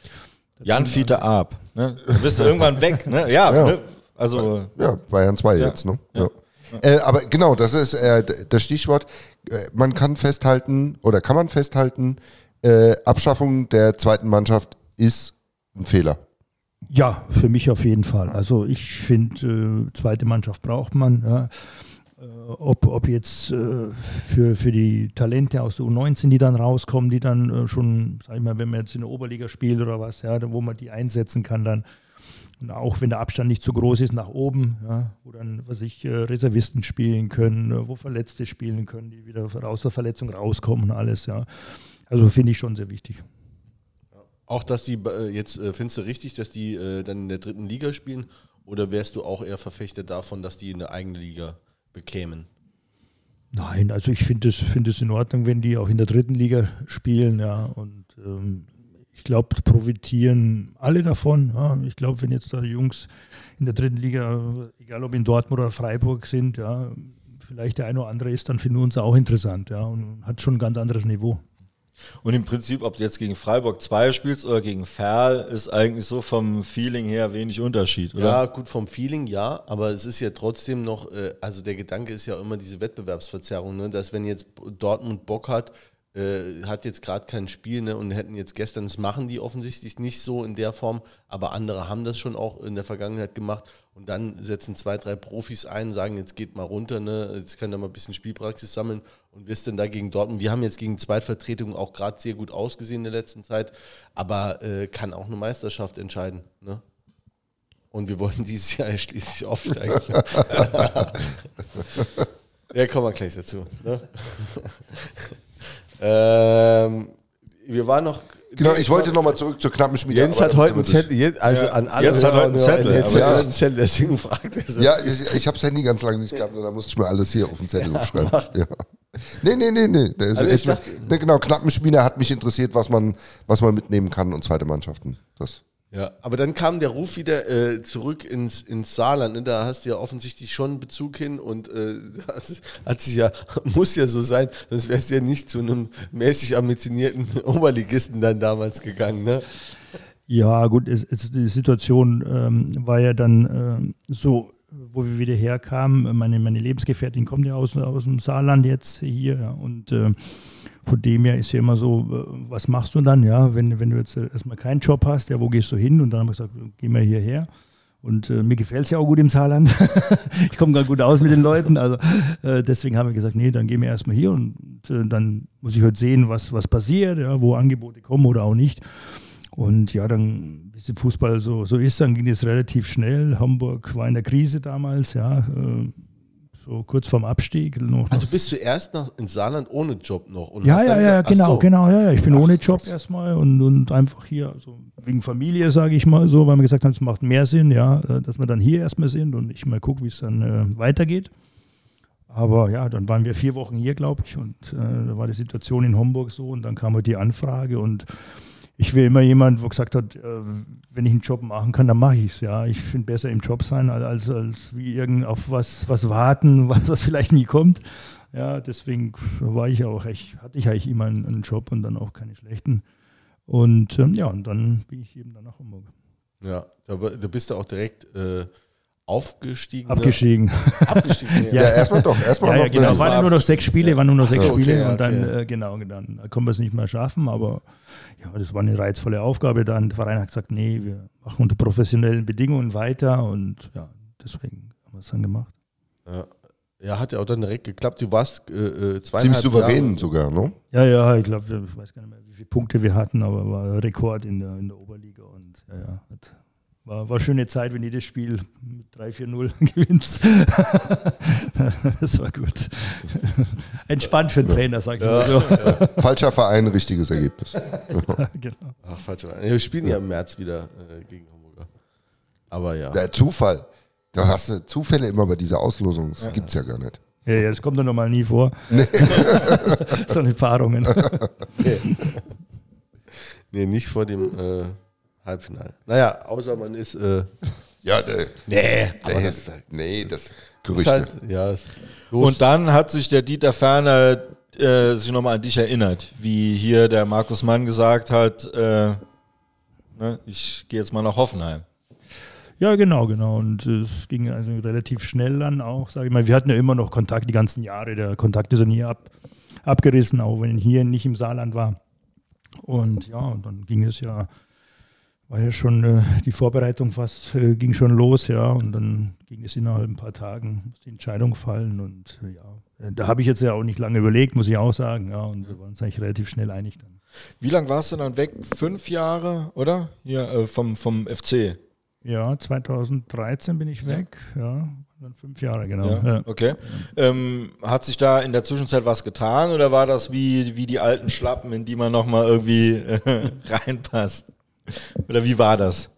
Jan Fiete ab. Ne? Du bist irgendwann weg. Ne? Ja, ja. Ne? Also ja, Bayern 2 ja. jetzt, ne? Ja. Äh, aber genau, das ist äh, das Stichwort. Äh, man kann festhalten oder kann man festhalten, äh, Abschaffung der zweiten Mannschaft ist ein Fehler. Ja, für mich auf jeden Fall. Also ich finde, äh, zweite Mannschaft braucht man. Ja. Äh, ob, ob jetzt für, für die Talente aus der U19, die dann rauskommen, die dann schon, sag ich mal, wenn man jetzt in der Oberliga spielt oder was, ja, wo man die einsetzen kann, dann und auch wenn der Abstand nicht so groß ist nach oben, ja, wo dann, was ich, äh, Reservisten spielen können, äh, wo Verletzte spielen können, die wieder aus der Verletzung rauskommen und alles, ja. Also finde ich schon sehr wichtig. Auch, dass die, äh, jetzt findest du richtig, dass die dann in der dritten Liga spielen oder wärst du auch eher Verfechter davon, dass die eine eigene Liga bekämen? Nein, also ich finde es find in Ordnung, wenn die auch in der dritten Liga spielen, ja. Und ähm, ich glaube, profitieren alle davon. Ja. Ich glaube, wenn jetzt da die Jungs in der dritten Liga, egal ob in Dortmund oder Freiburg sind, ja, vielleicht der eine oder andere ist dann für uns auch interessant ja, und hat schon ein ganz anderes Niveau. Und im Prinzip, ob du jetzt gegen Freiburg 2 spielst oder gegen Ferl, ist eigentlich so vom Feeling her wenig Unterschied, oder? Ja, gut, vom Feeling ja, aber es ist ja trotzdem noch, äh, also der Gedanke ist ja immer diese Wettbewerbsverzerrung, ne? dass wenn jetzt Dortmund Bock hat, äh, hat jetzt gerade kein Spiel ne, und hätten jetzt gestern, das machen die offensichtlich nicht so in der Form, aber andere haben das schon auch in der Vergangenheit gemacht und dann setzen zwei, drei Profis ein, sagen, jetzt geht mal runter, ne, jetzt könnt ihr mal ein bisschen Spielpraxis sammeln und wir sind da gegen Dortmund. Wir haben jetzt gegen Zweitvertretungen auch gerade sehr gut ausgesehen in der letzten Zeit, aber äh, kann auch eine Meisterschaft entscheiden. Ne? Und wir wollen dieses Jahr schließlich aufsteigen. <laughs> ja, kommen wir gleich dazu. Ne? <laughs> Ähm, wir waren noch. Genau, ich wollte nochmal zurück zur knappen Schmiede. Jens hat heute einen Zettel, also ja. an alle Jens hat heute einen Zettel, Jens ja. einen Zettel, deswegen fragt er so. Ja, ich, ich habe das Handy ganz lange nicht gehabt und da musste ich mir alles hier auf den Zettel ja, aufschreiben. Ja. Nee, nee, nee, nee. Der also ist, dachte, nee genau, Knappenspieler hat mich interessiert, was man, was man mitnehmen kann und zweite Mannschaften. Das. Ja, aber dann kam der Ruf wieder äh, zurück ins, ins Saarland. Ne? Da hast du ja offensichtlich schon einen Bezug hin und äh, <laughs> das hat sich ja, muss ja so sein, sonst wärst du ja nicht zu einem mäßig ambitionierten <laughs> Oberligisten dann damals gegangen. Ne? Ja, gut, es, es, die Situation ähm, war ja dann ähm, so, wo wir wieder herkamen. Meine, meine Lebensgefährtin kommt ja aus, aus dem Saarland jetzt hier und äh, von dem her ist ja immer so, äh, was machst du dann, ja, wenn, wenn du jetzt erstmal keinen Job hast, ja, wo gehst du hin? Und dann haben wir gesagt, geh mal hierher. Und äh, mir gefällt es ja auch gut im Saarland. <laughs> ich komme gar gut aus mit den Leuten. Also äh, deswegen haben wir gesagt, nee, dann gehen wir erstmal hier und äh, dann muss ich halt sehen, was, was passiert, ja, wo Angebote kommen oder auch nicht. Und ja, dann, es im Fußball so, so ist, dann ging es relativ schnell. Hamburg war in der Krise damals, ja. So kurz vorm Abstieg. Noch, Also bist du erst noch ins Saarland ohne Job noch? Und ja, ja, ja, genau, so. genau, ja, ja. Ich bin Ach, ohne Job krass. erstmal und, und einfach hier, also wegen Familie, sage ich mal so, weil wir gesagt haben, es macht mehr Sinn, ja, äh, dass wir dann hier erstmal sind und ich mal gucke, wie es dann äh, weitergeht. Aber ja, dann waren wir vier Wochen hier, glaube ich, und äh, da war die Situation in Homburg so und dann kam halt die Anfrage und ich will immer jemand, wo gesagt hat, äh, wenn ich einen Job machen kann, dann mache ich es. Ja, ich finde besser im Job sein als, als, wie irgend auf was, was warten, <laughs> was, was vielleicht nie kommt. Ja, deswegen war ich auch echt, hatte ich eigentlich immer einen, Job und dann auch keine schlechten. Und ähm, ja, und dann bin ich eben dann nach Hamburg. Ja, war- da bist du auch direkt äh, aufgestiegen. Abgestiegen. <laughs> Abgestiegen. Ja, erstmal doch. Erstmal Ja, ja, genau. waren ja nur noch sechs Spiele, waren nur noch sechs so, okay, Spiele ja, und dann, okay. äh, genau, dann konnten wir es nicht mehr schaffen, aber ja, das war eine reizvolle Aufgabe dann. Der Verein hat gesagt, nee, wir machen unter professionellen Bedingungen weiter und ja, deswegen haben wir es dann gemacht. Ja. ja, hat ja auch dann direkt geklappt. Du warst äh, äh, zweieinhalb Ziemlich souverän Jahre- sogar, ne? Ja, ja, ich glaube, ich weiß gar nicht mehr, wie viele Punkte wir hatten, aber war Rekord in der, in der Oberliga und ja, ja, hat, war, war schöne Zeit, wenn du das Spiel mit 3-4-0 <laughs> gewinnst. <laughs> das war gut. Entspannt für den Trainer, sag ich mal so. Falscher Verein, richtiges Ergebnis. <laughs> genau. Ach, falsch. Wir spielen ja im März wieder äh, gegen Hamburger. Aber ja. Der Zufall. Da hast du Zufälle immer bei dieser Auslosung. Das gibt's ja gar nicht. Ja, ja, das kommt doch normal nie vor. so eine Paarungen. Nee, nicht vor dem äh, Halbfinale. Naja, außer man ist. Äh, Ja, der, nee, aber der das ist halt, nee, das Gerüchte. halt ja. Und dann hat sich der Dieter Ferner äh, sich nochmal an dich erinnert, wie hier der Markus Mann gesagt hat, äh, ne, ich gehe jetzt mal nach Hoffenheim. Ja, genau, genau. Und es ging also relativ schnell dann auch, sage ich mal. Wir hatten ja immer noch Kontakt die ganzen Jahre. Der Kontakt ist ja nie ab, abgerissen, auch wenn ich hier nicht im Saarland war. Und ja, und dann ging es ja, war ja schon äh, die Vorbereitung fast, äh, ging schon los, ja. Und dann ging es innerhalb ein paar Tagen, musste die Entscheidung fallen. Und äh, ja, äh, da habe ich jetzt ja auch nicht lange überlegt, muss ich auch sagen. Ja, und wir waren uns eigentlich relativ schnell einig dann. Wie lange warst du dann weg? Fünf Jahre, oder? Hier äh, vom, vom FC. Ja, 2013 bin ich weg, ja. Dann fünf Jahre, genau. Ja, Ja. okay. Ähm, hat sich da in der Zwischenzeit was getan oder war das wie, wie die alten Schlappen, in die man nochmal irgendwie <laughs> reinpasst? Oder wie war das?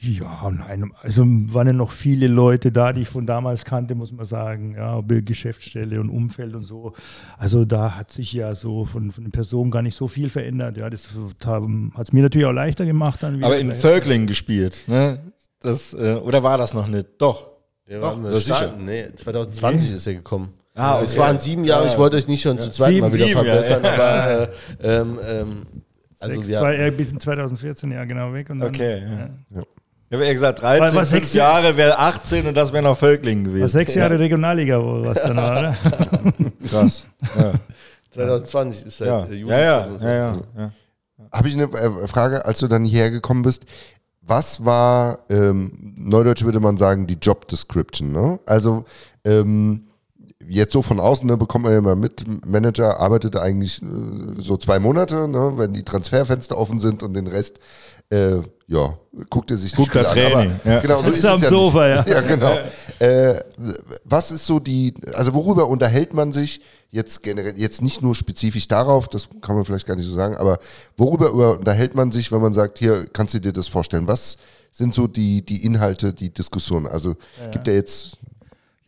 Ja, nein, also waren ja noch viele Leute da, die ich von damals kannte, muss man sagen, ja, ob Geschäftsstelle und Umfeld und so. Also da hat sich ja so von, von den Personen gar nicht so viel verändert. Ja, das hat es mir natürlich auch leichter gemacht. Dann Aber in Völklingen gespielt, ne? Das, äh, oder war das noch nicht? Doch. Der Doch, das sicher. Nee, 2020 ist er gekommen. Ah, Es okay. waren sieben Jahre, Ja. ich wollte euch nicht schon zum zweiten Sieben, Mal wieder sieben, ja, verbessern, ja. aber äh, ähm, ähm, also Sechs, wir, zwei, äh, bis 2014 ja genau weg. Und dann, Okay, ja. ja. Ich habe ja gesagt, 13, War- war fünf sechs Jahre wäre 18 und das wäre noch Völklingen War gewesen. sechs Jahre Regionalliga, wo was dann war, oder? <laughs> Krass. Ja, 2020 ist seit ja, äh, Juli ja, ja, 2020. ja, ja, ja. Habe ich eine äh, Frage, als du dann hierher gekommen bist. Was war, ähm, neudeutsch würde man sagen, die Job Description? Ne? Also ähm, jetzt so von außen ne, bekommt man ja immer mit, Manager arbeitet eigentlich äh, so zwei Monate, ne, wenn die Transferfenster offen sind und den Rest, äh, ja, guckt er sich die Guckt er Spiele an. Training, Aber, ja. Genau, so Sitzt ist er es am ja Sofa, nicht. ja. <laughs> Ja, genau. Äh, was ist so die, also worüber unterhält man sich jetzt generell, jetzt nicht nur spezifisch darauf, das kann man vielleicht gar nicht so sagen, aber worüber über- unterhält man sich, wenn man sagt, hier kannst du dir das vorstellen? Was sind so die, die Inhalte, die Diskussionen? Also gibt ja jetzt,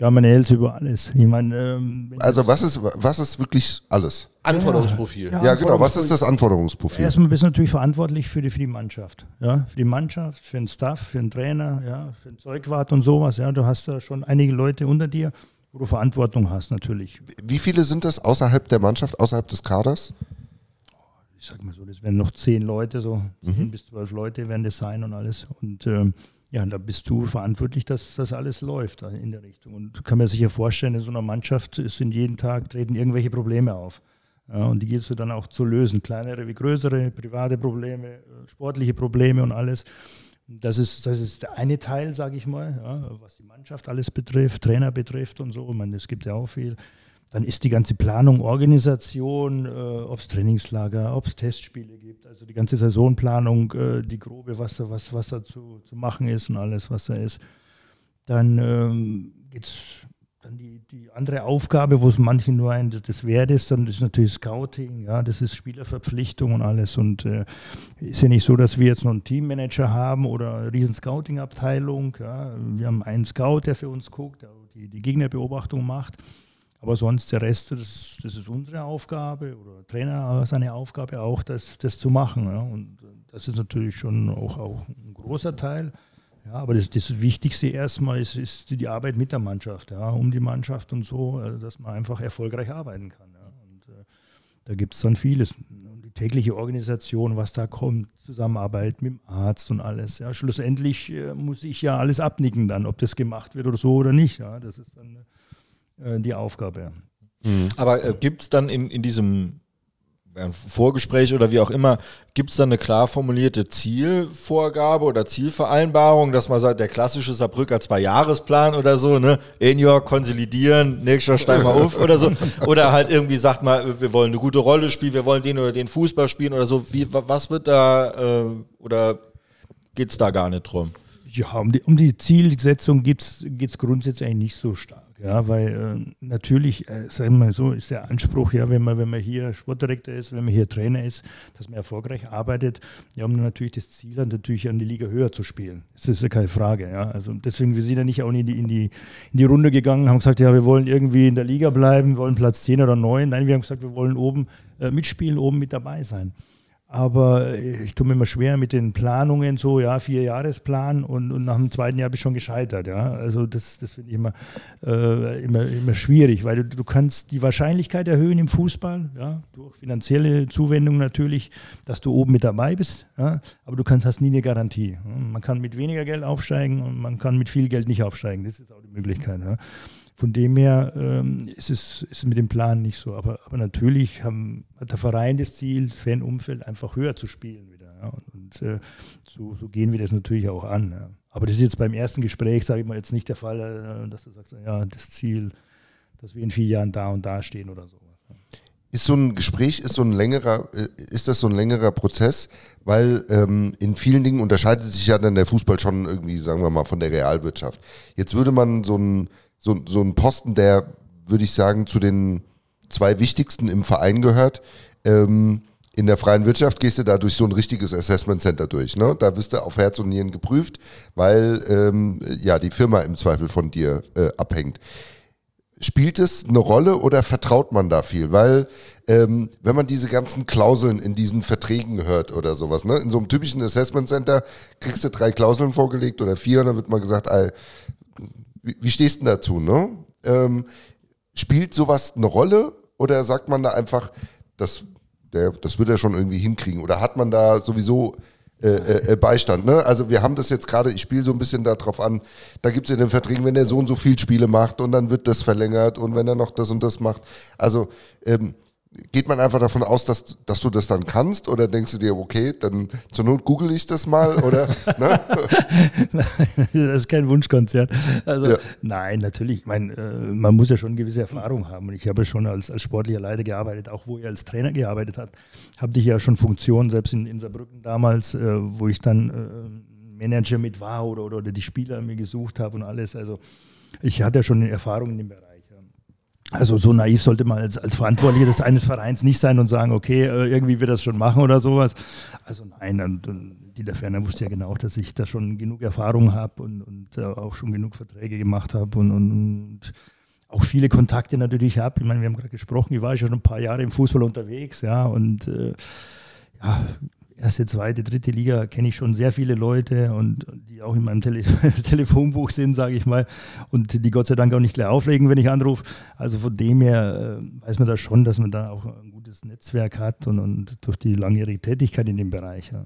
Ja, man hält über alles. Ich meine, ähm, also was ist, was ist wirklich alles? Anforderungsprofil. Ja. Ja, genau, was ist das Anforderungsprofil? Erstmal bist du natürlich verantwortlich für die, für die Mannschaft. Ja? Für die Mannschaft, für den Staff, für den Trainer, ja? für den Zeugwart und sowas. Ja? Du hast da schon einige Leute unter dir, wo du Verantwortung hast natürlich. Wie viele sind das außerhalb der Mannschaft, außerhalb des Kaders? Ich sag mal so, das werden noch zehn Leute, so Mhm. zehn bis zwölf Leute werden das sein und alles. Und ähm, ja, da bist du verantwortlich, dass das alles läuft in der Richtung. Und kann mir sicher vorstellen, in so einer Mannschaft sind jeden Tag treten irgendwelche Probleme auf. Ja, und die gilt es dann auch zu lösen. Kleinere wie größere, private Probleme, sportliche Probleme und alles. Das ist, das ist der eine Teil, sage ich mal, ja, was die Mannschaft alles betrifft, Trainer betrifft und so. Ich meine, es gibt ja auch viel. Dann ist die ganze Planung, Organisation, äh, ob es Trainingslager, ob es Testspiele gibt, also die ganze Saisonplanung, äh, die grobe, was da, was, was zu, zu machen ist und alles, was da ist. Dann ähm, es dann die, die andere Aufgabe, wo es manchen nur ein das wert ist, dann ist natürlich Scouting, ja, das ist Spielerverpflichtung und alles. Und äh, ist ja nicht so, dass wir jetzt noch einen Teammanager haben oder eine riesen Scouting-Abteilung. Ja. Wir haben einen Scout, der für uns guckt, der die, die Gegnerbeobachtung macht. Aber sonst der Rest, das, das ist unsere Aufgabe oder Trainer seine Aufgabe auch, das, das zu machen. Ja. Und das ist natürlich schon auch, auch ein großer Teil. Ja, aber das, das Wichtigste erstmal ist, ist die Arbeit mit der Mannschaft, ja, um die Mannschaft und so, also dass man einfach erfolgreich arbeiten kann. Ja. Und äh, da gibt es dann vieles. Die tägliche Organisation, was da kommt, Zusammenarbeit mit dem Arzt und alles. Ja. Schlussendlich äh, muss ich ja alles abnicken dann, ob das gemacht wird oder so oder nicht. Ja. Das ist dann äh, die Aufgabe. Mhm. Aber äh, gibt es dann in, in diesem Vorgespräch oder wie auch immer, gibt es da eine klar formulierte Zielvorgabe oder Zielvereinbarung, dass man sagt, der klassische Saarbrücker Zwei-Jahresplan oder so, ne, Jahr konsolidieren, nächster Stein mal auf oder so, oder halt irgendwie sagt man, wir wollen eine gute Rolle spielen, wir wollen den oder den Fußball spielen oder so, wie, was wird da, äh, oder geht es da gar nicht drum? Ja, um die, um die Zielsetzung geht es grundsätzlich eigentlich nicht so stark. Ja, weil äh, natürlich, äh, sagen wir mal so, ist der Anspruch, ja, wenn man, wenn man hier Sportdirektor ist, wenn man hier Trainer ist, dass man erfolgreich arbeitet, ja, um natürlich das Ziel dann natürlich an die Liga höher zu spielen. Das ist ja keine Frage, ja. Also deswegen, wir sind ja nicht auch in die, in die, in die Runde gegangen, haben gesagt, ja, wir wollen irgendwie in der Liga bleiben, wir wollen Platz 10 oder 9. Nein, wir haben gesagt, wir wollen oben äh, mitspielen, oben mit dabei sein. Aber ich tue mir immer schwer mit den Planungen, so, ja, vier Jahresplan und, und nach dem zweiten Jahr bin ich schon gescheitert, ja. Also das, das finde ich immer, äh, immer, immer schwierig, weil du, du kannst die Wahrscheinlichkeit erhöhen im Fußball, ja, durch finanzielle Zuwendung natürlich, dass du oben mit dabei bist, ja, aber du kannst, hast nie eine Garantie. Man kann mit weniger Geld aufsteigen und man kann mit viel Geld nicht aufsteigen. Das ist auch die Möglichkeit. Ja. Von dem her ähm, ist, es, ist mit dem Plan nicht so. Aber, aber natürlich haben, hat der Verein das Ziel, das Fanumfeld einfach höher zu spielen wieder. Ja. Und, und äh, so, so, gehen wir das natürlich auch an. Ja. Aber das ist jetzt beim ersten Gespräch, sage ich mal, jetzt nicht der Fall, äh, dass du sagst, ja, das Ziel, dass wir in vier Jahren da und da stehen oder sowas. Ist so ein Gespräch, ist so ein längerer, äh, ist das so ein längerer Prozess? Weil ähm, in vielen Dingen unterscheidet sich ja dann der Fußball schon irgendwie, sagen wir mal, von der Realwirtschaft. Jetzt würde man so ein so, so ein Posten, der, würde ich sagen, zu den zwei wichtigsten im Verein gehört. Ähm, in der freien Wirtschaft gehst du da durch so ein richtiges Assessment Center durch. Ne? Da wirst du auf Herz und Nieren geprüft, weil ähm, ja die Firma im Zweifel von dir äh, abhängt. Spielt es eine Rolle oder vertraut man da viel? Weil ähm, wenn man diese ganzen Klauseln in diesen Verträgen hört oder sowas, ne? in so einem typischen Assessment Center kriegst du drei Klauseln vorgelegt oder vier und dann wird mal gesagt, ey, wie, wie stehst du dazu? Ne? Ähm, spielt sowas eine Rolle oder sagt man da einfach, das, der, das wird er schon irgendwie hinkriegen? Oder hat man da sowieso äh, äh, äh Beistand? Ne? Also wir haben das jetzt gerade, ich spiele so ein bisschen darauf an, da gibt es in den Verträgen, wenn der so und so viel Spiele macht und dann wird das verlängert und wenn er noch das und das macht. Also ähm, geht man einfach davon aus, dass, dass du das dann kannst oder denkst du dir, okay, dann zur Not google ich das mal oder? ne? <laughs> nein, das ist kein Wunschkonzert. Also ja. nein, natürlich. Ich meine, äh, man muss ja schon eine gewisse Erfahrung haben und ich habe schon als, als sportlicher Leiter gearbeitet, auch wo ich als Trainer gearbeitet habe, habe ich ja schon Funktionen, selbst in, in Saarbrücken damals, äh, wo ich dann äh, Manager mit war oder, oder, oder die Spieler mir gesucht habe und alles. Also ich hatte ja schon Erfahrung in dem Bereich. Also so naiv sollte man als, als Verantwortlicher des eines Vereins nicht sein und sagen, okay, äh, irgendwie wird das schon machen oder sowas. Also nein, und, und Dieter Ferner wusste ja genau, dass ich da schon genug Erfahrung habe und, und äh, auch schon genug Verträge gemacht habe und, und, auch viele Kontakte natürlich habe. Ich meine, wir haben gerade gesprochen, ich war schon ein paar Jahre im Fußball unterwegs, ja, und äh, ja, erste, zweite, dritte Liga kenne ich schon sehr viele Leute und die auch in meinem Tele <laughs> Telefonbuch sind, sage ich mal, und die Gott sei Dank auch nicht gleich auflegen, wenn ich anrufe. Also von dem her äh, weiß man da schon, dass man da auch ein gutes Netzwerk hat und, und durch die langjährige Tätigkeit in dem Bereich. Ja.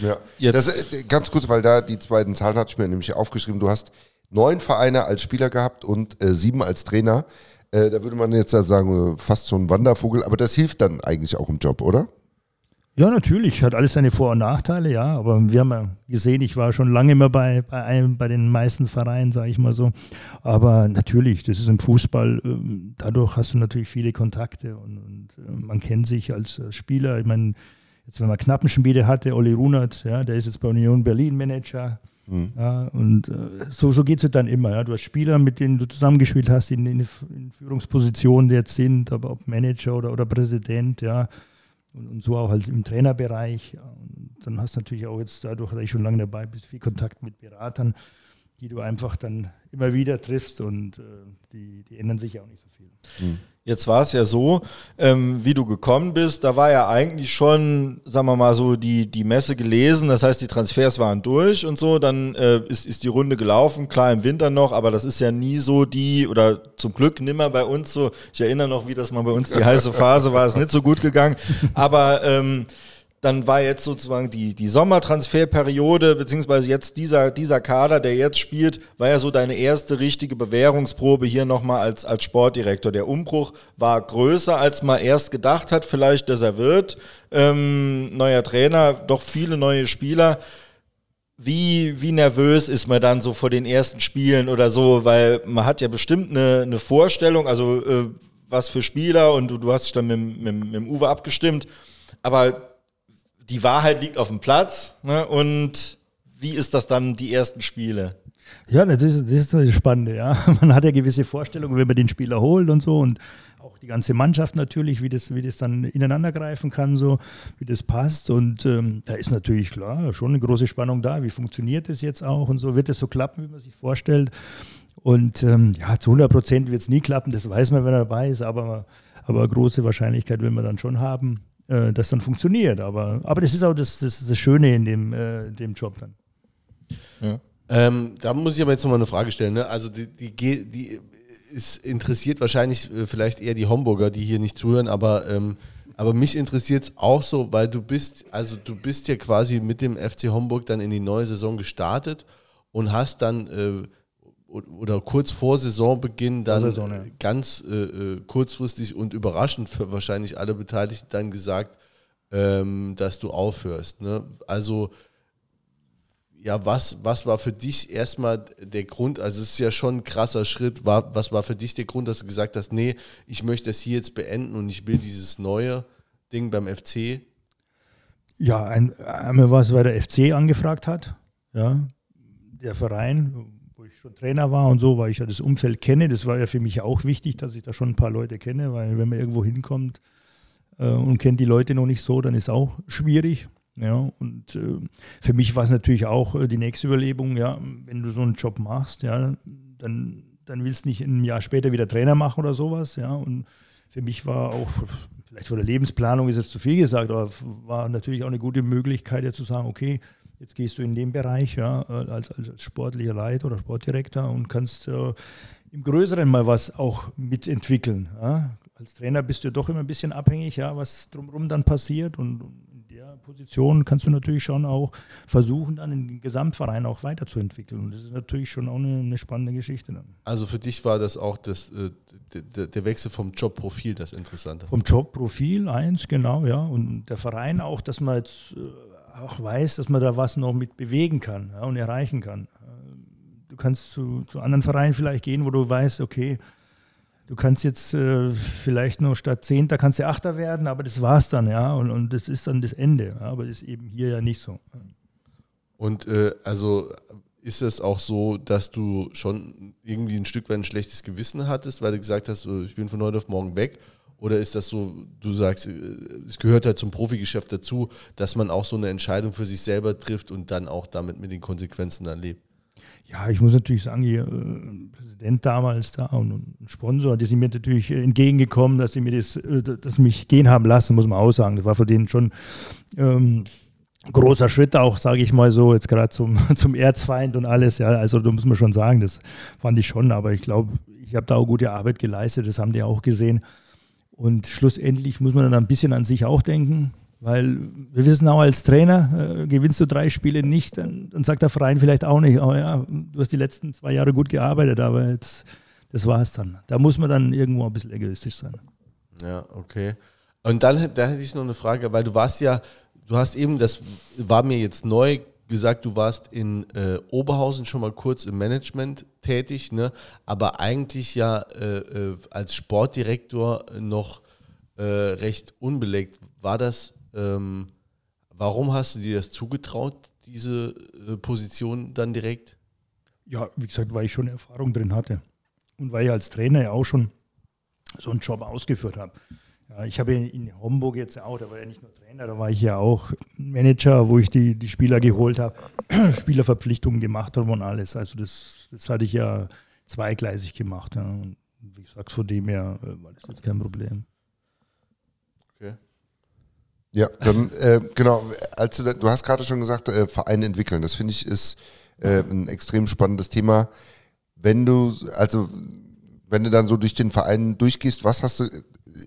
Ja, Jetzt. Das, äh, ganz kurz, weil da die zweiten Zahlen hatte ich mir nämlich aufgeschrieben. Du hast neun Vereine als Spieler gehabt und äh, sieben als Trainer. Äh, da würde man jetzt sagen, fast so ein Wandervogel, aber das hilft dann eigentlich auch im Job, oder? Ja, natürlich, hat alles seine Vor- und Nachteile, ja. Aber wir haben ja gesehen, ich war schon lange immer bei, bei, einem, bei den meisten Vereinen, sage ich mal so. Aber natürlich, das ist im Fußball, ähm, dadurch hast du natürlich viele Kontakte und, und äh, man kennt sich als Spieler. Ich meine, jetzt wenn man Knappenspiele hatte, Olli Runert, ja, der ist jetzt bei Union Berlin Manager. Mhm. Ja, und äh, so, so geht es halt dann immer. Ja. Du hast Spieler, mit denen du zusammengespielt hast, die in, in, in Führungspositionen jetzt sind, aber ob Manager oder, oder Präsident, ja. Und, und so auch als im Trainerbereich. Und dann hast du natürlich auch jetzt dadurch, dass ich schon lange dabei bin, viel Kontakt mit Beratern, die du einfach dann immer wieder triffst und äh, die, die ändern sich ja auch nicht so viel. Mhm. Jetzt war es ja so, ähm, wie du gekommen bist, da war ja eigentlich schon, sagen wir mal so, die, die Messe gelesen, das heißt, die Transfers waren durch und so, dann äh, ist, ist die Runde gelaufen, klar im Winter noch, aber das ist ja nie so die, oder zum Glück nimmer bei uns so, ich erinnere noch, wie das mal bei uns die heiße Phase war, ist nicht so gut gegangen, aber ähm, dann war jetzt sozusagen die, die Sommertransferperiode, beziehungsweise jetzt dieser, dieser Kader, der jetzt spielt, war ja so deine erste richtige Bewährungsprobe hier nochmal als, als Sportdirektor. Der Umbruch war größer, als man erst gedacht hat, vielleicht, dass er wird. Ähm, neuer Trainer, doch viele neue Spieler. Wie, wie nervös ist man dann so vor den ersten Spielen oder so? Weil man hat ja bestimmt eine, eine Vorstellung, also äh, was für Spieler und du, du hast dich dann mit, mit, mit dem Uwe abgestimmt. Aber die Wahrheit liegt auf dem Platz. Ne? Und wie ist das dann die ersten Spiele? Ja, das ist, das ist das Spannende. Ja. <laughs> Man hat ja gewisse Vorstellungen, wenn man den Spieler holt und so und auch die ganze Mannschaft natürlich, wie das, wie das dann ineinander greifen kann, so wie das passt. Und ähm, da ist natürlich klar schon eine große Spannung da. Wie funktioniert das jetzt auch und so? Wird es so klappen, wie man sich vorstellt? Und ähm, ja, zu 100 Prozent wird es nie klappen, das weiß man, wenn er dabei ist, aber, aber große Wahrscheinlichkeit will man dann schon haben äh, das dann funktioniert. Aber, aber das ist auch das, das, das Schöne in dem, äh, dem Job dann. Ja. Ähm, da muss ich aber jetzt nochmal eine Frage stellen. Ne? Also die, die, die ist interessiert wahrscheinlich äh, vielleicht eher die Homburger, die hier nicht zuhören, aber, ähm, aber mich interessiert es auch so, weil du bist, also du bist ja quasi mit dem FC Homburg dann in die neue Saison gestartet und hast dann äh, oder kurz vor Saisonbeginn dann Saison, ja. ganz äh, äh, kurzfristig und überraschend für wahrscheinlich alle Beteiligten dann gesagt, ähm, dass du aufhörst. Ne? Also ja, was, was war für dich erstmal der Grund? Also es ist ja schon ein krasser Schritt. War, was war für dich der Grund, dass du gesagt hast, nee, ich möchte das hier jetzt beenden und ich will dieses neue Ding beim FC? Ja, ein, einmal war es, weil der FC angefragt hat. Ja, der Verein, schon Trainer war und so, weil ich ja das Umfeld kenne. Das war ja für mich auch wichtig, dass ich da schon ein paar Leute kenne, weil wenn man irgendwo hinkommt äh, und kennt die Leute noch nicht so, dann ist auch schwierig. Ja, und äh, für mich war es natürlich auch äh, die nächste Überlegung, ja, wenn du so einen Job machst, ja, dann, dann willst du nicht ein Jahr später wieder Trainer machen oder sowas, ja. Und für mich war auch, vielleicht von der Lebensplanung ist es zu viel gesagt, aber war natürlich auch eine gute Möglichkeit, ja zu sagen, okay, Jetzt gehst du in den Bereich ja, als, als sportlicher Leiter oder Sportdirektor und kannst äh, im Größeren mal was auch mitentwickeln. Ja. Als Trainer bist du doch immer ein bisschen abhängig, ja, was drumherum dann passiert. Und in der Position kannst du natürlich schon auch versuchen, dann den Gesamtverein auch weiterzuentwickeln. Und das ist natürlich schon auch eine, eine spannende Geschichte. Dann. Also für dich war das auch das, äh, der, der Wechsel vom Jobprofil das Interessante? Vom Jobprofil eins, genau, ja. Und der Verein auch, dass man jetzt äh, auch weiß, dass man da was noch mit bewegen kann ja, und erreichen kann. Du kannst zu, zu anderen Vereinen vielleicht gehen, wo du weißt, okay, du kannst jetzt äh, vielleicht nur statt Zehnter kannst du Achter werden, aber das war's dann, ja, und, und das ist dann das Ende. Ja, aber das ist eben hier ja nicht so. Und äh, also ist es auch so, dass du schon irgendwie ein Stück weit ein schlechtes Gewissen hattest, weil du gesagt hast, ich bin von heute auf morgen weg oder ist das so, du sagst, äh, es gehört halt zum Profigeschäft dazu, dass man auch so eine Entscheidung für sich selber trifft und dann auch damit mit den Konsequenzen dann lebt? Ja, ich muss natürlich sagen, hier, äh, Präsident damals da und ein Sponsor, die sind mir natürlich entgegengekommen, dass sie mir das, äh, das mich gehen haben lassen, muss man auch sagen. Das war für den schon ähm, großer Schritt auch, sage ich mal so, jetzt gerade zum, <laughs> zum Erzfeind und alles. Ja, also da muss man schon sagen, das fand ich schon, aber ich glaube, ich habe da auch gute Arbeit geleistet, das haben die auch gesehen. Und schlussendlich muss man dann ein bisschen an sich auch denken, weil wir wissen auch als Trainer, äh, gewinnst du drei Spiele nicht, dann, dann, sagt der Verein vielleicht auch nicht, oh ja, du hast die letzten zwei Jahre gut gearbeitet, aber jetzt, das war es dann. Da muss man dann irgendwo ein bisschen egoistisch sein. Ja, okay. Und dann da hätte ich noch eine Frage, weil du warst ja, du hast eben, das war mir jetzt neu, gesagt, du warst in äh, Oberhausen schon mal kurz im Management tätig, ne? aber eigentlich ja äh, äh, als Sportdirektor noch äh, recht unbelegt. War das, ähm, warum hast du dir das zugetraut, diese äh, Position dann direkt? Ja, wie gesagt, weil ich schon Erfahrung drin hatte. Und weil ich als Trainer ja auch schon so einen Job ausgeführt habe. Ja, ich habe in Homburg jetzt auch, da war ja nicht nur Trainer, da war ich ja auch Manager, wo ich die, die Spieler geholt habe, <clears throat> Spielerverpflichtungen gemacht habe und alles. Also das, das hatte ich ja zweigleisig gemacht. Ja. Und wie gesagt, von dem her äh, war das jetzt kein Problem. Okay. Ja, dann äh, genau, als du, du hast gerade schon gesagt, äh, Vereine entwickeln. Das finde ich ist äh, ein extrem spannendes Thema. Wenn du, also wenn du dann so durch den Verein durchgehst, was hast du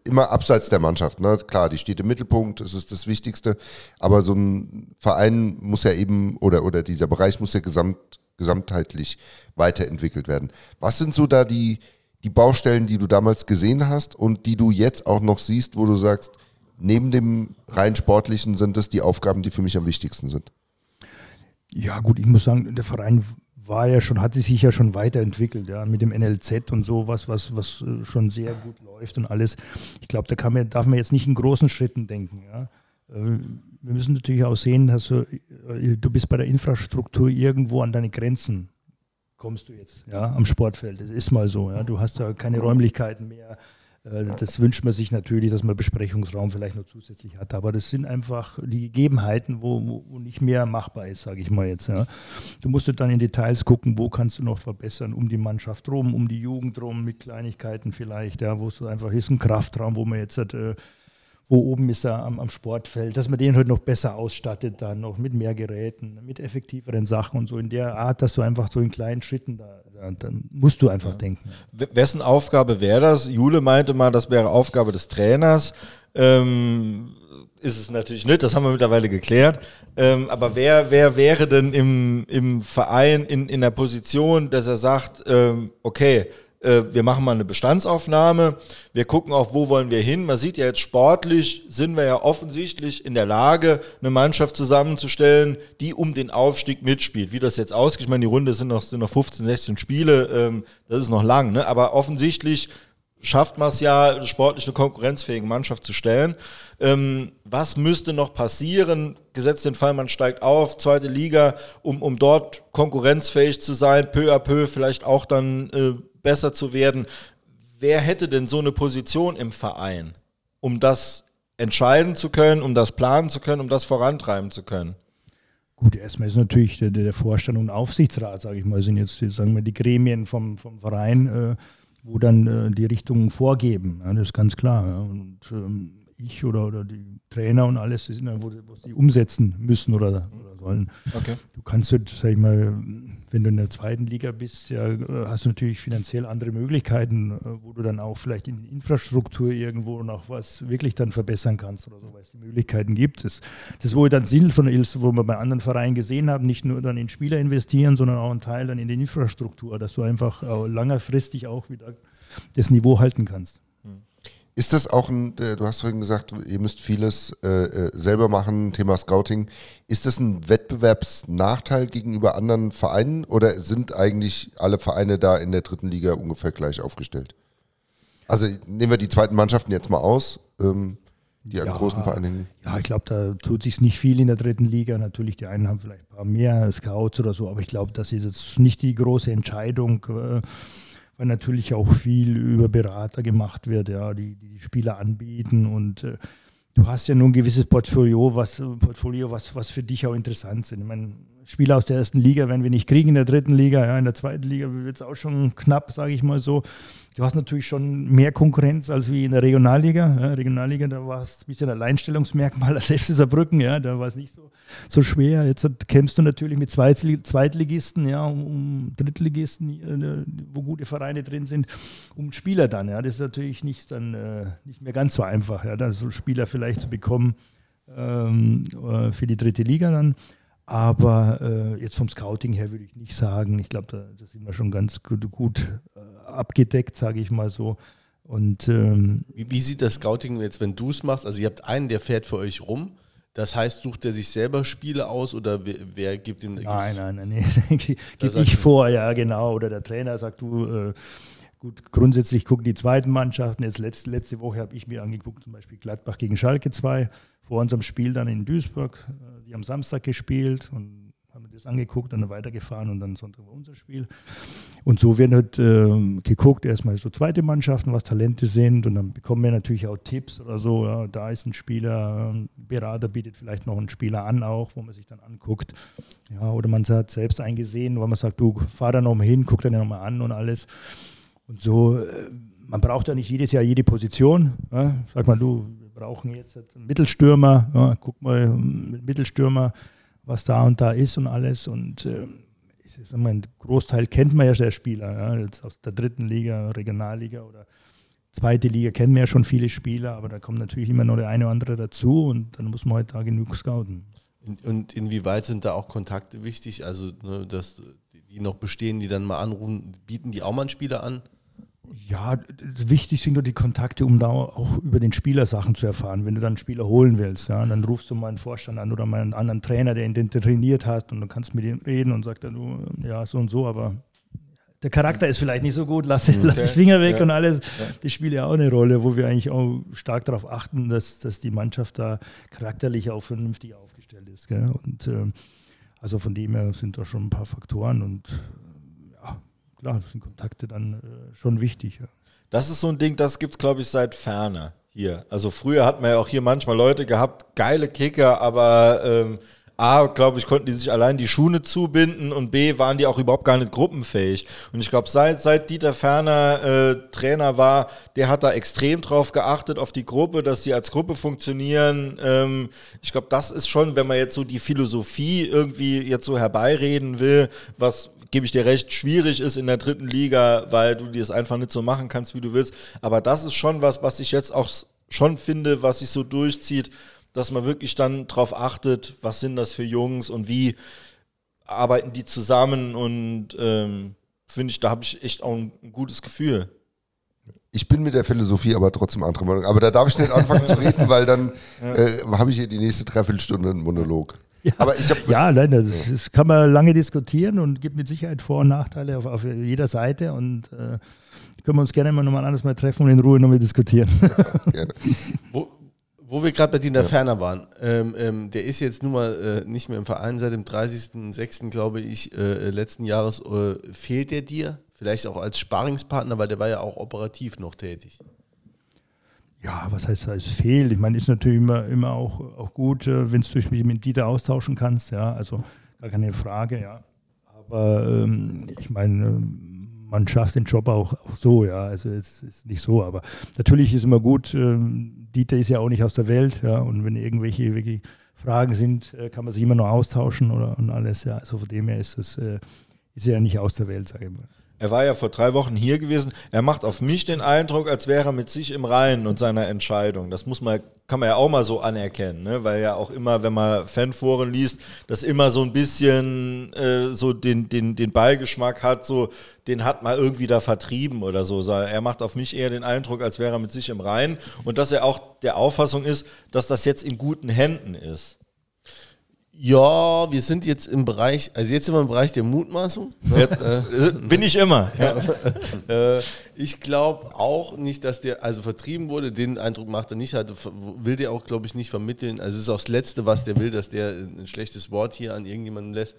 immer abseits der Mannschaft? Ne? Klar, die steht im Mittelpunkt, das ist das Wichtigste, aber so ein Verein muss ja eben, oder, oder dieser Bereich muss ja gesamt, gesamtheitlich weiterentwickelt werden. Was sind so da die, die Baustellen, die du damals gesehen hast und die du jetzt auch noch siehst, wo du sagst, neben dem rein sportlichen sind das die Aufgaben, die für mich am wichtigsten sind? Ja, gut, ich muss sagen, der Verein war ja schon, hatte sich ja schon weiterentwickelt, ja, mit dem NLZ und so, was, was, äh, schon sehr gut läuft und alles. Ich glaube, da kann man, darf man jetzt nicht in großen Schritten denken. Ja. Äh, wir müssen natürlich auch sehen, dass du, äh, du bist bei der Infrastruktur irgendwo an deine Grenzen kommst du jetzt, ja, am Sportfeld. Das ist mal so, ja. Du hast ja keine Räumlichkeiten mehr. Äh, das wünscht man sich natürlich, dass man Besprechungsraum vielleicht noch zusätzlich hat. Aber das sind einfach die Gegebenheiten, wo, wo nicht mehr machbar ist, sage ich mal jetzt. Ja. Du musst dann in Details gucken, wo kannst du noch verbessern, um die Mannschaft rum, um die Jugend rum, mit Kleinigkeiten vielleicht, ja, wo es einfach ist, ein Kraftraum, wo man jetzt hat, äh, wo oben ist er am, am, Sportfeld, dass man den halt noch besser ausstattet, dann noch mit mehr Geräten, mit effektiveren Sachen und so in der Art, dass du einfach so in kleinen Schritten da, da, da musst du einfach ja. denken. Wessen Aufgabe wäre das? Jule meinte mal, das wäre Aufgabe des Trainers. Ähm, ist es natürlich nicht, das haben wir mittlerweile geklärt. Ähm, aber wer, wer wäre denn im, im Verein in, in der Position, dass er sagt, ähm, okay, äh, wir machen mal eine Bestandsaufnahme, wir gucken auch, wo wollen wir hin. Man sieht ja jetzt sportlich, sind wir ja offensichtlich in der Lage, eine Mannschaft zusammenzustellen, die um den Aufstieg mitspielt. Wie das jetzt ausgeht, ich meine, die Runde sind noch, sind noch 15, 16 Spiele, ähm, das ist noch lang, ne? aber offensichtlich schafft man es ja, sportlich eine konkurrenzfähige Mannschaft zu stellen. Ähm, was müsste noch passieren, gesetzt den Fall, man steigt auf, zweite Liga, um, um dort konkurrenzfähig zu sein, peu à peu vielleicht auch dann äh, besser zu werden. Wer hätte denn so eine Position im Verein, um das entscheiden zu können, um das planen zu können, um das vorantreiben zu können? Gut, erstmal ist natürlich der, der Vorstand und Aufsichtsrat, sage ich mal, sind jetzt sagen wir, die Gremien vom, vom Verein, äh, wo dann äh, die Richtungen vorgeben. Ja, das ist ganz klar. Ja. Und ähm, ich oder, oder die Trainer und alles, das sind dann, wo, wo sie umsetzen müssen oder, oder sollen. Okay. Du kannst, halt, sag ich mal, wenn du in der zweiten Liga bist, ja, hast du natürlich finanziell andere Möglichkeiten, wo du dann auch vielleicht in Infrastruktur irgendwo noch was wirklich dann verbessern kannst oder so, weil es die Möglichkeiten gibt. Das, das wo dann sinnvoll ist, wo wir bei anderen Vereinen gesehen haben, nicht nur dann in Spieler investieren, sondern auch einen Teil dann in die Infrastruktur, dass du einfach langfristig auch wieder das Niveau halten kannst. Ist das auch ein, äh, du hast vorhin gesagt, ihr müsst vieles äh, äh, selber machen, Thema Scouting. Ist das ein Wettbewerbsnachteil gegenüber anderen Vereinen oder sind eigentlich alle Vereine da in der dritten Liga ungefähr gleich aufgestellt? Also nehmen wir die zweiten Mannschaften jetzt mal aus, ähm, die ja, an großen Vereinen. Ja, ich glaube, da tut sich nicht viel in der dritten Liga. Natürlich, die einen haben vielleicht ein paar mehr Scouts oder so, aber ich glaube, das ist jetzt nicht die große Entscheidung. Äh, weil natürlich auch viel über Berater gemacht wird, ja, die die Spieler anbieten und äh, du hast ja nur ein gewisses Portfolio, was, Portfolio, was, was für dich auch interessant sind. Ich meine, Spieler aus der ersten Liga werden wir nicht kriegen in der dritten Liga, ja, in der zweiten Liga wird es auch schon knapp, sage ich mal so. Du hast natürlich schon mehr Konkurrenz als wie in der Regionalliga. Ja, Regionalliga, da war es ein bisschen ein Alleinstellungsmerkmal <laughs> als FC Saarbrücken, ja, da war es nicht so, so schwer. Jetzt kämpfst du natürlich mit Zweitligisten, ja, um Drittligisten, äh, wo gute Vereine drin sind, um Spieler dann. Ja. Das ist natürlich nicht, dann, äh, nicht mehr ganz so einfach, ja, da so Spieler vielleicht zu bekommen ähm, äh, für die dritte Liga dann. Aber äh, jetzt vom Scouting her würde ich nicht sagen. Ich glaube, da, da, sind wir schon ganz gut, gut äh, abgedeckt, sage ich mal so. Und ähm, wie, wie, sieht das Scouting jetzt, wenn du es machst? Also ihr habt einen, der fährt für euch rum. Das heißt, sucht er sich selber Spiele aus oder wer, wer gibt ihm? Nein, nein, nein, nee. <laughs> gebe ich vor, ja genau. Oder der Trainer sagt, du, äh, gut, grundsätzlich gucken die zweiten Mannschaften. Jetzt letzte, letzte Woche habe ich mir angeguckt, zum Beispiel Gladbach gegen Schalke 2 vor unserem Spiel dann in Duisburg. Äh, die haben Samstag gespielt und das angeguckt, dann weitergefahren und dann Sonntag war unser Spiel. Und so werden halt äh, geguckt, erstmal so zweite Mannschaften, was Talente sind und dann bekommen wir natürlich auch Tipps oder so. Ja, da ist ein Spieler, ein Berater bietet vielleicht noch einen Spieler an auch, wo man sich dann anguckt. Ja, oder man hat selbst eingesehen, weil man sagt, du fahr da nochmal hin, guck dir nochmal an und alles. Und so, äh, man braucht ja nicht jedes Jahr jede Position. Ja. Sag mal, du, wir brauchen jetzt einen Mittelstürmer, ja, guck mal, mit Mittelstürmer, was da und da ist und alles. Und äh, ich sag mal, ein Großteil kennt man ja der Spieler, ja, jetzt aus der dritten Liga, Regionalliga oder zweite Liga kennen wir ja schon viele Spieler, aber da kommt natürlich immer noch der eine oder andere dazu und dann muss man halt da genug scouten. Und inwieweit sind da auch Kontakte wichtig? Also, ne, dass die noch bestehen, die dann mal anrufen, bieten die auch mal einen Spieler an? Ja, wichtig sind nur die Kontakte, um da auch über den Spieler Sachen zu erfahren. Wenn du dann einen Spieler holen willst, ja, dann rufst du mal einen Vorstand an oder mal einen anderen Trainer, der ihn trainiert hat und dann kannst du mit ihm reden und sagt dann, du, ja, so und so, aber der Charakter ist vielleicht nicht so gut, lass, okay. lass die Finger weg ja. und alles. Das spielt ja auch eine Rolle, wo wir eigentlich auch stark darauf achten, dass, dass die Mannschaft da charakterlich auch vernünftig aufgestellt ist. Gell? Und äh, also von dem her sind da schon ein paar Faktoren und klar, sind Kontakte dann äh, schon wichtig. Ja. Das ist so ein Ding, das gibt es, glaube ich, seit ferner hier. Also früher hat man ja auch hier manchmal Leute gehabt, geile Kicker, aber ähm, A, glaube ich, konnten die sich allein die Schuhe zubinden und B, waren die auch überhaupt gar nicht gruppenfähig. Und ich glaube, seit, seit Dieter Ferner äh, Trainer war, der hat da extrem drauf geachtet, auf die Gruppe, dass sie als Gruppe funktionieren. Ähm, ich glaube, das ist schon, wenn man jetzt so die Philosophie irgendwie jetzt so herbeireden will, was gebe ich dir recht, schwierig ist in der dritten Liga, weil du dir es einfach nicht so machen kannst, wie du willst. Aber das ist schon was, was ich jetzt auch schon finde, was sich so durchzieht, dass man wirklich dann darauf achtet, was sind das für Jungs und wie arbeiten die zusammen und ähm, finde ich, da habe ich echt auch ein, ein gutes Gefühl. Ich bin mit der Philosophie aber trotzdem anderer Meinung. Aber da darf ich nicht anfangen zu reden, weil dann <laughs> äh, habe ich hier die nächste Dreiviertelstunde einen Monolog. Ja, aber ich hab, ja nein, das, das, kann man lange diskutieren und gibt mit Sicherheit Vor- und Nachteile auf, auf jeder Seite und äh, können wir uns gerne mal nochmal anders mal treffen und in Ruhe nochmal diskutieren. gerne. <laughs> Wo, wo wir gerade bei Dieter ja. Ferner waren, ähm, ähm, der ist jetzt nun mal äh, nicht mehr im Verein seit dem 30.06., glaube ich, äh, letzten Jahres. Äh, fehlt der dir? Vielleicht auch als Sparingspartner, weil der war ja auch operativ noch tätig. Ja, was heißt, es fehlt? Ich meine, ist natürlich immer, immer auch, auch gut, äh, wenn du dich mit Dieter austauschen kannst, ja, also gar keine Frage, ja. Aber ähm, ich meine, ähm, man schafft den Job auch, auch so, ja, also es ist nicht so, aber natürlich ist immer gut, ähm, Dieter ist ja auch nicht aus der Welt, ja, und wenn irgendwelche wirklich Fragen sind, äh, kann man sich immer noch austauschen oder und alles, ja, also von dem her ist es, äh, ist ja nicht aus der Welt, sage ich mal. Er war ja vor drei Wochen hier gewesen. Er macht auf mich den Eindruck, als wäre er mit sich im Reinen und seiner Entscheidung. Das muss man, kann man ja auch mal so anerkennen, ne? weil ja auch immer, wenn man Fanforen liest, das immer so ein bisschen äh, so den, den, den Beigeschmack hat, so den hat man irgendwie da vertrieben oder so. Er macht auf mich eher den Eindruck, als wäre er mit sich im Reinen und dass er auch der Auffassung ist, dass das jetzt in guten Händen ist. Ja, wir sind jetzt im Bereich, also jetzt sind wir im Bereich der Mutmaßung. Ne? äh, bin ich immer. Ja. <laughs> äh, ich glaube auch nicht, dass der also vertrieben wurde. Den Eindruck macht er nicht. Hat, will der auch, glaube ich, nicht vermitteln. Also es ist auch das Letzte, was der will, dass der ein schlechtes Wort hier an irgendjemanden lässt.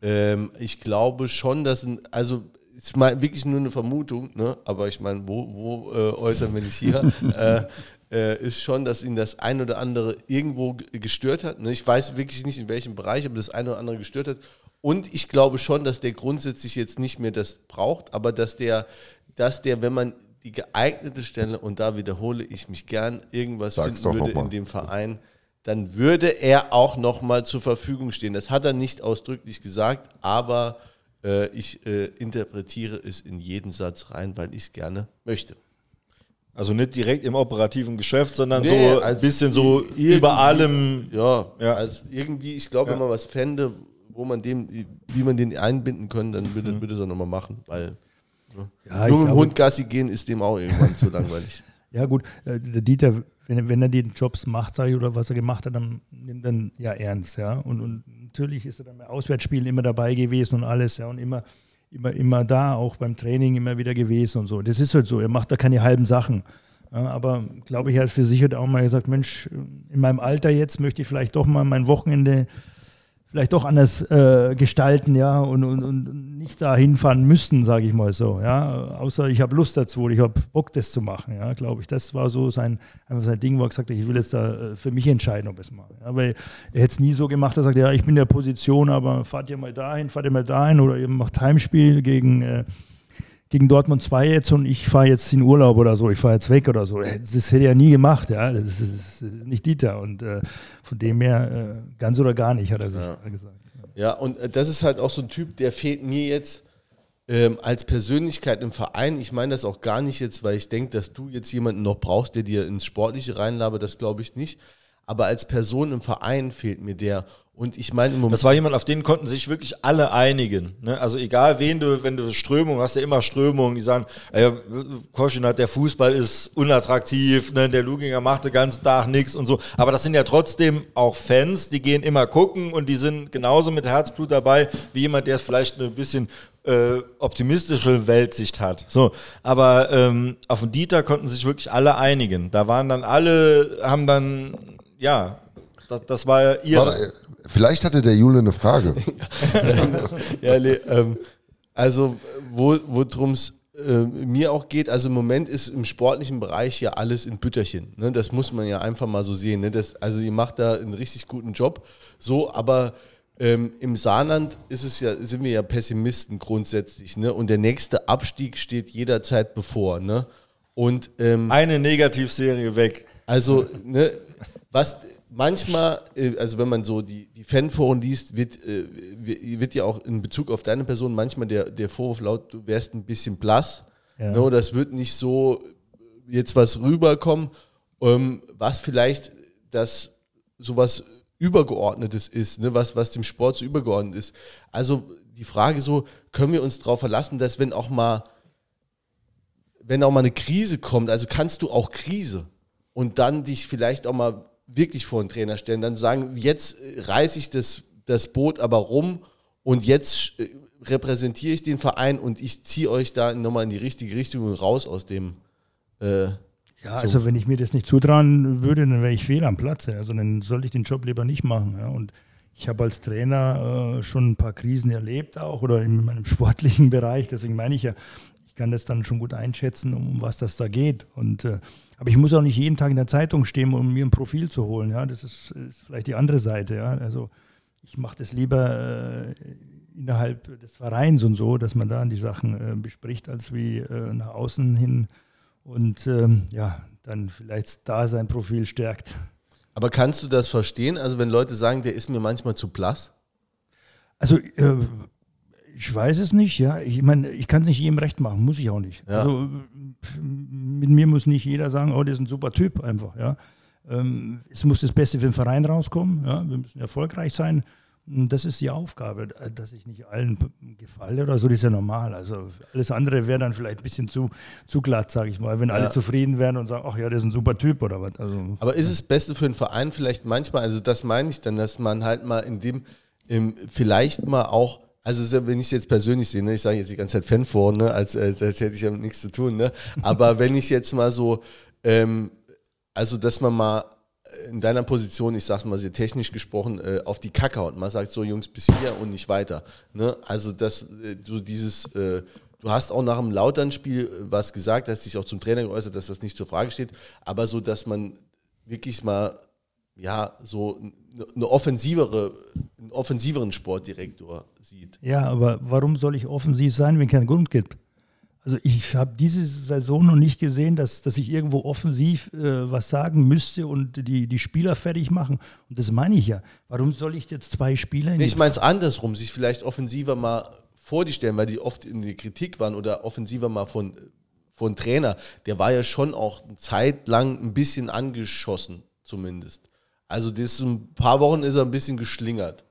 Ähm, ich glaube schon, dass ein, also ist mal wirklich nur eine Vermutung, ne? aber ich meine, wo, wo äh, äußern wir nicht hier? <laughs> äh, äh, ist schon, dass ihn das ein oder andere irgendwo gestört hat. Ne? Ich weiß wirklich nicht in welchem Bereich, aber das ein oder andere gestört hat. Und ich glaube schon, dass der grundsätzlich jetzt nicht mehr das braucht, aber dass der, dass der, wenn man die geeignete Stelle, und da wiederhole ich mich gern, irgendwas Sag's finden würde in dem Verein, dann würde er auch nochmal zur Verfügung stehen. Das hat er nicht ausdrücklich gesagt, aber äh, ich äh, interpretiere es in jeden Satz rein, weil ich es gerne möchte. Also nicht direkt im operativen Geschäft, sondern nee, so ein bisschen so über allem. Ja, ja. Als irgendwie, ich glaube, ja. wenn man was fände, wo man dem, wie man den einbinden können, dann würde, mhm. würde es auch nochmal machen, weil ne? ja, nur mit dem Hund Gassi gehen ist dem auch irgendwann zu langweilig. <laughs> Ja, gut, äh, der Dieter, wenn, wenn er die Jobs macht, sage ich, oder was er gemacht hat, dann nimmt er ja ernst, ja. Und, und natürlich ist er dann bei Auswärtsspielen immer dabei gewesen und alles, ja, und immer immer, immer da, auch beim Training immer wieder gewesen und so. Das ist halt so, er macht da keine halben Sachen. Ja, aber glaube ich, hat für sich halt auch mal gesagt, Mensch, in meinem Alter jetzt möchte ich vielleicht doch mal mein Wochenende vielleicht doch anders äh, gestalten, ja, und, und, und nicht da hinfahren müssen, sage ich mal so, ja. Außer ich habe Lust dazu oder ich habe Bock, das zu machen, ja, glaube ich. Das war so sein, sein Ding, wo er gesagt hat, ich will jetzt da äh, für mich entscheiden, ob ich es mache. Ja, weil er hätte es nie so gemacht, dass er sagt, ja, ich bin in der Position, aber fahrt ihr mal dahin, fahrt ihr mal dahin oder ihr macht Heimspiel gegen äh, gegen Dortmund 2 jetzt und ich fahre jetzt in Urlaub oder so, ich fahre jetzt weg oder so. Das hätte er nie gemacht, ja. Das ist, das ist nicht Dieter. Und äh, von dem her äh, ganz oder gar nicht, hat er sich Ja. gesagt. Ja, und äh, das ist halt auch so ein Typ, der fehlt mir jetzt ähm, als Persönlichkeit im Verein. Ich meine das auch gar nicht jetzt, weil ich denke, dass du jetzt jemanden noch brauchst, der dir ins Sportliche reinlabert, das glaube ich nicht. Aber als Person im Verein fehlt mir der. Und ich meine im Moment. Das war jemand, auf den konnten sich wirklich alle einigen. Ne? Also egal wen du, wenn du Strömung hast, ja immer Strömungen, die sagen, äh, Koschin hat, der Fußball ist unattraktiv, ne? der Luginger macht den ganzen Tag nichts und so. Aber das sind ja trotzdem auch Fans, die gehen immer gucken und die sind genauso mit Herzblut dabei, wie jemand, der es vielleicht ein bisschen äh, optimistische Weltsicht hat. So, aber ähm, auf den Dieter konnten sich wirklich alle einigen. Da waren dann alle, haben dann, ja, das, das war ja ihre. Vielleicht hatte der Jule eine Frage. <laughs> Ja, nee, ähm, also wo worum es äh, mir auch geht, also im Moment ist im sportlichen Bereich ja alles in Bütterchen. Ne? Das muss man ja einfach mal so sehen. Ne? Das, also ihr macht da einen richtig guten Job. So, aber ähm, im Saarland ist es ja, sind wir ja Pessimisten grundsätzlich. Ne? Und der nächste Abstieg steht jederzeit bevor. Ne? Und ähm, Eine Negativserie weg. also, ne, was manchmal, äh, also wenn man so die, die Fanforen liest, wird, äh, wi- wird ja auch in Bezug auf deine Person manchmal der, der Vorwurf laut, du wärst ein bisschen blass. Ja. Ne, es wird nicht so jetzt was rüberkommen, ähm, was vielleicht das sowas Übergeordnetes ist, ne, was, was dem Sport so übergeordnet ist. Also die Frage so, können wir uns darauf verlassen, dass wenn auch mal wenn auch mal eine Krise kommt, also kannst du auch Krise und dann dich vielleicht auch mal wirklich vor den Trainer stellen, dann sagen, jetzt äh, reiße ich das, das Boot aber rum und jetzt äh, repräsentiere ich den Verein und ich ziehe euch da nochmal in die richtige Richtung und raus aus dem. Äh, Ja, also wenn ich mir das nicht zutrauen würde, dann wäre ich fehl am Platze. Also dann sollte ich den Job lieber nicht machen. Ja. Und ich habe als Trainer äh, schon ein paar Krisen erlebt auch oder in meinem <laughs> sportlichen Bereich. Deswegen meine ich ja, ich kann das dann schon gut einschätzen, um was das da geht. Und, äh, aber ich muss auch nicht jeden Tag in der Zeitung stehen, um mir ein Profil zu holen. Ja. Das ist, ist vielleicht die andere Seite. Ja. Also ich mache das lieber äh, innerhalb des Vereins und so, dass man da die Sachen äh, bespricht, als wie äh, nach außen hin und ähm, ja, dann vielleicht da sein Profil stärkt. aber kannst du das verstehen? Also wenn Leute sagen, der ist mir manchmal zu blass? Also äh, ich weiß es nicht, ja. Ich meine, ich kann es nicht jedem recht machen, muss ich auch nicht. Ja. Also mit mir muss nicht jeder sagen, oh, der ist ein super Typ einfach, ja. Ähm, es muss das Beste für den Verein rauskommen, ja. Wir müssen erfolgreich sein. Und das ist die Aufgabe, dass ich nicht allen gefalle oder so, das ist ja normal. Also alles andere wäre dann vielleicht ein bisschen zu, zu glatt, sage ich mal, wenn alle Ja. zufrieden wären und sagen, ach ja, der ist ein super Typ oder was. Also, Aber ist es Beste für einen Verein vielleicht manchmal, also das meine ich dann, dass man halt mal in dem, im, vielleicht mal auch, also es wenn ich es jetzt persönlich sehe, ne, ich sage jetzt die ganze Zeit Fan vor, ne, als, als, als hätte ich damit nichts zu tun, ne, aber wenn ich jetzt mal so, ähm, also dass man mal in deiner Position, ich sag's mal sehr technisch gesprochen, äh, auf die Kacke haut. Man sagt so, Jungs, bis hier und nicht weiter. Ne? Also, dass äh, so dieses, äh, du hast auch nach dem Lautern-Spiel äh, was gesagt, hast dich auch zum Trainer geäußert, dass das nicht zur Frage steht, aber so, dass man wirklich mal, ja, so eine offensivere, einen offensiveren Sportdirektor sieht. Ja, aber warum soll ich offensiv sein, wenn kein Grund gibt? Also ich habe diese Saison noch nicht gesehen, dass, dass ich irgendwo offensiv äh, was sagen müsste und die, die Spieler fertig machen. Und das meine ich ja. Warum soll ich jetzt zwei Spieler in Nee, die- ich meine es andersrum, sich vielleicht offensiver mal vor die stellen, weil die oft in der Kritik waren oder offensiver mal von, von Trainer. Der war ja schon auch eine Zeit lang ein bisschen angeschossen, zumindest. Also das ein paar Wochen ist er ein bisschen geschlingert,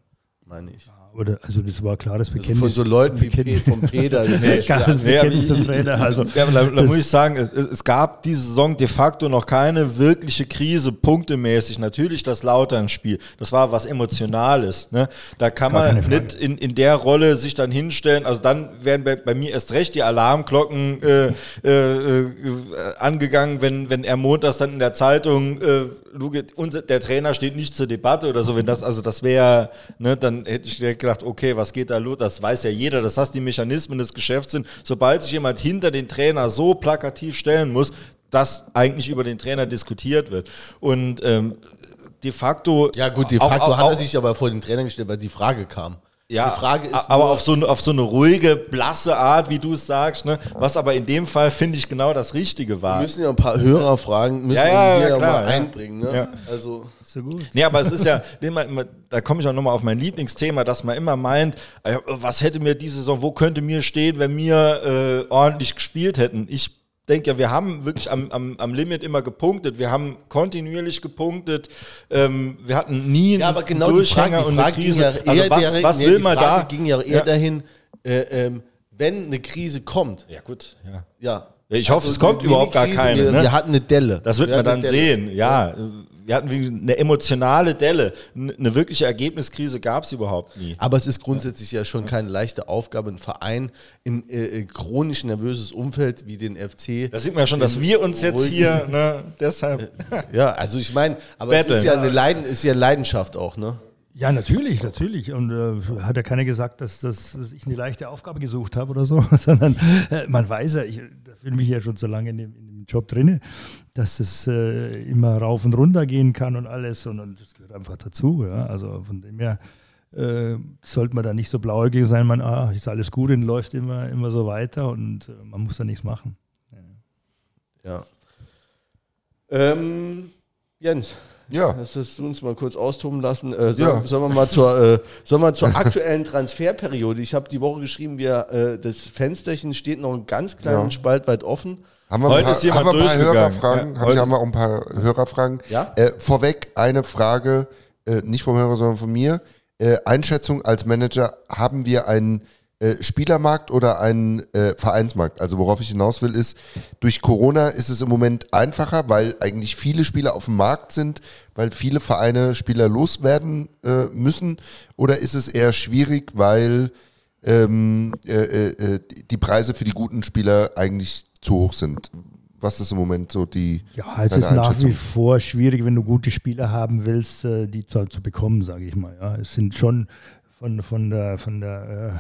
meine ich. Da, also das war klares Also Bekenntnis. von so Leuten wie Bekenntnis- vom Peter. <laughs> Das ist ja klares Nee, aber Bekenntnis zum ich- Trainer. Also, Ja, da, da das- muss ich sagen, es, es gab diese Saison de facto noch keine wirkliche Krise, punktemäßig. Natürlich das Lautern-Spiel, das war was Emotionales. Ne? Da kann Gar man nicht in, in der Rolle sich dann hinstellen. Also dann werden bei, bei mir erst recht die Alarmglocken äh, äh, äh, angegangen, wenn, wenn er montags dann in der Zeitung, äh, der Trainer steht nicht zur Debatte oder so. Wenn das, also das wäre, ne, dann hätte ich direkt gedacht, okay, was geht da los? Das weiß ja jeder, dass das die Mechanismen des Geschäfts sind. Sobald sich jemand hinter den Trainer so plakativ stellen muss, dass eigentlich über den Trainer diskutiert wird. Und ähm, de facto. Ja gut, de auch- facto auch- hat er auch- sich aber vor den Trainer gestellt, weil die Frage kam. Ja, die Frage ist aber nur- auf so, eine- auf so eine ruhige, blasse Art, wie du es sagst, ne? was aber in dem Fall, finde ich, genau das Richtige war. Wir müssen ja ein paar Hörerfragen müssen Ja, wir ja, hier ja, ja, klar, mal ja. einbringen. Ne? Ja. Also so gut. Nee, aber es ist ja, da komme ich auch nochmal auf mein Lieblingsthema, dass man immer meint, äh, was hätte mir diese Saison, wo könnte mir stehen, wenn wir äh, ordentlich gespielt hätten? Ich denke ja, wir haben wirklich am, am, am Limit immer gepunktet, wir haben kontinuierlich gepunktet, ähm, wir hatten nie einen Ja, aber genau die Durchhänger Frage, die und eine Frage Krise. ja also eher was, dahin- was nee, will die man Frage da? ging ja eher Ja. dahin, äh, ähm, wenn eine Krise kommt, Ja gut, ja. ja. Ja, ich hoffe, es eine kommt überhaupt gar Mini-Krise, keine, Wir, ne? wir hatten eine Delle. Das wird wir man dann sehen, ja. Wir hatten wie eine emotionale Delle. Eine wirkliche Ergebniskrise gab es überhaupt nie. Aber es ist grundsätzlich ja schon keine leichte Aufgabe, einen Verein in äh, äh, chronisch nervöses Umfeld wie den FC. Da sieht man ja schon, dass wir uns jetzt ruhigen- hier, ne, deshalb. Ja, also ich meine, aber es Betteln. ist ja eine Leiden, ist ja Leidenschaft auch, ne? Ja, natürlich, natürlich. Und äh, hat ja keiner gesagt, dass, dass, dass ich eine leichte Aufgabe gesucht habe oder so, <laughs> sondern äh, man weiß ja, ich da fühle mich ja schon so lange in dem, in dem Job drin, dass es äh, immer rauf und runter gehen kann und alles. Und, und das gehört einfach dazu. Ja? Also von dem her äh, sollte man da nicht so blauäugig sein, man, ah, ist alles gut und läuft immer, immer so weiter und äh, man muss da nichts machen. Ja. Ähm, Jens, Ja. das hast du uns mal kurz austoben lassen. Äh, soll, Ja. Sollen wir mal zur, äh, sollen wir zur aktuellen Transferperiode? Ich habe die Woche geschrieben, wir, äh, das Fensterchen steht noch einen ganz kleinen Ja. Spalt weit offen. Haben wir, Heute ein paar, ist jemand haben wir ein paar. Hörerfragen? Ja, Haben, heute- haben wir auch ein paar Hörerfragen? Ja. Äh, vorweg eine Frage, äh, nicht vom Hörer, sondern von mir. Äh, Einschätzung als Manager, haben wir einen äh, Spielermarkt oder einen äh, Vereinsmarkt? Also worauf ich hinaus will, ist, durch Corona ist es im Moment einfacher, weil eigentlich viele Spieler auf dem Markt sind, weil viele Vereine Spieler loswerden äh, müssen. Oder ist es eher schwierig, weil ähm, äh, äh, die Preise für die guten Spieler eigentlich zu hoch sind. Was ist im Moment so die Ja, es ist nach wie vor schwierig, wenn du gute Spieler haben willst, die zu, zu bekommen, sage ich mal. Ja. Es sind schon von, von der, von der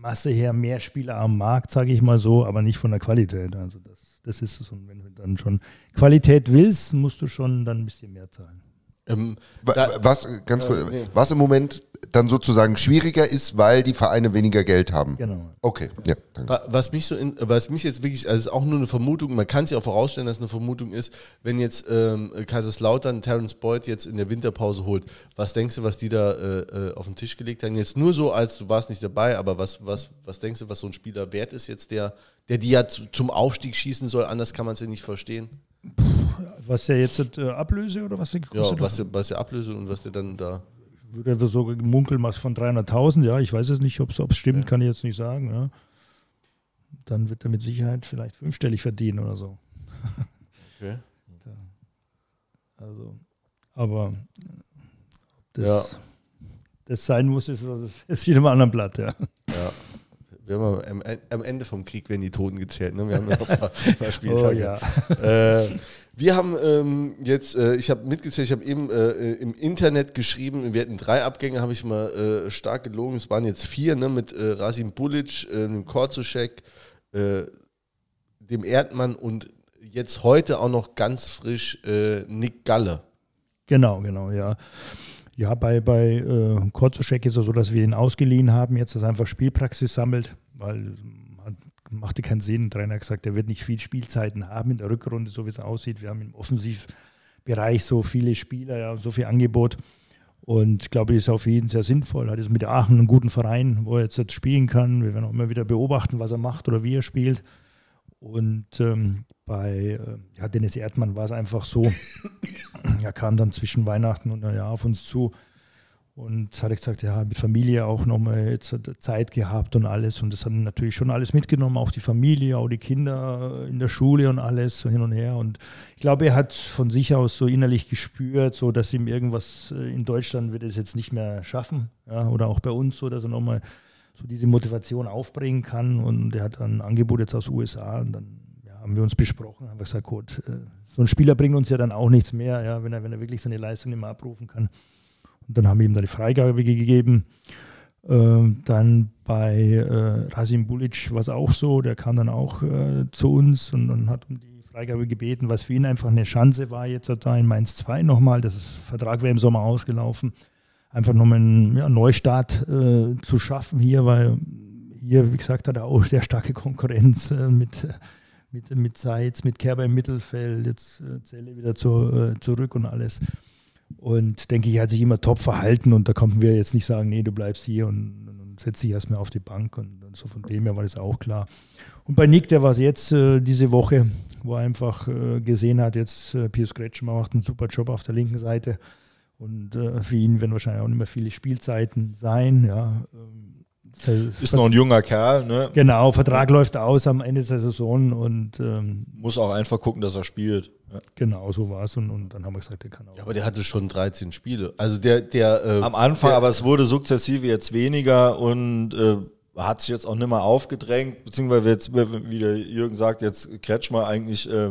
Masse her mehr Spieler am Markt, sage ich mal so, aber nicht von der Qualität. Also das, das ist es. Und wenn du dann schon Qualität willst, musst du schon dann ein bisschen mehr zahlen. Ähm, da- was, ganz kurz, nee. was im Moment dann sozusagen schwieriger ist, weil die Vereine weniger Geld haben. Genau. Okay, ja, danke. Wa- Was mich so, in, was mich jetzt wirklich, also es ist auch nur eine Vermutung, man kann es ja auch vorausstellen, dass es eine Vermutung ist, wenn jetzt ähm, Kaiserslautern Terence Boyd jetzt in der Winterpause holt, was denkst du, was die da äh, äh, auf den Tisch gelegt haben? Jetzt nur so, als du warst nicht dabei, aber was, was, was denkst du, was so ein Spieler wert ist jetzt, der, der die ja zu, zum Aufstieg schießen soll, anders kann man es ja nicht verstehen. Was ja jetzt äh, Ablöse oder was? Ja, gekostet was, hat? der- was der Ablöse und was der dann da. Würde so gemunkelt was von 300.000, ja, ich weiß es nicht, ob es stimmt, kann ich jetzt nicht sagen. Ja. Dann wird er mit Sicherheit vielleicht fünfstellig verdienen oder so. Okay. <laughs> Also, aber das, Ja. das sein muss, ist, ist, ist jedem anderen Blatt, ja. Ja. Wir haben ja am, am Ende vom Krieg werden die Toten gezählt. Ne? Wir haben ja noch ein paar, <laughs> paar Oh Spieltage. ja. äh, wir haben ähm, jetzt, äh, ich habe mitgezählt, ich habe eben äh, im Internet geschrieben, wir hatten drei Abgänge, habe ich mal äh, stark gelogen. Es waren jetzt vier, ne, mit äh, Rasim Bulic, äh, dem Korzuschek, äh, dem Erdmann und jetzt heute auch noch ganz frisch äh, Nick Galle. Genau, genau, ja. Ja, bei, bei äh, Korzuschek ist es so, dass wir ihn ausgeliehen haben, jetzt dass er einfach Spielpraxis sammelt, weil machte keinen Sinn. Der Trainer hat gesagt, er wird nicht viel Spielzeiten haben in der Rückrunde, so wie es aussieht. Wir haben im Offensivbereich so viele Spieler, ja, so viel Angebot. Und ich glaube, das ist auf jeden sehr sinnvoll. Er hat jetzt mit Aachen einen guten Verein, wo er jetzt, jetzt spielen kann. Wir werden auch immer wieder beobachten, was er macht oder wie er spielt. Und ähm, bei äh, ja, Dennis Erdmann war es einfach so, er kam dann zwischen Weihnachten und Neujahr auf uns zu Und hat gesagt, ja, mit Familie auch nochmal jetzt Zeit gehabt und alles. Und das hat natürlich schon alles mitgenommen, auch die Familie, auch die Kinder in der Schule und alles so hin und her. Und ich glaube, er hat von sich aus so innerlich gespürt, so dass ihm irgendwas äh, in Deutschland wird es jetzt nicht mehr schaffen. Ja, oder auch bei uns so, dass er nochmal so diese Motivation aufbringen kann. Und er hat ein Angebot jetzt aus USA und dann haben wir uns besprochen, haben gesagt, gut, äh, so ein Spieler bringt uns ja dann auch nichts mehr, ja, wenn er, wenn er wirklich seine Leistung immer abrufen kann. Dann haben wir ihm da die Freigabe gegeben. Ähm, dann bei äh, Rasim Bulic war es auch so, der kam dann auch äh, zu uns und, und, hat um die Freigabe gebeten, was für ihn einfach eine Chance war, jetzt da in Mainz 2 nochmal, das Vertrag wäre im Sommer ausgelaufen, einfach nochmal einen ja, Neustart äh, zu schaffen hier, weil hier, wie gesagt, hat er auch sehr starke Konkurrenz äh, mit, mit, mit Seitz, mit Kerber im Mittelfeld, jetzt äh, Zelle wieder zu, äh, zurück und alles. Und denke ich, er hat sich immer top verhalten und da konnten wir jetzt nicht sagen, nee, du bleibst hier und, und, setz dich erstmal auf die Bank. Und, und, so von dem her war das auch klar. Und bei Nick, der war es jetzt äh, diese Woche, wo er einfach äh, gesehen hat, jetzt äh, Pius Kretschmer macht einen super Job auf der linken Seite. Und äh, für ihn werden wahrscheinlich auch nicht mehr viele Spielzeiten sein. Ja. Ähm, ist noch ein junger Kerl, ne? Genau, Vertrag läuft aus am Ende der Saison und ähm, muss auch einfach gucken, dass er spielt. Ja. Genau, so war es. Und, und, dann haben wir gesagt, der kann auch. Ja, aber der hatte schon 13 Spiele. Also der, der äh, Am Anfang, der, aber es wurde sukzessive jetzt weniger und äh, hat sich jetzt auch nicht mehr aufgedrängt, beziehungsweise jetzt, wie der Jürgen sagt, jetzt Kretschmer eigentlich äh,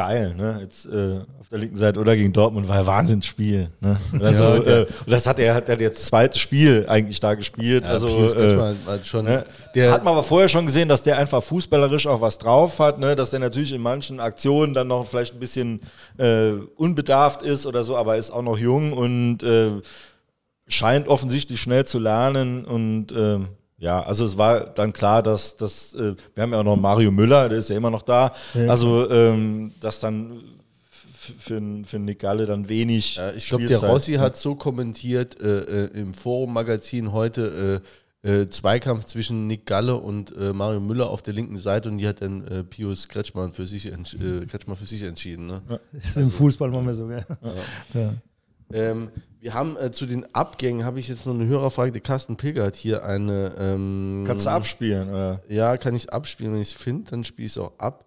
geil, ne? Jetzt äh, auf der linken Seite oder gegen Dortmund war ein Wahnsinnsspiel. Ne? <laughs> Also, ja, äh, und das hat er hat er jetzt zweite Spiel eigentlich da gespielt. Ja, also äh, schon, ne? der hat man aber vorher schon gesehen, dass der einfach fußballerisch auch was drauf hat, ne? dass der natürlich in manchen Aktionen dann noch vielleicht ein bisschen äh, unbedarft ist oder so, aber ist auch noch jung und äh, scheint offensichtlich schnell zu lernen und ähm, ja, also es war dann klar, dass das, äh, wir haben ja auch noch Mario Müller, der ist ja immer noch da. Ja, also, ähm, dass dann für, für Nick Galle dann wenig. Ja, ich glaube, der Rossi hat so kommentiert äh, äh, im Forum-Magazin heute. Äh, äh, Zweikampf zwischen Nick Galle und äh, Mario Müller auf der linken Seite und die hat dann äh, Pius Kretschmann für sich, Kretschmann für sich entschieden. Ne? Ja. Das ist im Fußball manchmal so, gell? Ja. Ähm, wir haben äh, zu den Abgängen, habe ich jetzt noch eine Hörerfrage. Der Carsten Pilger hat hier eine. Ähm, Kannst du abspielen, oder? Ja, kann ich abspielen. Wenn ich es finde, dann spiele ich es auch ab.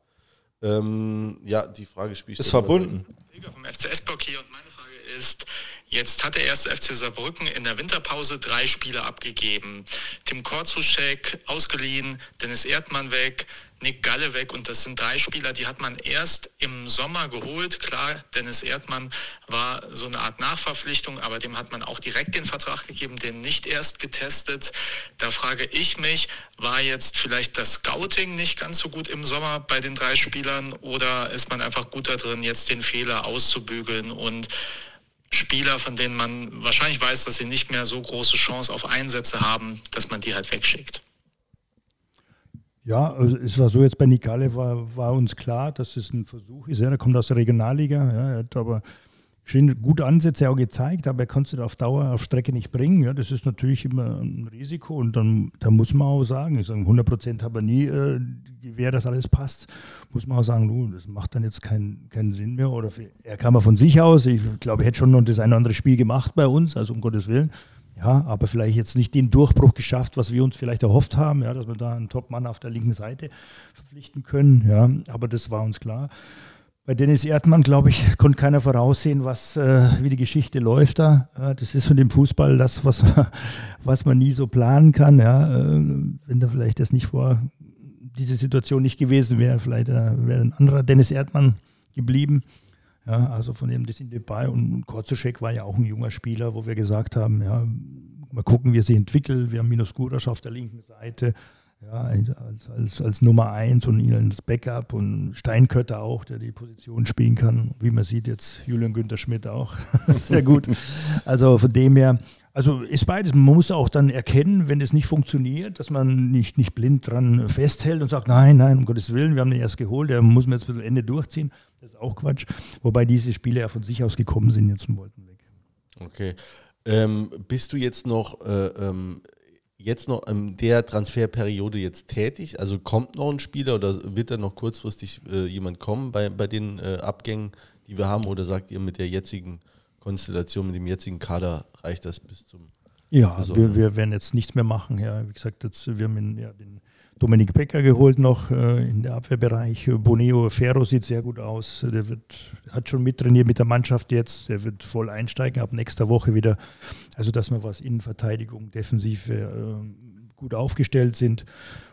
Ähm, ja, die Frage spiele ich. Ist verbunden. Pilger vom FC Esbok hier und meine Frage ist: Jetzt hat der erste FC Saarbrücken in der Winterpause drei Spieler abgegeben. Tim Korzuschek ausgeliehen, Dennis Erdmann weg, Nick Galle weg und das sind drei Spieler, die hat man erst im Sommer geholt. Klar, Dennis Erdmann war so eine Art Nachverpflichtung, aber dem hat man auch direkt den Vertrag gegeben, den nicht erst getestet. Da frage ich mich, war jetzt vielleicht das Scouting nicht ganz so gut im Sommer bei den drei Spielern oder ist man einfach gut da drin, jetzt den Fehler auszubügeln und Spieler, von denen man wahrscheinlich weiß, dass sie nicht mehr so große Chance auf Einsätze haben, dass man die halt wegschickt? Ja, also es war so jetzt bei Nikale war, war uns klar, dass es ein Versuch ist. Ja, er kommt aus der Regionalliga, ja, er hat aber schön gute Ansätze auch gezeigt, aber er konnte es auf Dauer auf Strecke nicht bringen. Ja, das ist natürlich immer ein Risiko und dann da muss man auch sagen, ich sage, 100 Prozent habe nie äh, wer das alles passt, muss man auch sagen, du, das macht dann jetzt keinen keinen Sinn mehr. Oder für, er kam ja von sich aus, ich glaube, er hätte schon noch das ein oder andere Spiel gemacht bei uns, also um Gottes Willen. Ja, aber vielleicht jetzt nicht den Durchbruch geschafft, was wir uns vielleicht erhofft haben, ja, dass wir da einen Top-Mann auf der linken Seite verpflichten können. Ja, aber das war uns klar. Bei Dennis Erdmann, glaube ich, <laughs> konnte keiner voraussehen, was, äh, wie die Geschichte läuft da. Ja, das ist von dem Fußball das, was, <laughs> was man nie so planen kann. Ja. Äh, wenn da vielleicht das nicht vor diese Situation nicht gewesen wäre, vielleicht äh, wäre ein anderer Dennis Erdmann geblieben. Ja, also von dem, das sind wir bei. Und Korzuschek war ja auch ein junger Spieler, wo wir gesagt haben, ja, mal gucken, wie er sich entwickelt. Wir haben Minus Gurasch auf der linken Seite, ja, als, als, als Nummer eins und ihn als Backup und Steinkötter auch, der die Position spielen kann. Wie man sieht, jetzt Julian Günther Schmidt auch. <laughs> Sehr gut. Also von dem her, also ist beides. Man muss auch dann erkennen, wenn es nicht funktioniert, dass man nicht, nicht blind dran festhält und sagt, nein, nein, um Gottes Willen, wir haben den erst geholt, der muss man jetzt bis zum Ende durchziehen. Das ist auch Quatsch. Wobei diese Spiele ja von sich aus gekommen sind jetzt und wollten weg. Okay. Ähm, bist du jetzt noch, äh, ähm, jetzt noch in der Transferperiode jetzt tätig? Also kommt noch ein Spieler oder wird da noch kurzfristig äh, jemand kommen bei, bei den äh, Abgängen, die wir haben? Oder sagt ihr mit der jetzigen Konstellation mit dem jetzigen Kader reicht das bis zum. Ja, Also, wir, wir werden jetzt nichts mehr machen. Ja, wie gesagt, jetzt, wir haben den, ja, den Dominik Becker geholt noch äh, in der Abwehrbereich. Boneo Ferro sieht sehr gut aus. Der wird, hat schon mittrainiert mit der Mannschaft jetzt. Der wird voll einsteigen ab nächster Woche wieder. Also, dass wir was Innenverteidigung, Defensive äh, gut aufgestellt sind.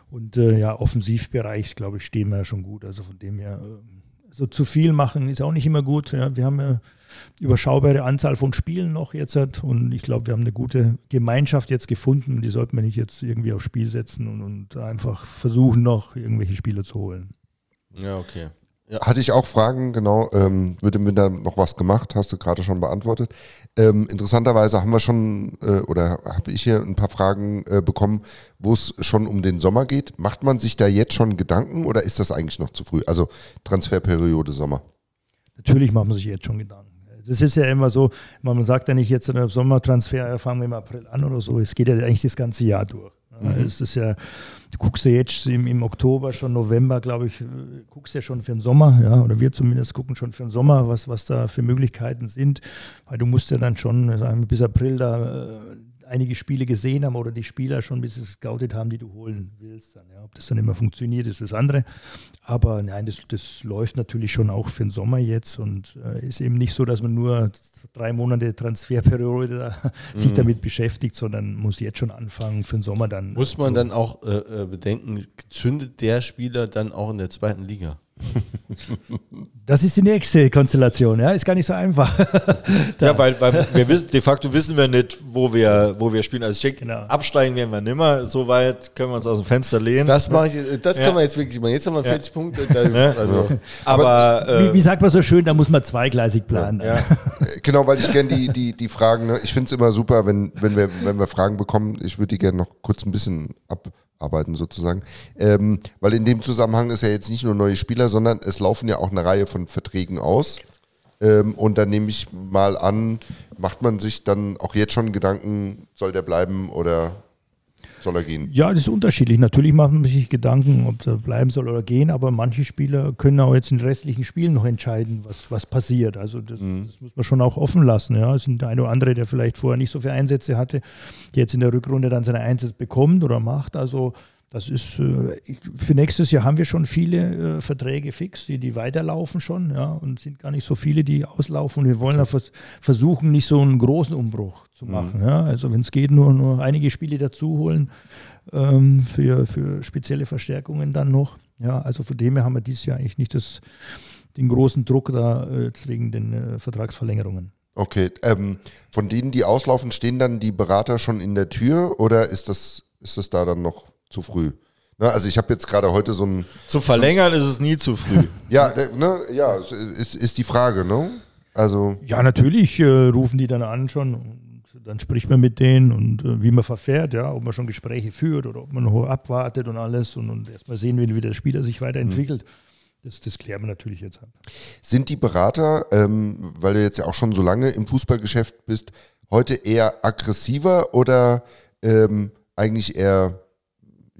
Und äh, ja, Offensivbereich, glaube ich, stehen wir ja schon gut. Also von dem her, äh, so zu viel machen ist auch nicht immer gut. Ja. Wir haben ja überschaubare Anzahl von Spielen noch jetzt hat und ich glaube, wir haben eine gute Gemeinschaft jetzt gefunden. Die sollten wir nicht jetzt irgendwie aufs Spiel setzen und, und einfach versuchen, noch irgendwelche Spieler zu holen. Ja, okay. Hatte ich auch Fragen, genau. Ähm, wird im Winter noch was gemacht? Hast du gerade schon beantwortet. Ähm, interessanterweise haben wir schon, äh, oder habe ich hier ein paar Fragen äh, bekommen, wo es schon um den Sommer geht. Macht man sich da jetzt schon Gedanken oder ist das eigentlich noch zu früh? Also Transferperiode Sommer. Natürlich macht man sich jetzt schon Gedanken. Das ist ja immer so, man sagt ja nicht jetzt in der Sommertransfer, fangen wir im April an oder so. Es geht ja eigentlich das ganze Jahr durch. Mhm. Es ist ja, du guckst ja jetzt im, im Oktober, schon November, glaube ich, guckst ja schon für den Sommer, ja, oder wir zumindest gucken schon für den Sommer, was, was da für Möglichkeiten sind, weil du musst ja dann schon sagen, bis April da einige Spiele gesehen haben oder die Spieler schon ein bisschen scoutet haben, die du holen willst. Dann, ja. Ob das dann immer funktioniert, ist das andere. Aber nein, das, das läuft natürlich schon auch für den Sommer jetzt und äh, ist eben nicht so, dass man nur drei Monate Transferperiode da, <laughs> mhm. sich damit beschäftigt, sondern muss jetzt schon anfangen für den Sommer dann. Muss man so. dann auch äh, bedenken, zündet der Spieler dann auch in der zweiten Liga? <laughs> Das ist die nächste Konstellation, ja, ist gar nicht so einfach. <laughs> ja, weil, weil wir wissen, de facto wissen wir nicht, wo wir, wo wir spielen. Also ich denke, genau. absteigen werden wir nimmer, so weit können wir uns aus dem Fenster lehnen. Das mache ich, das ja. können wir jetzt wirklich machen. Jetzt haben wir 40 ja. Punkte. Da, also. Aber, Aber äh, wie, wie, sagt man so schön, da muss man zweigleisig planen. Ja. <laughs> genau, weil ich gerne die, die, die Fragen, ne? ich finde es immer super, wenn, wenn, wir, wenn wir Fragen bekommen, ich würde die gerne noch kurz ein bisschen ab arbeiten sozusagen. Ähm, weil in dem Zusammenhang ist ja jetzt nicht nur neue Spieler, sondern es laufen ja auch eine Reihe von Verträgen aus. Ähm, und dann nehme ich mal an, macht man sich dann auch jetzt schon Gedanken, soll der bleiben oder soll er gehen? Ja, das ist unterschiedlich. Natürlich macht man sich Gedanken, ob er bleiben soll oder gehen, aber manche Spieler können auch jetzt in den restlichen Spielen noch entscheiden, was, was passiert. Also das, mhm. das muss man schon auch offen lassen. Ja. Es sind der eine oder andere, der vielleicht vorher nicht so viele Einsätze hatte, der jetzt in der Rückrunde dann seine Einsätze bekommt oder macht. Also das ist äh, für nächstes Jahr haben wir schon viele äh, Verträge fix, die, die weiterlaufen schon, ja, und sind gar nicht so viele, die auslaufen. Und wir wollen okay. versuchen, nicht so einen großen Umbruch zu mhm. machen. Mhm. Ja. Also wenn es geht, nur, nur einige Spiele dazu holen ähm, für, für spezielle Verstärkungen dann noch. Ja, also von dem her haben wir dieses Jahr eigentlich nicht das, den großen Druck da äh, wegen den äh, Vertragsverlängerungen. Okay, ähm, von denen, die auslaufen, stehen dann die Berater schon in der Tür oder ist das, ist das da dann noch zu früh. Ne, also ich habe jetzt gerade heute so ein... Zu verlängern ist es nie zu früh. <laughs> ja, ne, ja, ist, ist die Frage, ne? Also... Ja, natürlich äh, rufen die dann an schon und dann spricht man mit denen und äh, wie man verfährt, ja, ob man schon Gespräche führt oder ob man noch abwartet und alles und, und erstmal sehen, wie, wie der Spieler sich weiterentwickelt. Mhm. Das, das klären wir natürlich jetzt ab. Sind die Berater, ähm, weil du jetzt ja auch schon so lange im Fußballgeschäft bist, heute eher aggressiver oder ähm, eigentlich eher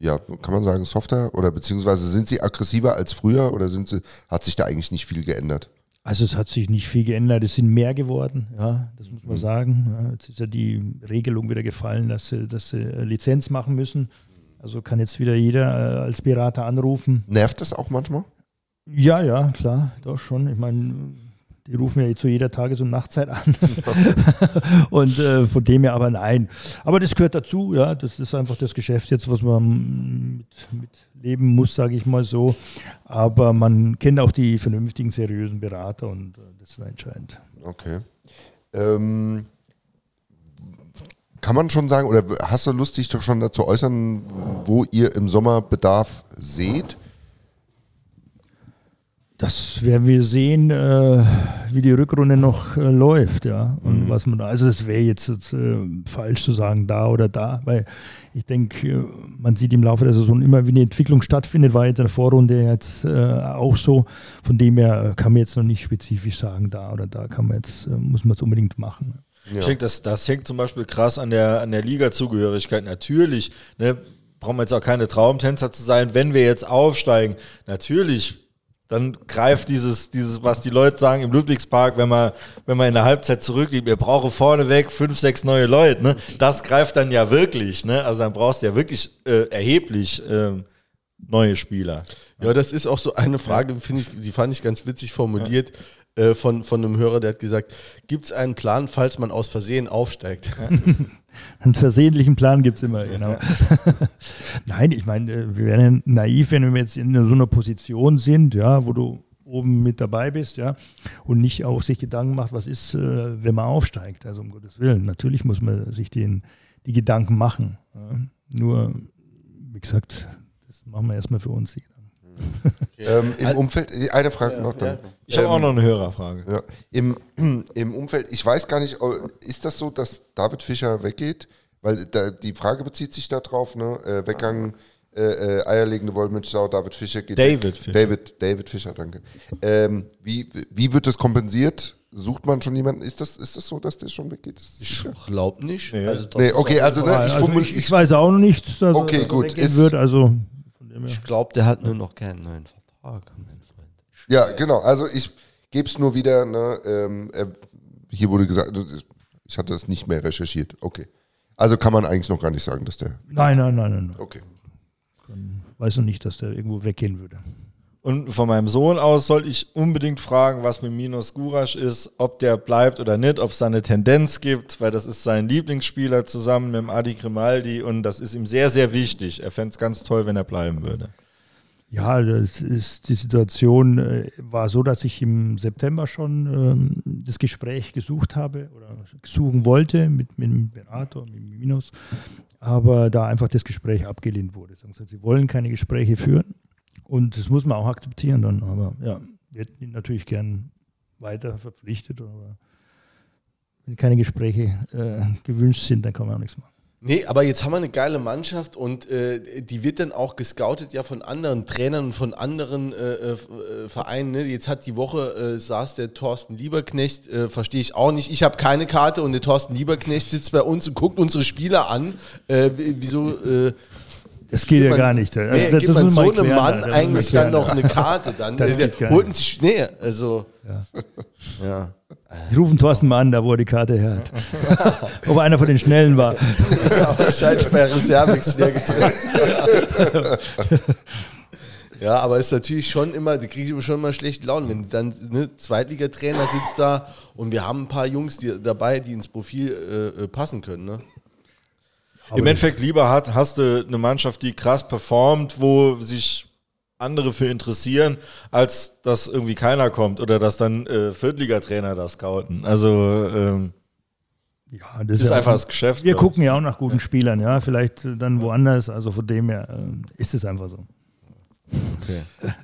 ja, kann man sagen, softer oder beziehungsweise sind sie aggressiver als früher oder sind sie, hat sich da eigentlich nicht viel geändert? Also es hat sich nicht viel geändert, es sind mehr geworden, ja, das muss man mhm. sagen. Ja, jetzt ist ja die Regelung wieder gefallen, dass sie, dass sie Lizenz machen müssen. Also kann jetzt wieder jeder äh, als Berater anrufen. Nervt das auch manchmal? Ja, ja, klar, doch schon. Ich meine, die rufen ja zu jeder Tages- und Nachtzeit an. <laughs> und äh, von dem her aber nein. Aber das gehört dazu, ja. Das ist einfach das Geschäft jetzt, was man mit, mit leben muss, sage ich mal so. Aber man kennt auch die vernünftigen, seriösen Berater und äh, das ist entscheidend. Okay. Ähm, kann man schon sagen, oder hast du Lust, dich doch schon dazu äußern, wo ihr im Sommer Bedarf seht? Das werden wir sehen, äh, wie die Rückrunde noch äh, läuft, ja. Und mhm. was man also es wäre jetzt, jetzt äh, falsch zu sagen, da oder da, weil ich denke, äh, man sieht im Laufe der Saison immer, wie eine Entwicklung stattfindet, war jetzt in der Vorrunde jetzt äh, auch so. Von dem her kann man jetzt noch nicht spezifisch sagen, da oder da kann man jetzt, äh, muss man es unbedingt machen. Ja. Ich denke, das, das hängt zum Beispiel krass an der, an der Liga-Zugehörigkeit. Natürlich, ne, brauchen wir jetzt auch keine Traumtänzer zu sein, wenn wir jetzt aufsteigen. Natürlich dann greift dieses, dieses, was die Leute sagen im Ludwigspark, wenn man, wenn man in der Halbzeit zurückliegt, wir brauchen vorneweg fünf, sechs neue Leute, ne? Das greift dann ja wirklich, ne? Also dann brauchst du ja wirklich äh, erheblich ähm, neue Spieler. Ja, das ist auch so eine Frage, finde ich, die fand ich ganz witzig formuliert. Äh, von, von einem Hörer, der hat gesagt, gibt es einen Plan, falls man aus Versehen aufsteigt? <laughs> Einen versehentlichen Plan gibt es immer, genau. <laughs> Nein, ich meine, äh, wir wären ja naiv, wenn wir jetzt in so einer Position sind, ja, wo du oben mit dabei bist, ja, und nicht auch sich Gedanken macht, was ist, äh, wenn man aufsteigt. Also um Gottes Willen. Natürlich muss man sich den, die Gedanken machen. Ja. Nur, wie gesagt, das machen wir erstmal für uns. Die Ähm, Im Umfeld, eine Frage noch dann. Ich habe Ähm, auch noch eine Hörerfrage. Ja. Im, <clears throat> Im Umfeld, ich weiß gar nicht, ist das so, dass David Fischer weggeht? Weil da, die Frage bezieht sich darauf, ne? Äh, Weggang, äh, äh, eierlegende Wollmilchsau, David Fischer geht David weg. Fischer. David, David Fischer, danke. Ähm, wie, wie wird das kompensiert? Sucht man schon jemanden? Ist das, ist das so, dass der schon weggeht? Ich glaube nicht. Nee. Also, Nee, okay, also, ne, ich, also ich, ich weiß auch noch nichts, dass Okay, er, dass er gut. weggehen Ist- wird. Also. Ich glaube, der hat nur noch keinen neuen Vertrag. mein Freund. Ja, genau. Also ich gebe es nur wieder. Ne, ähm, er, hier wurde gesagt, ich hatte es nicht mehr recherchiert. Okay. Also kann man eigentlich noch gar nicht sagen, dass der. Nein, nein, nein, nein. Okay. Weiß noch nicht, dass der irgendwo weggehen würde. Und von meinem Sohn aus soll ich unbedingt fragen, was mit Minos Gurasch ist, ob der bleibt oder nicht, ob es da eine Tendenz gibt, weil das ist sein Lieblingsspieler zusammen mit dem Adi Grimaldi und das ist ihm sehr, sehr wichtig. Er fände es ganz toll, wenn er bleiben würde. Ja, das ist, die Situation äh, war so, dass ich im September schon ähm, das Gespräch gesucht habe oder suchen wollte mit, mit dem Berater, mit dem Minus, aber da einfach das Gespräch abgelehnt wurde. Sie wollen keine Gespräche führen und das muss man auch akzeptieren dann. Aber ja, wir hätten ihn natürlich gern weiter verpflichtet, aber wenn keine Gespräche äh, gewünscht sind, dann kann man auch nichts machen. Nee, aber jetzt haben wir eine geile Mannschaft und äh, die wird dann auch gescoutet ja von anderen Trainern und von anderen äh, äh, Vereinen. Ne? Jetzt hat die Woche äh, saß der Thorsten Lieberknecht, äh, verstehe ich auch nicht. Ich habe keine Karte und der Thorsten Lieberknecht sitzt bei uns und guckt unsere Spieler an. Äh, wieso? Das geht ja gar nicht. Also Nee, das- gibt man so einem Mann muss man eigentlich dann noch eine Karte dann? Das der geht holten sich, nee, also, Ja. ja. Ich rufe Thorsten mal an, da wo er die Karte her hat. <laughs> Ob er einer von den Schnellen war. Wahrscheinlich bei Reservix schnell gedrückt. <laughs> ja, aber ist natürlich schon immer, da kriege ich schon immer schlechte Laune, wenn dann ne, Zweitligatrainer sitzt da und wir haben ein paar Jungs die, dabei, die ins Profil äh, äh, passen können. Ne? Im Endeffekt lieber hat, hast du eine Mannschaft, die krass performt, wo sich andere für interessieren, als dass irgendwie keiner kommt oder dass dann äh, Viertligatrainer das scouten. Also ähm, Ja, das ist ja einfach auch- das Geschäft. Wir glaub ich. gucken ja auch nach guten Spielern, ja. Vielleicht dann woanders. Also von dem her äh, ist es einfach so. <laughs>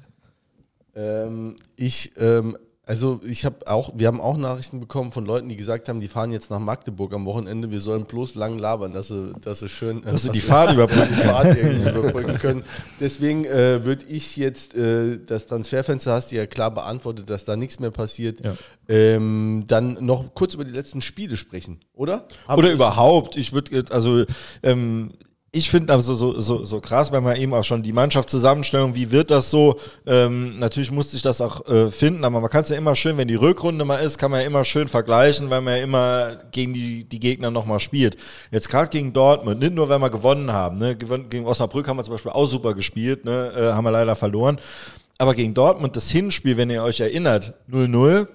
Ähm, ich, ähm, also ich habe auch, wir haben auch Nachrichten bekommen von Leuten, die gesagt haben, die fahren jetzt nach Magdeburg am Wochenende, wir sollen bloß lang labern, dass sie, dass sie schön, Dass sie <laughs> die Fahrt überbrücken die Fahrt irgendwie überbrücken können. Deswegen äh, würde ich jetzt äh, das Transferfenster hast du ja klar beantwortet, dass da nichts mehr passiert. Ja. Ähm, dann noch kurz über die letzten Spiele sprechen, oder? Haben Oder überhaupt, ich würde, also ähm, ich finde also so, so, so krass, weil man eben auch schon die Mannschaftszusammenstellung, wie wird das so? Ähm, natürlich musste ich das auch äh, finden, aber man kann es ja immer schön, wenn die Rückrunde mal ist, kann man ja immer schön vergleichen, weil man ja immer gegen die, die Gegner nochmal spielt. Jetzt gerade gegen Dortmund, nicht nur, wenn wir gewonnen haben, ne? Gegen Osnabrück haben wir zum Beispiel auch super gespielt, ne? äh, haben wir leider verloren. Aber gegen Dortmund, das Hinspiel, wenn ihr euch erinnert, 0-0,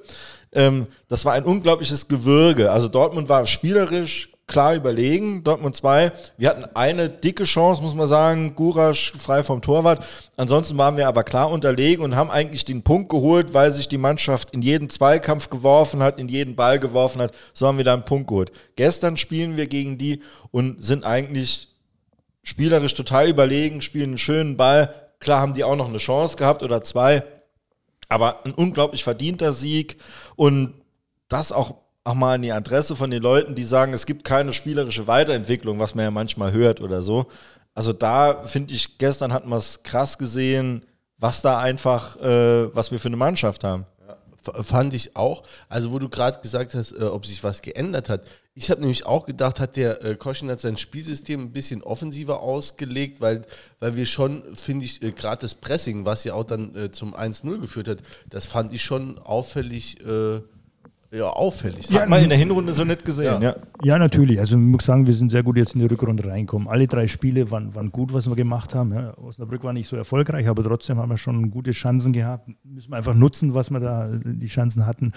ähm, das war ein unglaubliches Gewürge. Also Dortmund war spielerisch klar überlegen. Dortmund 2. Wir hatten eine dicke Chance, muss man sagen. Gurasch frei vom Torwart. Ansonsten waren wir aber klar unterlegen und haben eigentlich den Punkt geholt, weil sich die Mannschaft in jeden Zweikampf geworfen hat, in jeden Ball geworfen hat. So haben wir da einen Punkt geholt. Gestern spielen wir gegen die und sind eigentlich spielerisch total überlegen, spielen einen schönen Ball. Klar haben die auch noch eine Chance gehabt oder zwei. Aber ein unglaublich verdienter Sieg und das auch, auch mal an die Adresse von den Leuten, die sagen, es gibt keine spielerische Weiterentwicklung, was man ja manchmal hört oder so. Also da finde ich, gestern hat man es krass gesehen, was da einfach, äh, was wir für eine Mannschaft haben. Fand ich auch. Also, wo du gerade gesagt hast, äh, ob sich was geändert hat. Ich habe nämlich auch gedacht, hat der äh, Koschinat sein Spielsystem ein bisschen offensiver ausgelegt, weil, weil wir schon, finde ich, äh, gerade das Pressing, was ja auch dann äh, zum 1-0 geführt hat, das fand ich schon auffällig äh, ja, auffällig. Hat man in der Hinrunde so nicht gesehen, ja. Ja, natürlich. Also ich muss sagen, wir sind sehr gut jetzt in die Rückrunde reinkommen. Alle drei Spiele waren, waren gut, was wir gemacht haben. Ja. Osnabrück war nicht so erfolgreich, aber trotzdem haben wir schon gute Chancen gehabt. Müssen wir einfach nutzen, was wir da die Chancen hatten.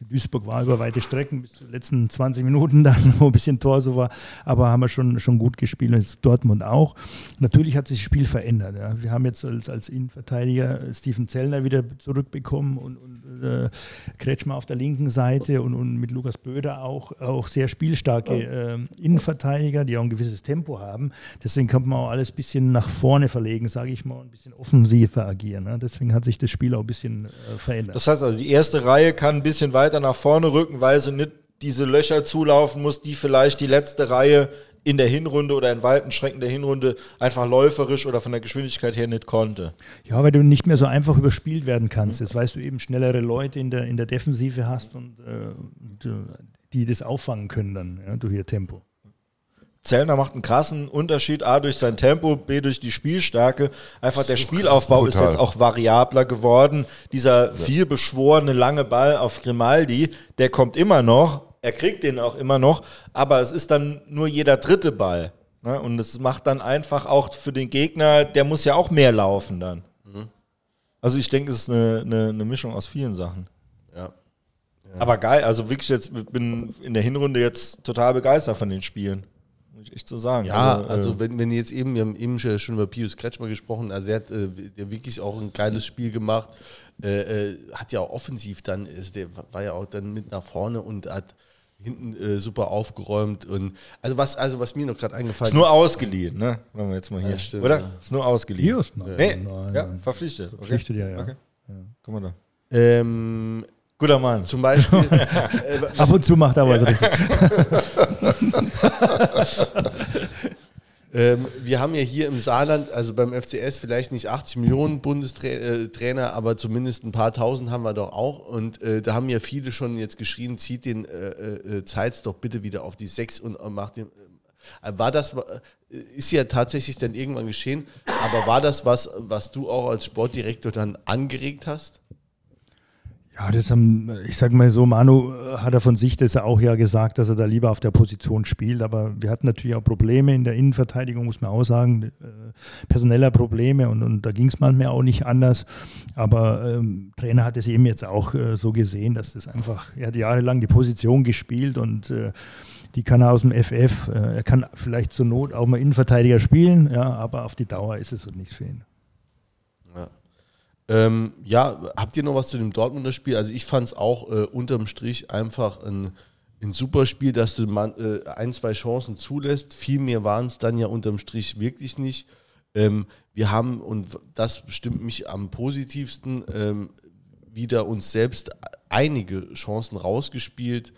Duisburg war über weite Strecken bis zu den letzten 20 Minuten dann, <laughs> wo ein bisschen Tor so war, aber haben wir schon, schon gut gespielt und jetzt Dortmund auch. Natürlich hat sich das Spiel verändert. Ja. Wir haben jetzt als, als Innenverteidiger Steven Zellner wieder zurückbekommen und, und äh, Kretschmer auf der linken Seite und, und mit Lukas Böder auch, auch sehr spielstarke äh, Innenverteidiger, die auch ein gewisses Tempo haben. Deswegen kann man auch alles ein bisschen nach vorne verlegen, sage ich mal, ein bisschen offensiver agieren. Ne. Deswegen hat sich das Spiel auch ein bisschen äh, verändert. Das heißt also, die erste Reihe kann ein bisschen weiter weiter nach vorne rücken, weil sie nicht diese Löcher zulaufen muss, die vielleicht die letzte Reihe in der Hinrunde oder in weiten Strecken der Hinrunde einfach läuferisch oder von der Geschwindigkeit her nicht konnte. Ja, weil du nicht mehr so einfach überspielt werden kannst. Jetzt weißt du eben schnellere Leute in der, in der Defensive hast und, äh, äh, die das auffangen können dann ja, durch ihr Tempo. Zellner macht einen krassen Unterschied, A durch sein Tempo, B durch die Spielstärke. Einfach der Spielaufbau ist jetzt auch variabler geworden. Dieser viel beschworene lange Ball auf Grimaldi, der kommt immer noch, er kriegt den auch immer noch, aber es ist dann nur jeder dritte Ball. Ne? Und es macht dann einfach auch für den Gegner, der muss ja auch mehr laufen dann. Mhm. Also ich denke, es ist eine, eine, eine Mischung aus vielen Sachen. Ja. ja. Aber geil, also wirklich jetzt, ich bin in der Hinrunde jetzt total begeistert von den Spielen muss ich echt so sagen. Ja, also, also äh, wenn, wenn jetzt eben, wir haben eben schon über Pius Kretschmer gesprochen, also er hat äh, der wirklich auch ein geiles Spiel gemacht, äh, äh, hat ja auch offensiv dann, also der war ja auch dann mit nach vorne und hat hinten äh, super aufgeräumt und also was also was mir noch gerade eingefallen ist nur ausgeliehen ne machen wir jetzt mal hier ja, stimmt, oder ja. ist nur ausgeliehen hier ist noch, nee, nein, ja verpflichtet okay. verpflichtet ja ja, okay. ja. guck mal da ähm, Guter Mann. Zum Beispiel. <laughs> äh, Ab und zu macht er was richtig. <laughs> <laughs> ähm, wir haben ja hier im Saarland, also beim FCS, vielleicht nicht 80 Millionen Bundestrainer, äh, aber zumindest ein paar tausend haben wir doch auch. Und äh, da haben ja viele schon jetzt geschrien, zieht den äh, äh Zeitz doch bitte wieder auf die 6 und macht den. Äh, war das, ist ja tatsächlich dann irgendwann geschehen, aber war das was, was du auch als Sportdirektor dann angeregt hast? Ja, das haben, ich sage mal so, Manu hat er von sich das auch ja gesagt, dass er da lieber auf der Position spielt. Aber wir hatten natürlich auch Probleme in der Innenverteidigung, muss man auch sagen, äh, personeller Probleme und, und da ging es manchmal auch nicht anders. Aber ähm, Trainer hat es eben jetzt auch äh, so gesehen, dass das einfach, er hat jahrelang die Position gespielt und äh, die kann er aus dem FF. Äh, er kann vielleicht zur Not auch mal Innenverteidiger spielen, ja, aber auf die Dauer ist es so nichts für ihn. Ähm, ja, habt ihr noch was zu dem Dortmunder Spiel? Also ich fand es auch äh, unterm Strich einfach ein, ein super Spiel, dass du man, äh, ein, zwei Chancen zulässt. Viel mehr waren es dann ja unterm Strich wirklich nicht. Ähm, wir haben, und das stimmt mich am positivsten, ähm, wieder uns selbst einige Chancen rausgespielt.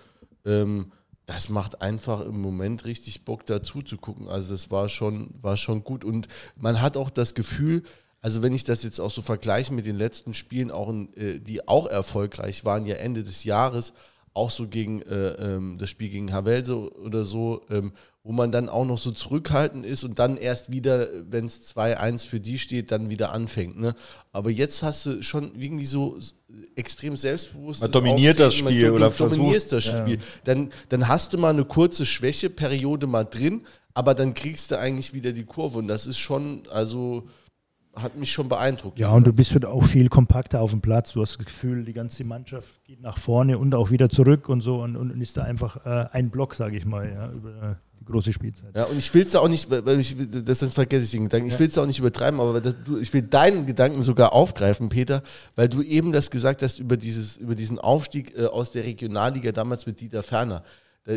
Ähm, das macht einfach im Moment richtig Bock dazu zu gucken. Also das war schon, war schon gut. Und man hat auch das Gefühl, also wenn ich das jetzt auch so vergleiche mit den letzten Spielen, auch in, äh, die auch erfolgreich waren, ja Ende des Jahres, auch so gegen äh, ähm, das Spiel gegen Havelse oder so, ähm, wo man dann auch noch so zurückhaltend ist und dann erst wieder, wenn es 2-1 für die steht, dann wieder anfängt. Ne? Aber jetzt hast du schon irgendwie so extrem selbstbewusst. Man dominiert das Spiel oder versucht. dominierst das Spiel. Ja. Dann, dann hast du mal eine kurze Schwächeperiode mal drin, aber dann kriegst du eigentlich wieder die Kurve und das ist schon, also hat mich schon beeindruckt. Ja, und du bist halt auch viel kompakter auf dem Platz. Du hast das Gefühl, die ganze Mannschaft geht nach vorne und auch wieder zurück und so und, und ist da einfach äh, ein Block, sage ich mal, ja, über die große Spielzeit. Ja, und ich will es da auch nicht, weil ich, das vergesse ich den Gedanken, ich will es da auch nicht übertreiben, aber das, du, ich will deinen Gedanken sogar aufgreifen, Peter, weil du eben das gesagt hast über, dieses, über diesen Aufstieg äh, aus der Regionalliga damals mit Dieter Ferner. Da,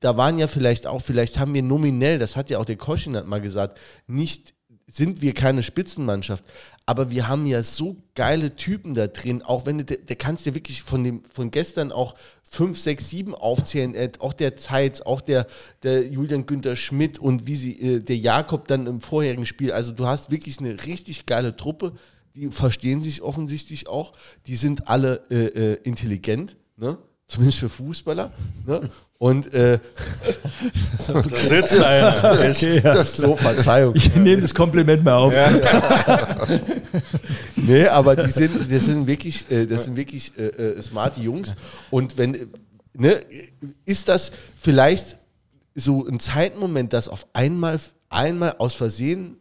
da waren ja vielleicht auch, vielleicht haben wir nominell, das hat ja auch der Koschin mal gesagt, nicht sind wir keine Spitzenmannschaft. Aber wir haben ja so geile Typen da drin, auch wenn du, der kannst ja wirklich von dem, von gestern auch 5, 6, 7 aufzählen, äh, auch der Zeitz, auch der, der Julian Günther Schmidt und wie sie, äh, der Jakob dann im vorherigen Spiel. Also du hast wirklich eine richtig geile Truppe, die verstehen sich offensichtlich auch, die sind alle äh, äh intelligent, ne? zumindest für Fußballer. Ne? Und äh, Da sitzt einer. <laughs> Okay, ja. so, Verzeihung. Ich nehme das Kompliment mal auf. <laughs> Nee, aber die sind, das sind wirklich, äh, das sind wirklich äh, äh, smarte Jungs. Und wenn, ne, ist das vielleicht so ein Zeitmoment, dass auf einmal, einmal aus Versehen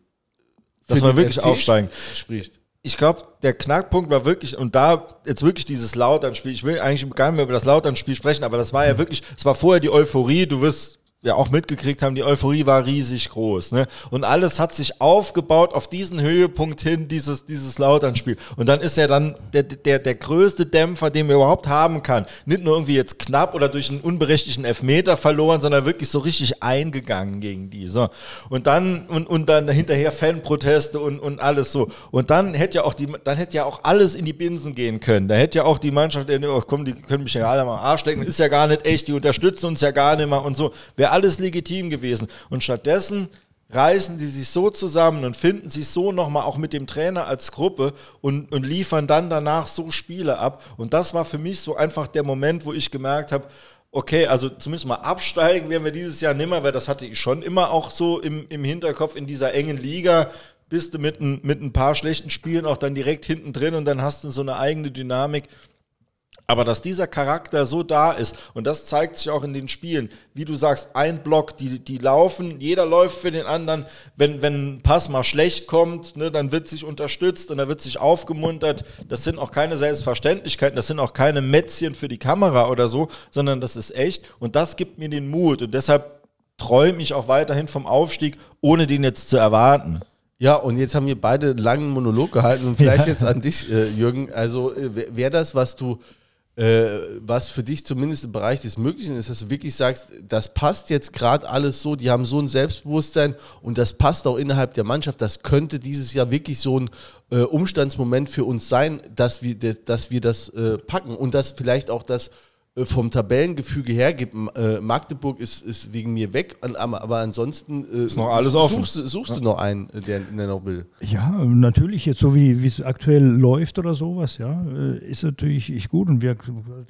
Dass man wirklich FC aufsteigen. spricht? Ich glaube, der Knackpunkt war wirklich, und da jetzt wirklich dieses Lauternspiel, ich will eigentlich gar nicht mehr über das Lauternspiel sprechen, aber das war ja wirklich, es war vorher die Euphorie, du wirst ja auch mitgekriegt haben, die Euphorie war riesig groß. Ne? Und alles hat sich aufgebaut auf diesen Höhepunkt hin, dieses, dieses Lauternspiel. Und dann ist er dann der, der, der größte Dämpfer, den man überhaupt haben kann. Nicht nur irgendwie jetzt knapp oder durch einen unberechtigten Elfmeter verloren, sondern wirklich so richtig eingegangen gegen die. So. Und dann, und, und dann hinterher Fanproteste und, und alles so. Und dann hätte ja auch die, dann hätte ja auch alles in die Binsen gehen können. Da hätte ja auch die Mannschaft, oh, komm, die können mich ja alle mal am Arsch lecken, ist ja gar nicht echt, die unterstützen uns ja gar nicht mehr und so. Wäre alles legitim gewesen. Und stattdessen reißen die sich so zusammen und finden sich so nochmal auch mit dem Trainer als Gruppe und, und liefern dann danach so Spiele ab. Und das war für mich so einfach der Moment, wo ich gemerkt habe, okay, also zumindest mal absteigen werden wir dieses Jahr nimmer, weil das hatte ich schon immer auch so im, im Hinterkopf in dieser engen Liga. Bist du mit ein, mit ein paar schlechten Spielen auch dann direkt hinten drin und dann hast du so eine eigene Dynamik. Aber dass dieser Charakter so da ist, und das zeigt sich auch in den Spielen, wie du sagst, ein Block, die, die laufen, jeder läuft für den anderen. Wenn, wenn ein Pass mal schlecht kommt, ne, dann wird sich unterstützt und da wird sich aufgemuntert. Das sind auch keine Selbstverständlichkeiten, das sind auch keine Mätzchen für die Kamera oder so, sondern das ist echt. Und das gibt mir den Mut. Und deshalb träume ich auch weiterhin vom Aufstieg, ohne den jetzt zu erwarten. Ja, und jetzt haben wir beide einen langen Monolog gehalten und vielleicht jetzt an dich, äh, Jürgen. Also äh, wäre das, was du, äh, was für dich zumindest im Bereich des Möglichen ist, dass du wirklich sagst, das passt jetzt gerade alles so, die haben so ein Selbstbewusstsein und das passt auch innerhalb der Mannschaft. Das könnte dieses Jahr wirklich so ein äh, Umstandsmoment für uns sein, dass wir, dass wir das äh, packen und dass vielleicht auch das vom Tabellengefüge her gibt, äh, Magdeburg ist, ist wegen mir weg, aber, ansonsten äh, Ist noch alles offen. suchst, du- suchst du noch einen, äh, der, der noch will. Ja, natürlich, jetzt so wie wie es aktuell läuft oder sowas, ja, äh, ist natürlich gut. Und wir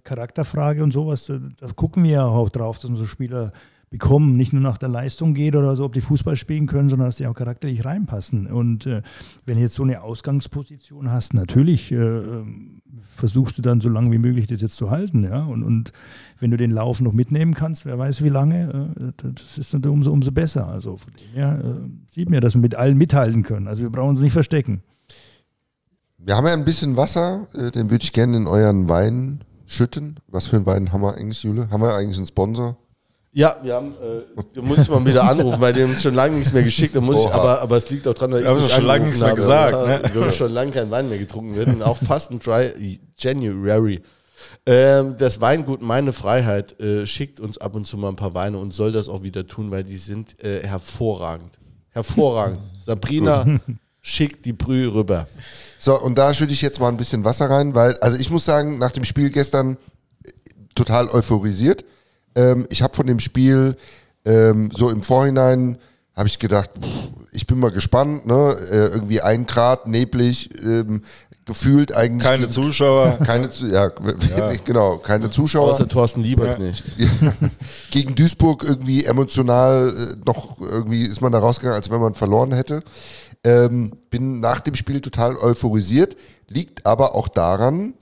Charakterfrage und sowas, da, da gucken wir ja auch drauf, dass wir so Spieler bekommen, nicht nur nach der Leistung geht oder so, ob die Fußball spielen können, sondern dass die auch charakterlich reinpassen. Und äh, wenn du jetzt so eine Ausgangsposition hast, natürlich äh, ähm, versuchst du dann so lange wie möglich das jetzt zu halten, ja. Und, und wenn du den Lauf noch mitnehmen kannst, wer weiß wie lange, äh, das ist dann umso, umso besser. Also von dem her äh, sieht man, dass wir mit allen mithalten können. Also wir brauchen uns nicht verstecken. Wir haben ja ein bisschen Wasser, äh, den würde ich gerne in euren Wein schütten. Was für einen Wein haben wir eigentlich, Jule? Haben wir eigentlich einen Sponsor? Ja, wir haben, äh, da muss ich mal wieder anrufen, weil die haben uns schon lange nichts mehr geschickt. Da muss ich, aber, aber es liegt auch dran, dass ich Wir nicht schon lange nichts mehr habe. gesagt, Ja, Wir haben schon lange kein Wein mehr getrunken wird und auch fast ein Dry January. Ähm, das Weingut Meine Freiheit äh, schickt uns ab und zu mal ein paar Weine und soll das auch wieder tun, weil die sind äh, hervorragend. Hervorragend. <laughs> Sabrina schickt die Brühe rüber. So, und da schütte ich jetzt mal ein bisschen Wasser rein, weil, also ich muss sagen, nach dem Spiel gestern äh, total euphorisiert. Ähm, ich habe von dem Spiel ähm, so im Vorhinein habe ich gedacht, pff, ich bin mal gespannt, ne? Äh, irgendwie ein Grad, neblig, ähm, gefühlt eigentlich. Keine Zuschauer. <laughs> Keine, Zu- ja, <laughs> genau, keine Zuschauer. Außer Thorsten Lieberknecht. <laughs> gegen Duisburg irgendwie emotional äh, noch irgendwie ist man da rausgegangen, als wenn man verloren hätte. Ähm, bin nach dem Spiel total euphorisiert, liegt aber auch daran,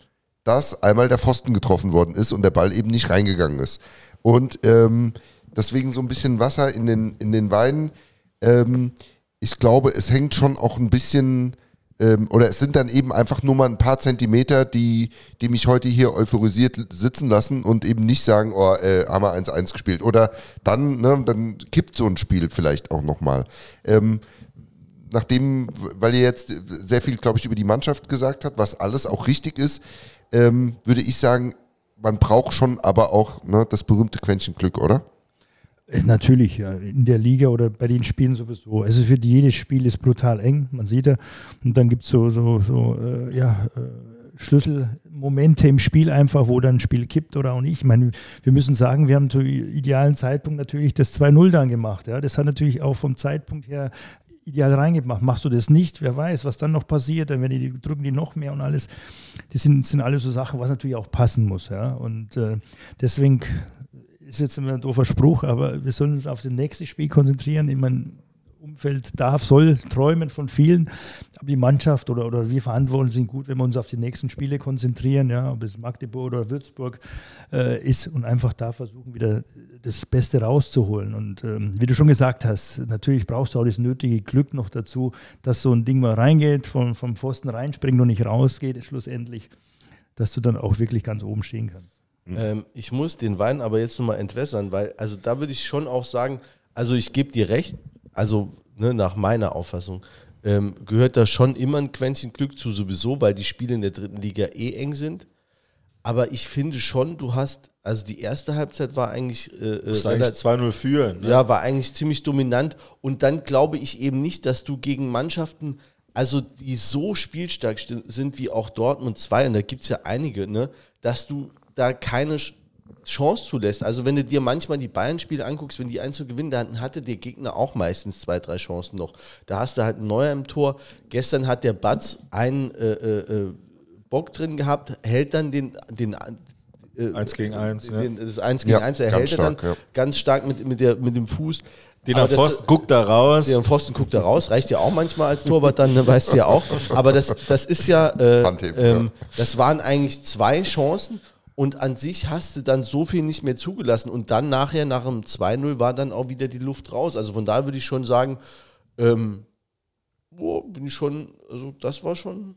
dass einmal der Pfosten getroffen worden ist und der Ball eben nicht reingegangen ist. Und ähm, deswegen so ein bisschen Wasser in den, in den Weinen. Ähm, ich glaube, es hängt schon auch ein bisschen, ähm, oder es sind dann eben einfach nur mal ein paar Zentimeter, die, die mich heute hier euphorisiert sitzen lassen und eben nicht sagen, oh, äh, haben wir 1-1 gespielt. Oder dann, ne, dann kippt so ein Spiel vielleicht auch nochmal. Ähm, nachdem, weil ihr jetzt sehr viel, glaube ich, über die Mannschaft gesagt habt, was alles auch richtig ist, ähm, würde ich sagen, man braucht schon aber auch ne, das berühmte Quäntchen Glück, oder? Äh, Natürlich, ja. In der Liga oder bei den Spielen sowieso. Also für jedes Spiel ist brutal eng, man sieht ja. Und dann gibt es so, so, so äh, ja, äh, Schlüsselmomente im Spiel einfach, wo dann ein Spiel kippt oder auch nicht. Ich meine, wir müssen sagen, wir haben zu idealen Zeitpunkt natürlich das 2-0 dann gemacht. Ja. Das hat natürlich auch vom Zeitpunkt her ideal reingemacht. Machst du das nicht, wer weiß, was dann noch passiert, dann werden die, drücken die noch mehr und alles. Das sind, sind alles so Sachen, was natürlich auch passen muss. Ja? Und äh, deswegen ist jetzt immer ein doofer Spruch, aber wir sollen uns auf das nächste Spiel konzentrieren. Ich meine, Umfeld darf, soll träumen von vielen. Aber die Mannschaft oder, oder wir Verantwortlichen sind gut, wenn wir uns auf die nächsten Spiele konzentrieren, ja, ob es Magdeburg oder Würzburg äh, ist und einfach da versuchen, wieder das Beste rauszuholen. Und ähm, wie du schon gesagt hast, natürlich brauchst du auch das nötige Glück noch dazu, dass so ein Ding mal reingeht, vom, vom Pfosten reinspringt und nicht rausgeht, schlussendlich, dass du dann auch wirklich ganz oben stehen kannst. Ähm, ich muss den Wein aber jetzt nochmal entwässern, weil, also da würde ich schon auch sagen, also ich gebe dir recht, also ne, nach meiner Auffassung, ähm, gehört da schon immer ein Quäntchen Glück zu, sowieso, weil die Spiele in der dritten Liga eh eng sind. Aber ich finde schon, du hast, also die erste Halbzeit war eigentlich, äh, Musst eigentlich 2-0 führen. Ne? ja, war eigentlich ziemlich dominant. Und dann glaube ich eben nicht, dass du gegen Mannschaften, also die so spielstark sind wie auch Dortmund 2, und da gibt es ja einige, ne, dass du da keine Chance zulässt. Also wenn du dir manchmal die Bayern-Spiele anguckst, wenn die 1 zu gewinnen, dann hatte der Gegner auch meistens zwei, drei Chancen noch. Da hast du halt einen Neuer im Tor. Gestern hat der Batz einen äh, äh, äh, Bock drin gehabt, hält dann den, den äh, Eins gegen eins, ja. den, das 1 gegen Ja, 1, er ganz hält er dann stark, ja. ganz stark mit, mit, der, mit dem Fuß. Den am Pfosten guckt da raus. der am Pfosten guckt da raus, reicht ja auch manchmal als Torwart, dann ne, weißt du ja auch. Aber das, das ist ja, äh, Handheben, ähm, ja. das waren eigentlich zwei Chancen und an sich hast du dann so viel nicht mehr zugelassen und dann nachher nach dem 2-0 war dann auch wieder die Luft raus. Also von daher würde ich schon sagen, ähm, boah, bin ich schon, also das war schon.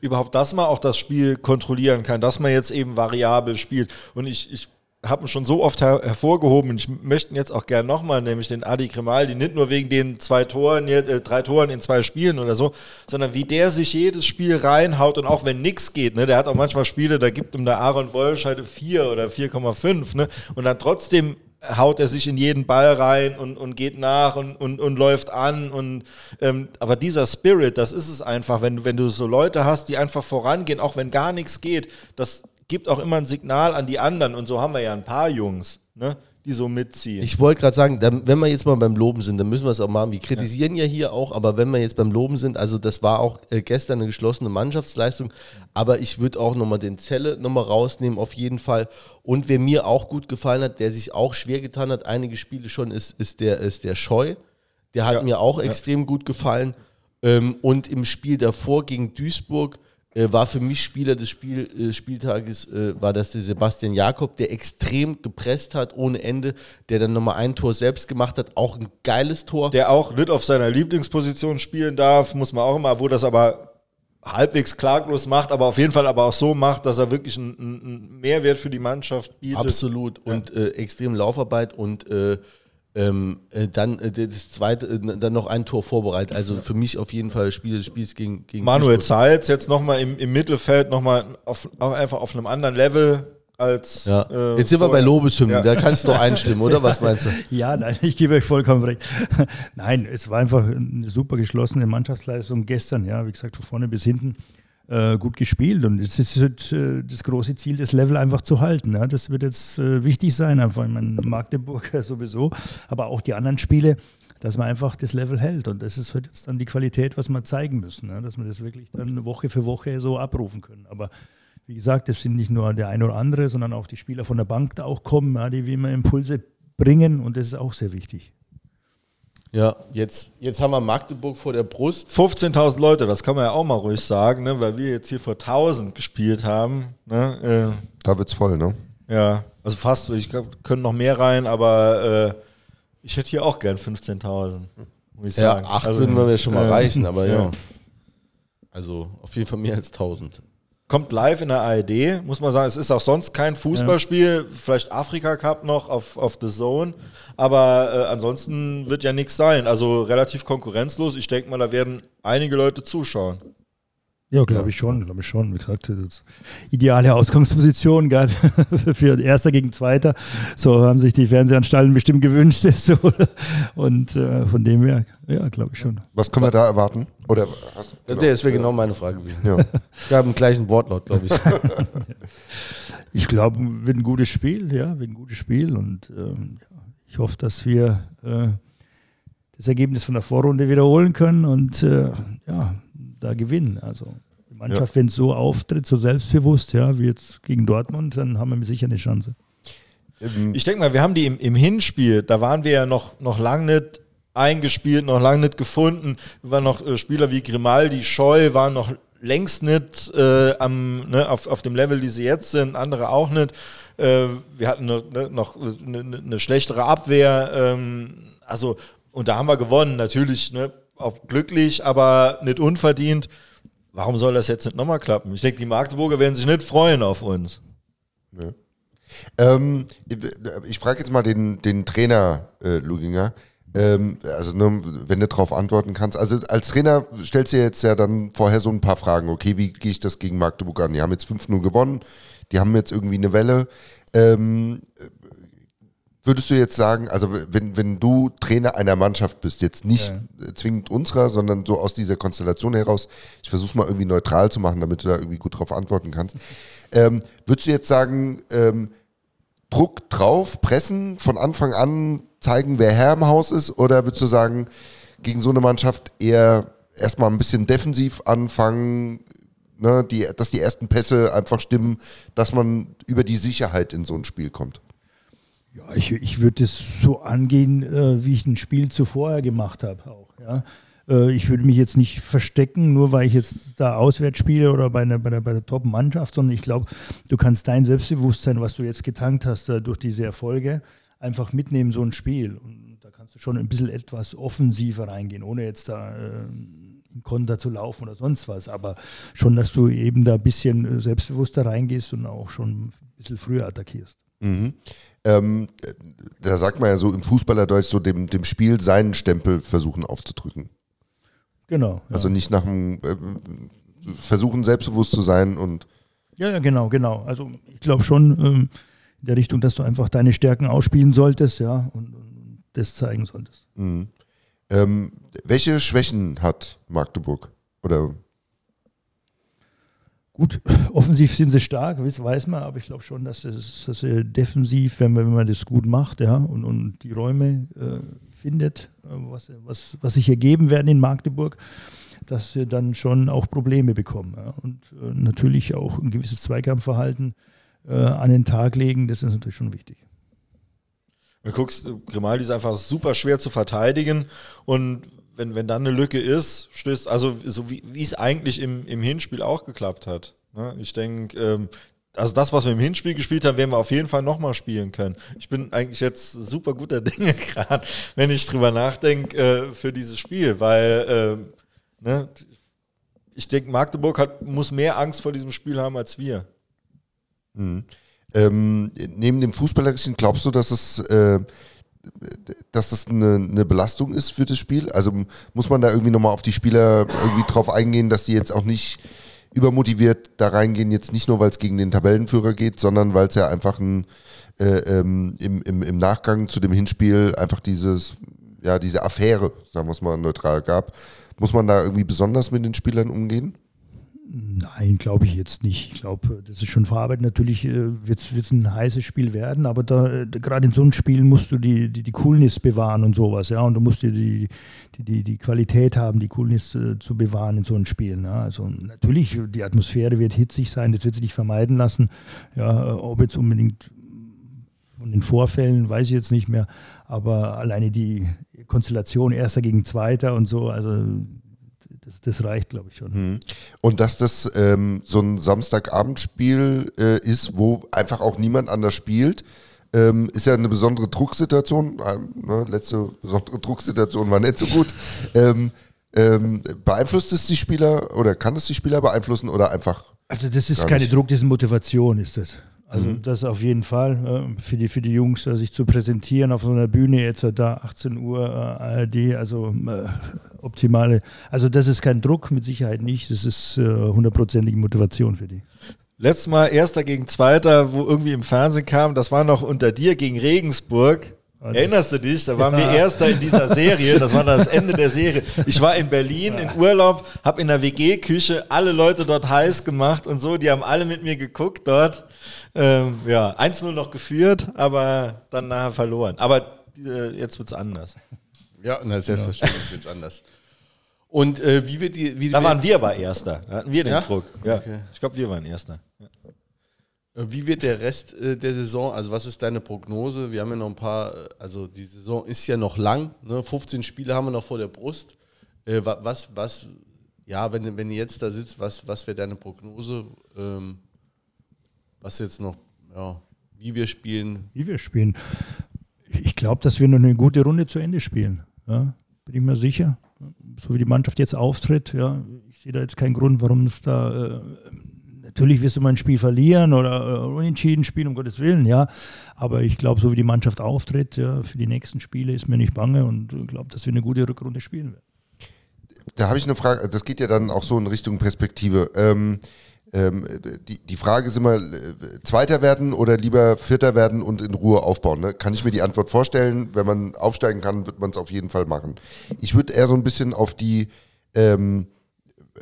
überhaupt, dass man auch das Spiel kontrollieren kann, dass man jetzt eben variabel spielt. Und ich, ich habe ihn schon so oft her hervorgehoben und ich möchte ihn jetzt auch gerne nochmal, nämlich den Adi Grimaldi, nicht nur wegen den zwei Toren, äh, drei Toren in zwei Spielen oder so, sondern wie der sich jedes Spiel reinhaut und auch wenn nichts geht, ne, der hat auch manchmal Spiele, da gibt ihm der Aaron Wolsch halt 4 oder 4,5, ne, und dann trotzdem haut er sich in jeden Ball rein und, und geht nach und, und, und läuft an. Und, ähm, aber dieser Spirit, das ist es einfach, wenn, wenn du so Leute hast, die einfach vorangehen, auch wenn gar nichts geht, das gibt auch immer ein Signal an die anderen. Und so haben wir ja ein paar Jungs, ne, die so mitziehen. Ich wollte gerade sagen, dann, wenn wir jetzt mal beim Loben sind, dann müssen wir es auch machen. Wir kritisieren ja. hier auch, aber wenn wir jetzt beim Loben sind, also das war auch äh, gestern eine geschlossene Mannschaftsleistung, aber ich würde auch nochmal den Zelle nochmal rausnehmen, auf jeden Fall. Und wer mir auch gut gefallen hat, der sich auch schwer getan hat, einige Spiele schon, ist, ist, der, ist der Scheu. Der hat Ja. mir auch extrem gut gefallen. Ähm, und im Spiel davor gegen Duisburg äh, war für mich Spieler des Spiel, äh, Spieltages, äh, war das der Sebastian Jakob, der extrem gepresst hat ohne Ende, der dann nochmal ein Tor selbst gemacht hat, auch ein geiles Tor. der auch nicht auf seiner Lieblingsposition spielen darf, muss man auch immer, wo das aber halbwegs klaglos macht, aber auf jeden Fall aber auch so macht, dass er wirklich einen, einen Mehrwert für die Mannschaft bietet. Absolut. Und äh, extrem Laufarbeit und äh, ähm, äh, dann äh, das zweite, äh, dann noch ein Tor vorbereitet. Also für mich auf jeden Fall Spieler des Spiels gegen, gegen Manuel. Zeitz jetzt nochmal im, im Mittelfeld, nochmal auf, auch einfach auf einem anderen Level als. Ja. äh, Jetzt sind wir bei vorher. Lobeshymnen, Ja. da kannst du einstimmen, oder? Was meinst du? <laughs> Ja, nein, ich gebe euch vollkommen recht. <laughs> Nein, es war einfach eine super geschlossene Mannschaftsleistung gestern, ja, wie gesagt, von vorne bis hinten äh, gut gespielt. Und es ist halt, äh, das große Ziel, das Level einfach zu halten. Ja. Das wird jetzt äh, wichtig sein, einfach. Meine, Magdeburg <laughs> ja sowieso, aber auch die anderen Spiele, dass man einfach das Level hält. Und das ist halt jetzt dann die Qualität, was wir zeigen müssen, ja, dass wir das wirklich dann Woche für Woche so abrufen können. Aber wie gesagt, es sind nicht nur der ein oder andere, sondern auch die Spieler von der Bank da auch kommen, ja, die wie immer Impulse bringen und das ist auch sehr wichtig. Ja, jetzt, jetzt haben wir Magdeburg vor der Brust. 15.000 Leute, das kann man ja auch mal ruhig sagen, ne, weil wir jetzt hier vor 1.000 gespielt haben. Ne, Da wird's voll, ne? äh, ja, also fast, ich glaub, können noch mehr rein, aber äh, ich hätte hier auch gern 15.000, muss ich Ja, sagen. acht Also, würden wir schon mal äh, reichen, aber ja. ja. Also auf jeden Fall mehr als 1000. Kommt live in der ARD, muss man sagen. Es ist auch sonst kein Fußballspiel, vielleicht Afrika Cup noch auf, auf The Zone, aber äh, ansonsten wird ja nichts sein. Also relativ konkurrenzlos. Ich denke mal, da werden einige Leute zuschauen. Ja, glaube ich schon, glaube ich schon. Wie gesagt, das ideale Ausgangsposition gell, <laughs> für Erster gegen Zweiter. So haben sich die Fernsehanstalten bestimmt gewünscht. <laughs> So. Und äh, von dem her, ja, glaube ich schon. Was können wir da erwarten? Oder hast, genau. Das wäre genau meine Frage gewesen. Ja. Wir haben gleich einen Wortlaut, glaube ich. <laughs> Ich glaube, wird ein gutes Spiel, ja, wird ein gutes Spiel. Und ähm, ich hoffe, dass wir äh, das Ergebnis von der Vorrunde wiederholen können und äh, ja, da gewinnen. Also die Mannschaft, wenn es so auftritt, so selbstbewusst, ja, wie jetzt gegen Dortmund, dann haben wir sicher eine Chance. Ähm, ich denke mal, wir haben die im, im Hinspiel, da waren wir ja noch, noch lang nicht eingespielt, noch lange nicht gefunden. Wir waren noch äh, Spieler wie Grimaldi, Scheu waren noch längst nicht äh, am, ne, auf, auf dem Level, die sie jetzt sind, andere auch nicht. Äh, wir hatten ne, ne, noch eine ne, ne schlechtere Abwehr. Ähm, also, und da haben wir gewonnen, natürlich ne, auch glücklich, aber nicht unverdient. Warum soll das jetzt nicht nochmal klappen? Ich denke, die Magdeburger werden sich nicht freuen auf uns. Ja. Ähm, ich frage jetzt mal den, den Trainer äh, Luginger. Ähm, also nur, wenn du darauf antworten kannst. Also als Trainer stellst du jetzt ja dann vorher so ein paar Fragen. Okay, wie gehe ich das gegen Magdeburg an? Die haben jetzt 5-0 gewonnen, die haben jetzt irgendwie eine Welle. Ähm, würdest du jetzt sagen, also wenn, wenn du Trainer einer Mannschaft bist, jetzt nicht ja. zwingend unserer, sondern so aus dieser Konstellation heraus, ich versuche es mal irgendwie neutral zu machen, damit du da irgendwie gut drauf antworten kannst, <laughs> ähm, würdest du jetzt sagen, ähm, Druck drauf, pressen, von Anfang an zeigen, wer Herr im Haus ist? Oder würdest du sagen, gegen so eine Mannschaft eher erstmal ein bisschen defensiv anfangen, ne, die, dass die ersten Pässe einfach stimmen, dass man über die Sicherheit in so ein Spiel kommt? Ja, ich, ich würde es so angehen, äh, wie ich ein Spiel zuvor gemacht habe auch. Ja. Äh, ich würde mich jetzt nicht verstecken, nur weil ich jetzt da auswärts spiele oder bei, einer, bei der, bei der Top-Mannschaft, sondern ich glaube, du kannst dein Selbstbewusstsein, was du jetzt getankt hast äh, durch diese Erfolge, einfach mitnehmen, so ein Spiel. Und da kannst du schon ein bisschen etwas offensiver reingehen, ohne jetzt da äh, Konter zu laufen oder sonst was. Aber schon, dass du eben da ein bisschen äh, selbstbewusster reingehst und auch schon ein bisschen früher attackierst. Mhm. Ähm, da sagt man ja so im Fußballerdeutsch so dem, dem Spiel seinen Stempel versuchen aufzudrücken. Genau. Ja. Also nicht nach dem äh, versuchen selbstbewusst zu sein und ja, ja, genau, genau. Also ich glaube schon ähm, in der Richtung, dass du einfach deine Stärken ausspielen solltest, ja, und, und das zeigen solltest. Mhm. Ähm, welche Schwächen hat Magdeburg? Oder Gut, <laughs> offensiv sind sie stark, weiß man, aber ich glaube schon, dass, es, dass defensiv, wenn man, wenn man das gut macht, ja, und, und die Räume äh, findet, äh, was, was, was sich ergeben werden in Magdeburg, dass sie dann schon auch Probleme bekommen. Ja. Und äh, natürlich auch ein gewisses Zweikampfverhalten äh, an den Tag legen, das ist natürlich schon wichtig. Du guckst, Grimaldi ist einfach super schwer zu verteidigen und wenn, wenn dann eine Lücke ist, stößt, also so wie, es eigentlich im, im Hinspiel auch geklappt hat. Ne? Ich denke, ähm, also das, was wir im Hinspiel gespielt haben, werden wir auf jeden Fall nochmal spielen können. Ich bin eigentlich jetzt super guter <laughs> Dinge gerade, wenn ich drüber nachdenke, äh, für dieses Spiel, weil äh, ne, ich denke, Magdeburg hat, muss mehr Angst vor diesem Spiel haben als wir. Mhm. Ähm, neben dem Fußballerischen, glaubst du, dass es äh, dass das eine, eine, Belastung ist für das Spiel? Also muss man da irgendwie nochmal auf die Spieler irgendwie drauf eingehen, dass die jetzt auch nicht übermotiviert da reingehen, jetzt nicht nur, weil es gegen den Tabellenführer geht, sondern weil es ja einfach ein, äh, ähm, im, im, im Nachgang zu dem Hinspiel einfach dieses, ja, diese Affäre, sagen wir es mal neutral gab. Muss man da irgendwie besonders mit den Spielern umgehen? Nein, glaube ich jetzt nicht. Ich glaube, das ist schon verarbeitet. Natürlich äh, wird es ein heißes Spiel werden, aber da, äh, gerade in so einem Spiel musst du die, die, die Coolness bewahren und sowas, ja. Und du musst die, die, die, die Qualität haben, die Coolness äh, zu bewahren in so einem Spiel. Ja? Also natürlich, die Atmosphäre wird hitzig sein, das wird sich nicht vermeiden lassen. Ja, ob jetzt unbedingt von den Vorfällen, weiß ich jetzt nicht mehr, aber alleine die Konstellation Erster gegen Zweiter und so, also das, das reicht, glaube ich, schon. Mhm. Und dass das ähm, so ein Samstagabendspiel äh, ist, wo einfach auch niemand anders spielt, ähm, ist ja eine besondere Drucksituation. Ähm, ne, letzte besondere Drucksituation war nicht so gut. ähm, ähm beeinflusst es die Spieler oder kann es die Spieler beeinflussen oder einfach? Also das ist keine nicht? Druck, das ist Motivation, ist das. Also mhm. das auf jeden Fall äh, für, die, für die Jungs, äh, sich zu präsentieren auf so einer Bühne, jetzt da 18 Uhr äh, ARD, also äh, optimale, also das ist kein Druck, mit Sicherheit nicht, das ist äh, hundertprozentige Motivation für die. Letztes Mal Erster gegen Zweiter, wo irgendwie im Fernsehen kam, das war noch unter dir gegen Regensburg. Erinnerst du dich? Da waren ja. wir Erster in dieser Serie. Das war das Ende der Serie. Ich war in Berlin ja. in Urlaub, habe in der WG-Küche alle Leute dort heiß gemacht und so. Die haben alle mit mir geguckt dort. Ähm, ja, 1-0 noch geführt, aber dann nachher verloren. Aber äh, jetzt wird es anders. Ja, na, selbstverständlich wird es anders. Und äh, wie wird die. Wie Da waren wir aber Erster. Da hatten wir den Ja? Druck. Ja. Okay. Ich glaube, wir waren Erster. Ja. Äh, Wie wird der Rest äh, der Saison? Also, was ist deine Prognose? Wir haben ja noch ein paar, äh, also die Saison ist ja noch lang, ne? 15 Spiele haben wir noch vor der Brust. Wa- was, was, ja, wenn, wenn du jetzt da sitzt, was, was wäre deine Prognose? Ähm, was jetzt noch, ja, wie wir spielen? wie wir spielen. Ich glaube, dass wir noch eine gute Runde zu Ende spielen. Ja, bin ich mir sicher. So wie die Mannschaft jetzt auftritt, ja, ich sehe da jetzt keinen Grund, warum es da. Äh, natürlich wirst du mal ein Spiel verlieren oder äh, unentschieden spielen, um Gottes Willen, ja. Aber ich glaube, so wie die Mannschaft auftritt, ja, für die nächsten Spiele ist mir nicht bange und ich glaube, dass wir eine gute Rückrunde spielen werden. Da habe ich eine Frage, das geht ja dann auch so in Richtung Perspektive. Ähm, ähm, die, die Frage ist immer, äh, Zweiter werden oder lieber Vierter werden und in Ruhe aufbauen. Ne? Kann ich mir die Antwort vorstellen? Wenn man aufsteigen kann, wird man es auf jeden Fall machen. Ich würde eher so ein bisschen auf die, ähm,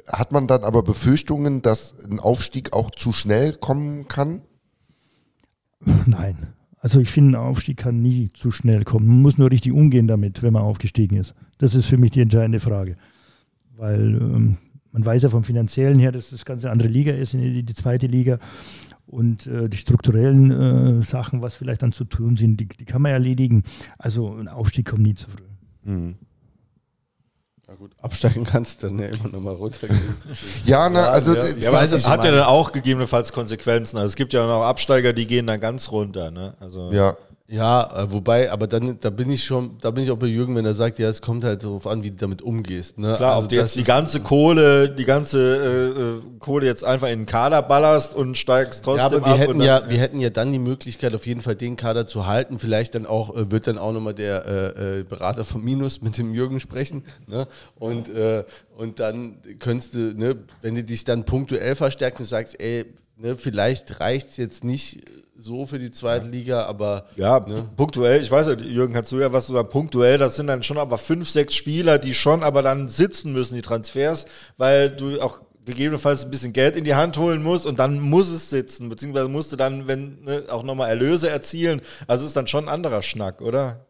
hat man dann aber Befürchtungen, dass ein Aufstieg auch zu schnell kommen kann? <laughs> Nein. Also ich finde, ein Aufstieg kann nie zu schnell kommen. Man muss nur richtig umgehen damit, wenn man aufgestiegen ist. Das ist für mich die entscheidende Frage. Weil ähm, man weiß ja vom finanziellen her, dass das ganz eine andere Liga ist, die, die zweite Liga. Und äh, die strukturellen äh, Sachen, was vielleicht dann zu tun sind, die, die kann man erledigen. Also ein Aufstieg kommt nie zu früh. Na gut, absteigen kannst dann ja immer noch mal runtergehen. <laughs> Ja, na, also ja. Ja, Aber weiß, es hat ja dann auch gegebenenfalls Konsequenzen. Also es gibt ja noch Absteiger, die gehen dann ganz runter. Ne? Also ja. Ja, äh, wobei, aber dann, da bin ich schon, da bin ich auch bei Jürgen, wenn er sagt, ja, es kommt halt darauf an, wie du damit umgehst. Ne? Klar, Also ob du jetzt die ganze Kohle, die ganze äh, äh, Kohle jetzt einfach in den Kader ballerst und steigst trotzdem Ja, aber wir ab. hätten und dann, ja, wir hätten ja dann die Möglichkeit, auf jeden Fall den Kader zu halten. Vielleicht dann auch, äh, wird dann auch nochmal der äh, äh, Berater von Minus <laughs> mit dem Jürgen sprechen. Ne? Und, äh, und dann könntest du, ne, wenn du dich dann punktuell verstärkst und sagst, ey, ne, vielleicht reicht es jetzt nicht so für die zweite Liga, aber Ja, ne? punktuell, ich weiß ja, Jürgen, kannst du ja was sagen, punktuell, das sind dann schon aber fünf, sechs Spieler, die schon aber dann sitzen müssen, die Transfers, weil du auch gegebenenfalls ein bisschen Geld in die Hand holen musst und dann muss es sitzen, beziehungsweise musst du dann, wenn, ne, auch nochmal Erlöse erzielen. Also ist dann schon ein anderer Schnack, oder?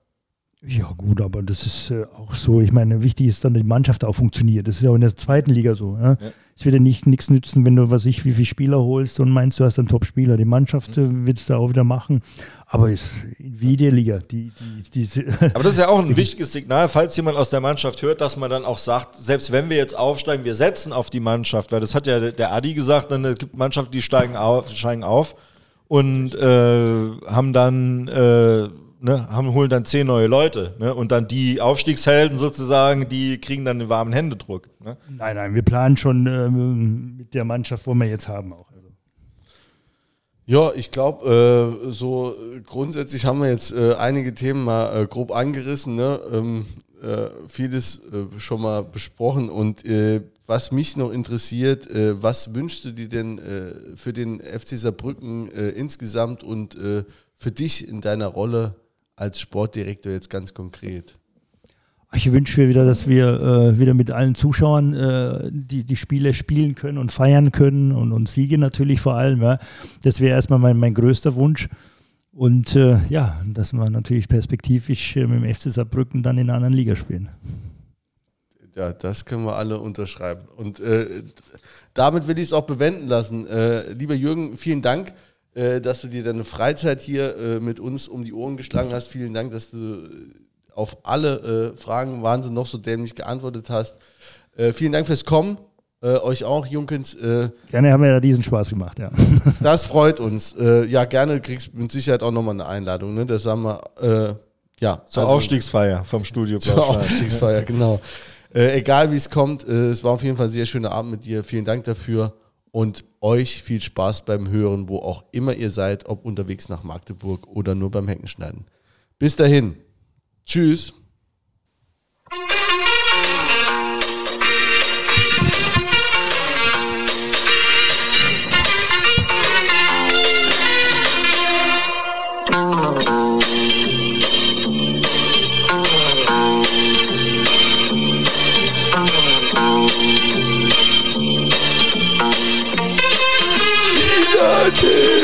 Ja, gut, aber das ist äh, auch so. Ich meine, wichtig ist dann, dass die Mannschaft auch funktioniert. Das ist ja auch in der zweiten Liga so. Ja? Es wird ja nicht nichts nützen, wenn du, was ich, wie viele Spieler holst und meinst, du hast einen Top-Spieler. Die Mannschaft äh, wird es da auch wieder machen. Aber ist wie die Liga. Die, die, die, <laughs> Aber das ist ja auch ein <laughs> wichtiges Signal, falls jemand aus der Mannschaft hört, dass man dann auch sagt, selbst wenn wir jetzt aufsteigen, wir setzen auf die Mannschaft, weil das hat ja der Adi gesagt, dann gibt Mannschaften, die steigen auf, steigen auf und äh, haben dann äh, ne, haben, holen dann zehn neue Leute. Ne? Und dann die Aufstiegshelden sozusagen, die kriegen dann den warmen Händedruck. Ne? nein, nein, wir planen schon ähm, mit der Mannschaft, wo wir jetzt haben auch. Also. Ja, ich glaube, äh, so grundsätzlich haben wir jetzt äh, einige Themen mal äh, grob angerissen, ne? ähm, äh, vieles äh, schon mal besprochen und äh, was mich noch interessiert, äh, was wünschst du dir denn äh, für den FC Saarbrücken äh, insgesamt und äh, für dich in deiner Rolle als Sportdirektor jetzt ganz konkret? Ich wünsche mir wieder, dass wir äh, wieder mit allen Zuschauern äh, die, die Spiele spielen können und feiern können und, und Siege natürlich vor allem. Ja. Das wäre erstmal mein, mein größter Wunsch. Und äh, ja, dass wir natürlich perspektivisch äh, mit dem FC Saarbrücken dann in einer anderen Liga spielen. Ja, das können wir alle unterschreiben. Und äh, damit will ich es auch bewenden lassen. Äh, lieber Jürgen, vielen Dank, äh, dass du dir deine Freizeit hier äh, mit uns um die Ohren geschlagen hast. Vielen Dank, dass du äh, auf alle äh, Fragen Wahnsinn noch so dämlich geantwortet hast. Äh, vielen Dank fürs Kommen. Äh, euch auch, Junkens. Äh, Gerne haben wir ja diesen Spaß gemacht, ja. <laughs> das freut uns. Äh, ja, gerne kriegst mit Sicherheit auch nochmal eine Einladung. Ne? Das haben wir. Äh, ja, Zur also- Aufstiegsfeier vom Studio zur. Aufstiegsfeier, genau. <laughs> Äh, egal wie es kommt, äh, es war auf jeden Fall ein sehr schöner Abend mit dir. Vielen Dank dafür und euch viel Spaß beim Hören, wo auch immer ihr seid, ob unterwegs nach Magdeburg oder nur beim Heckenschneiden. Bis dahin. Tschüss. Mercy!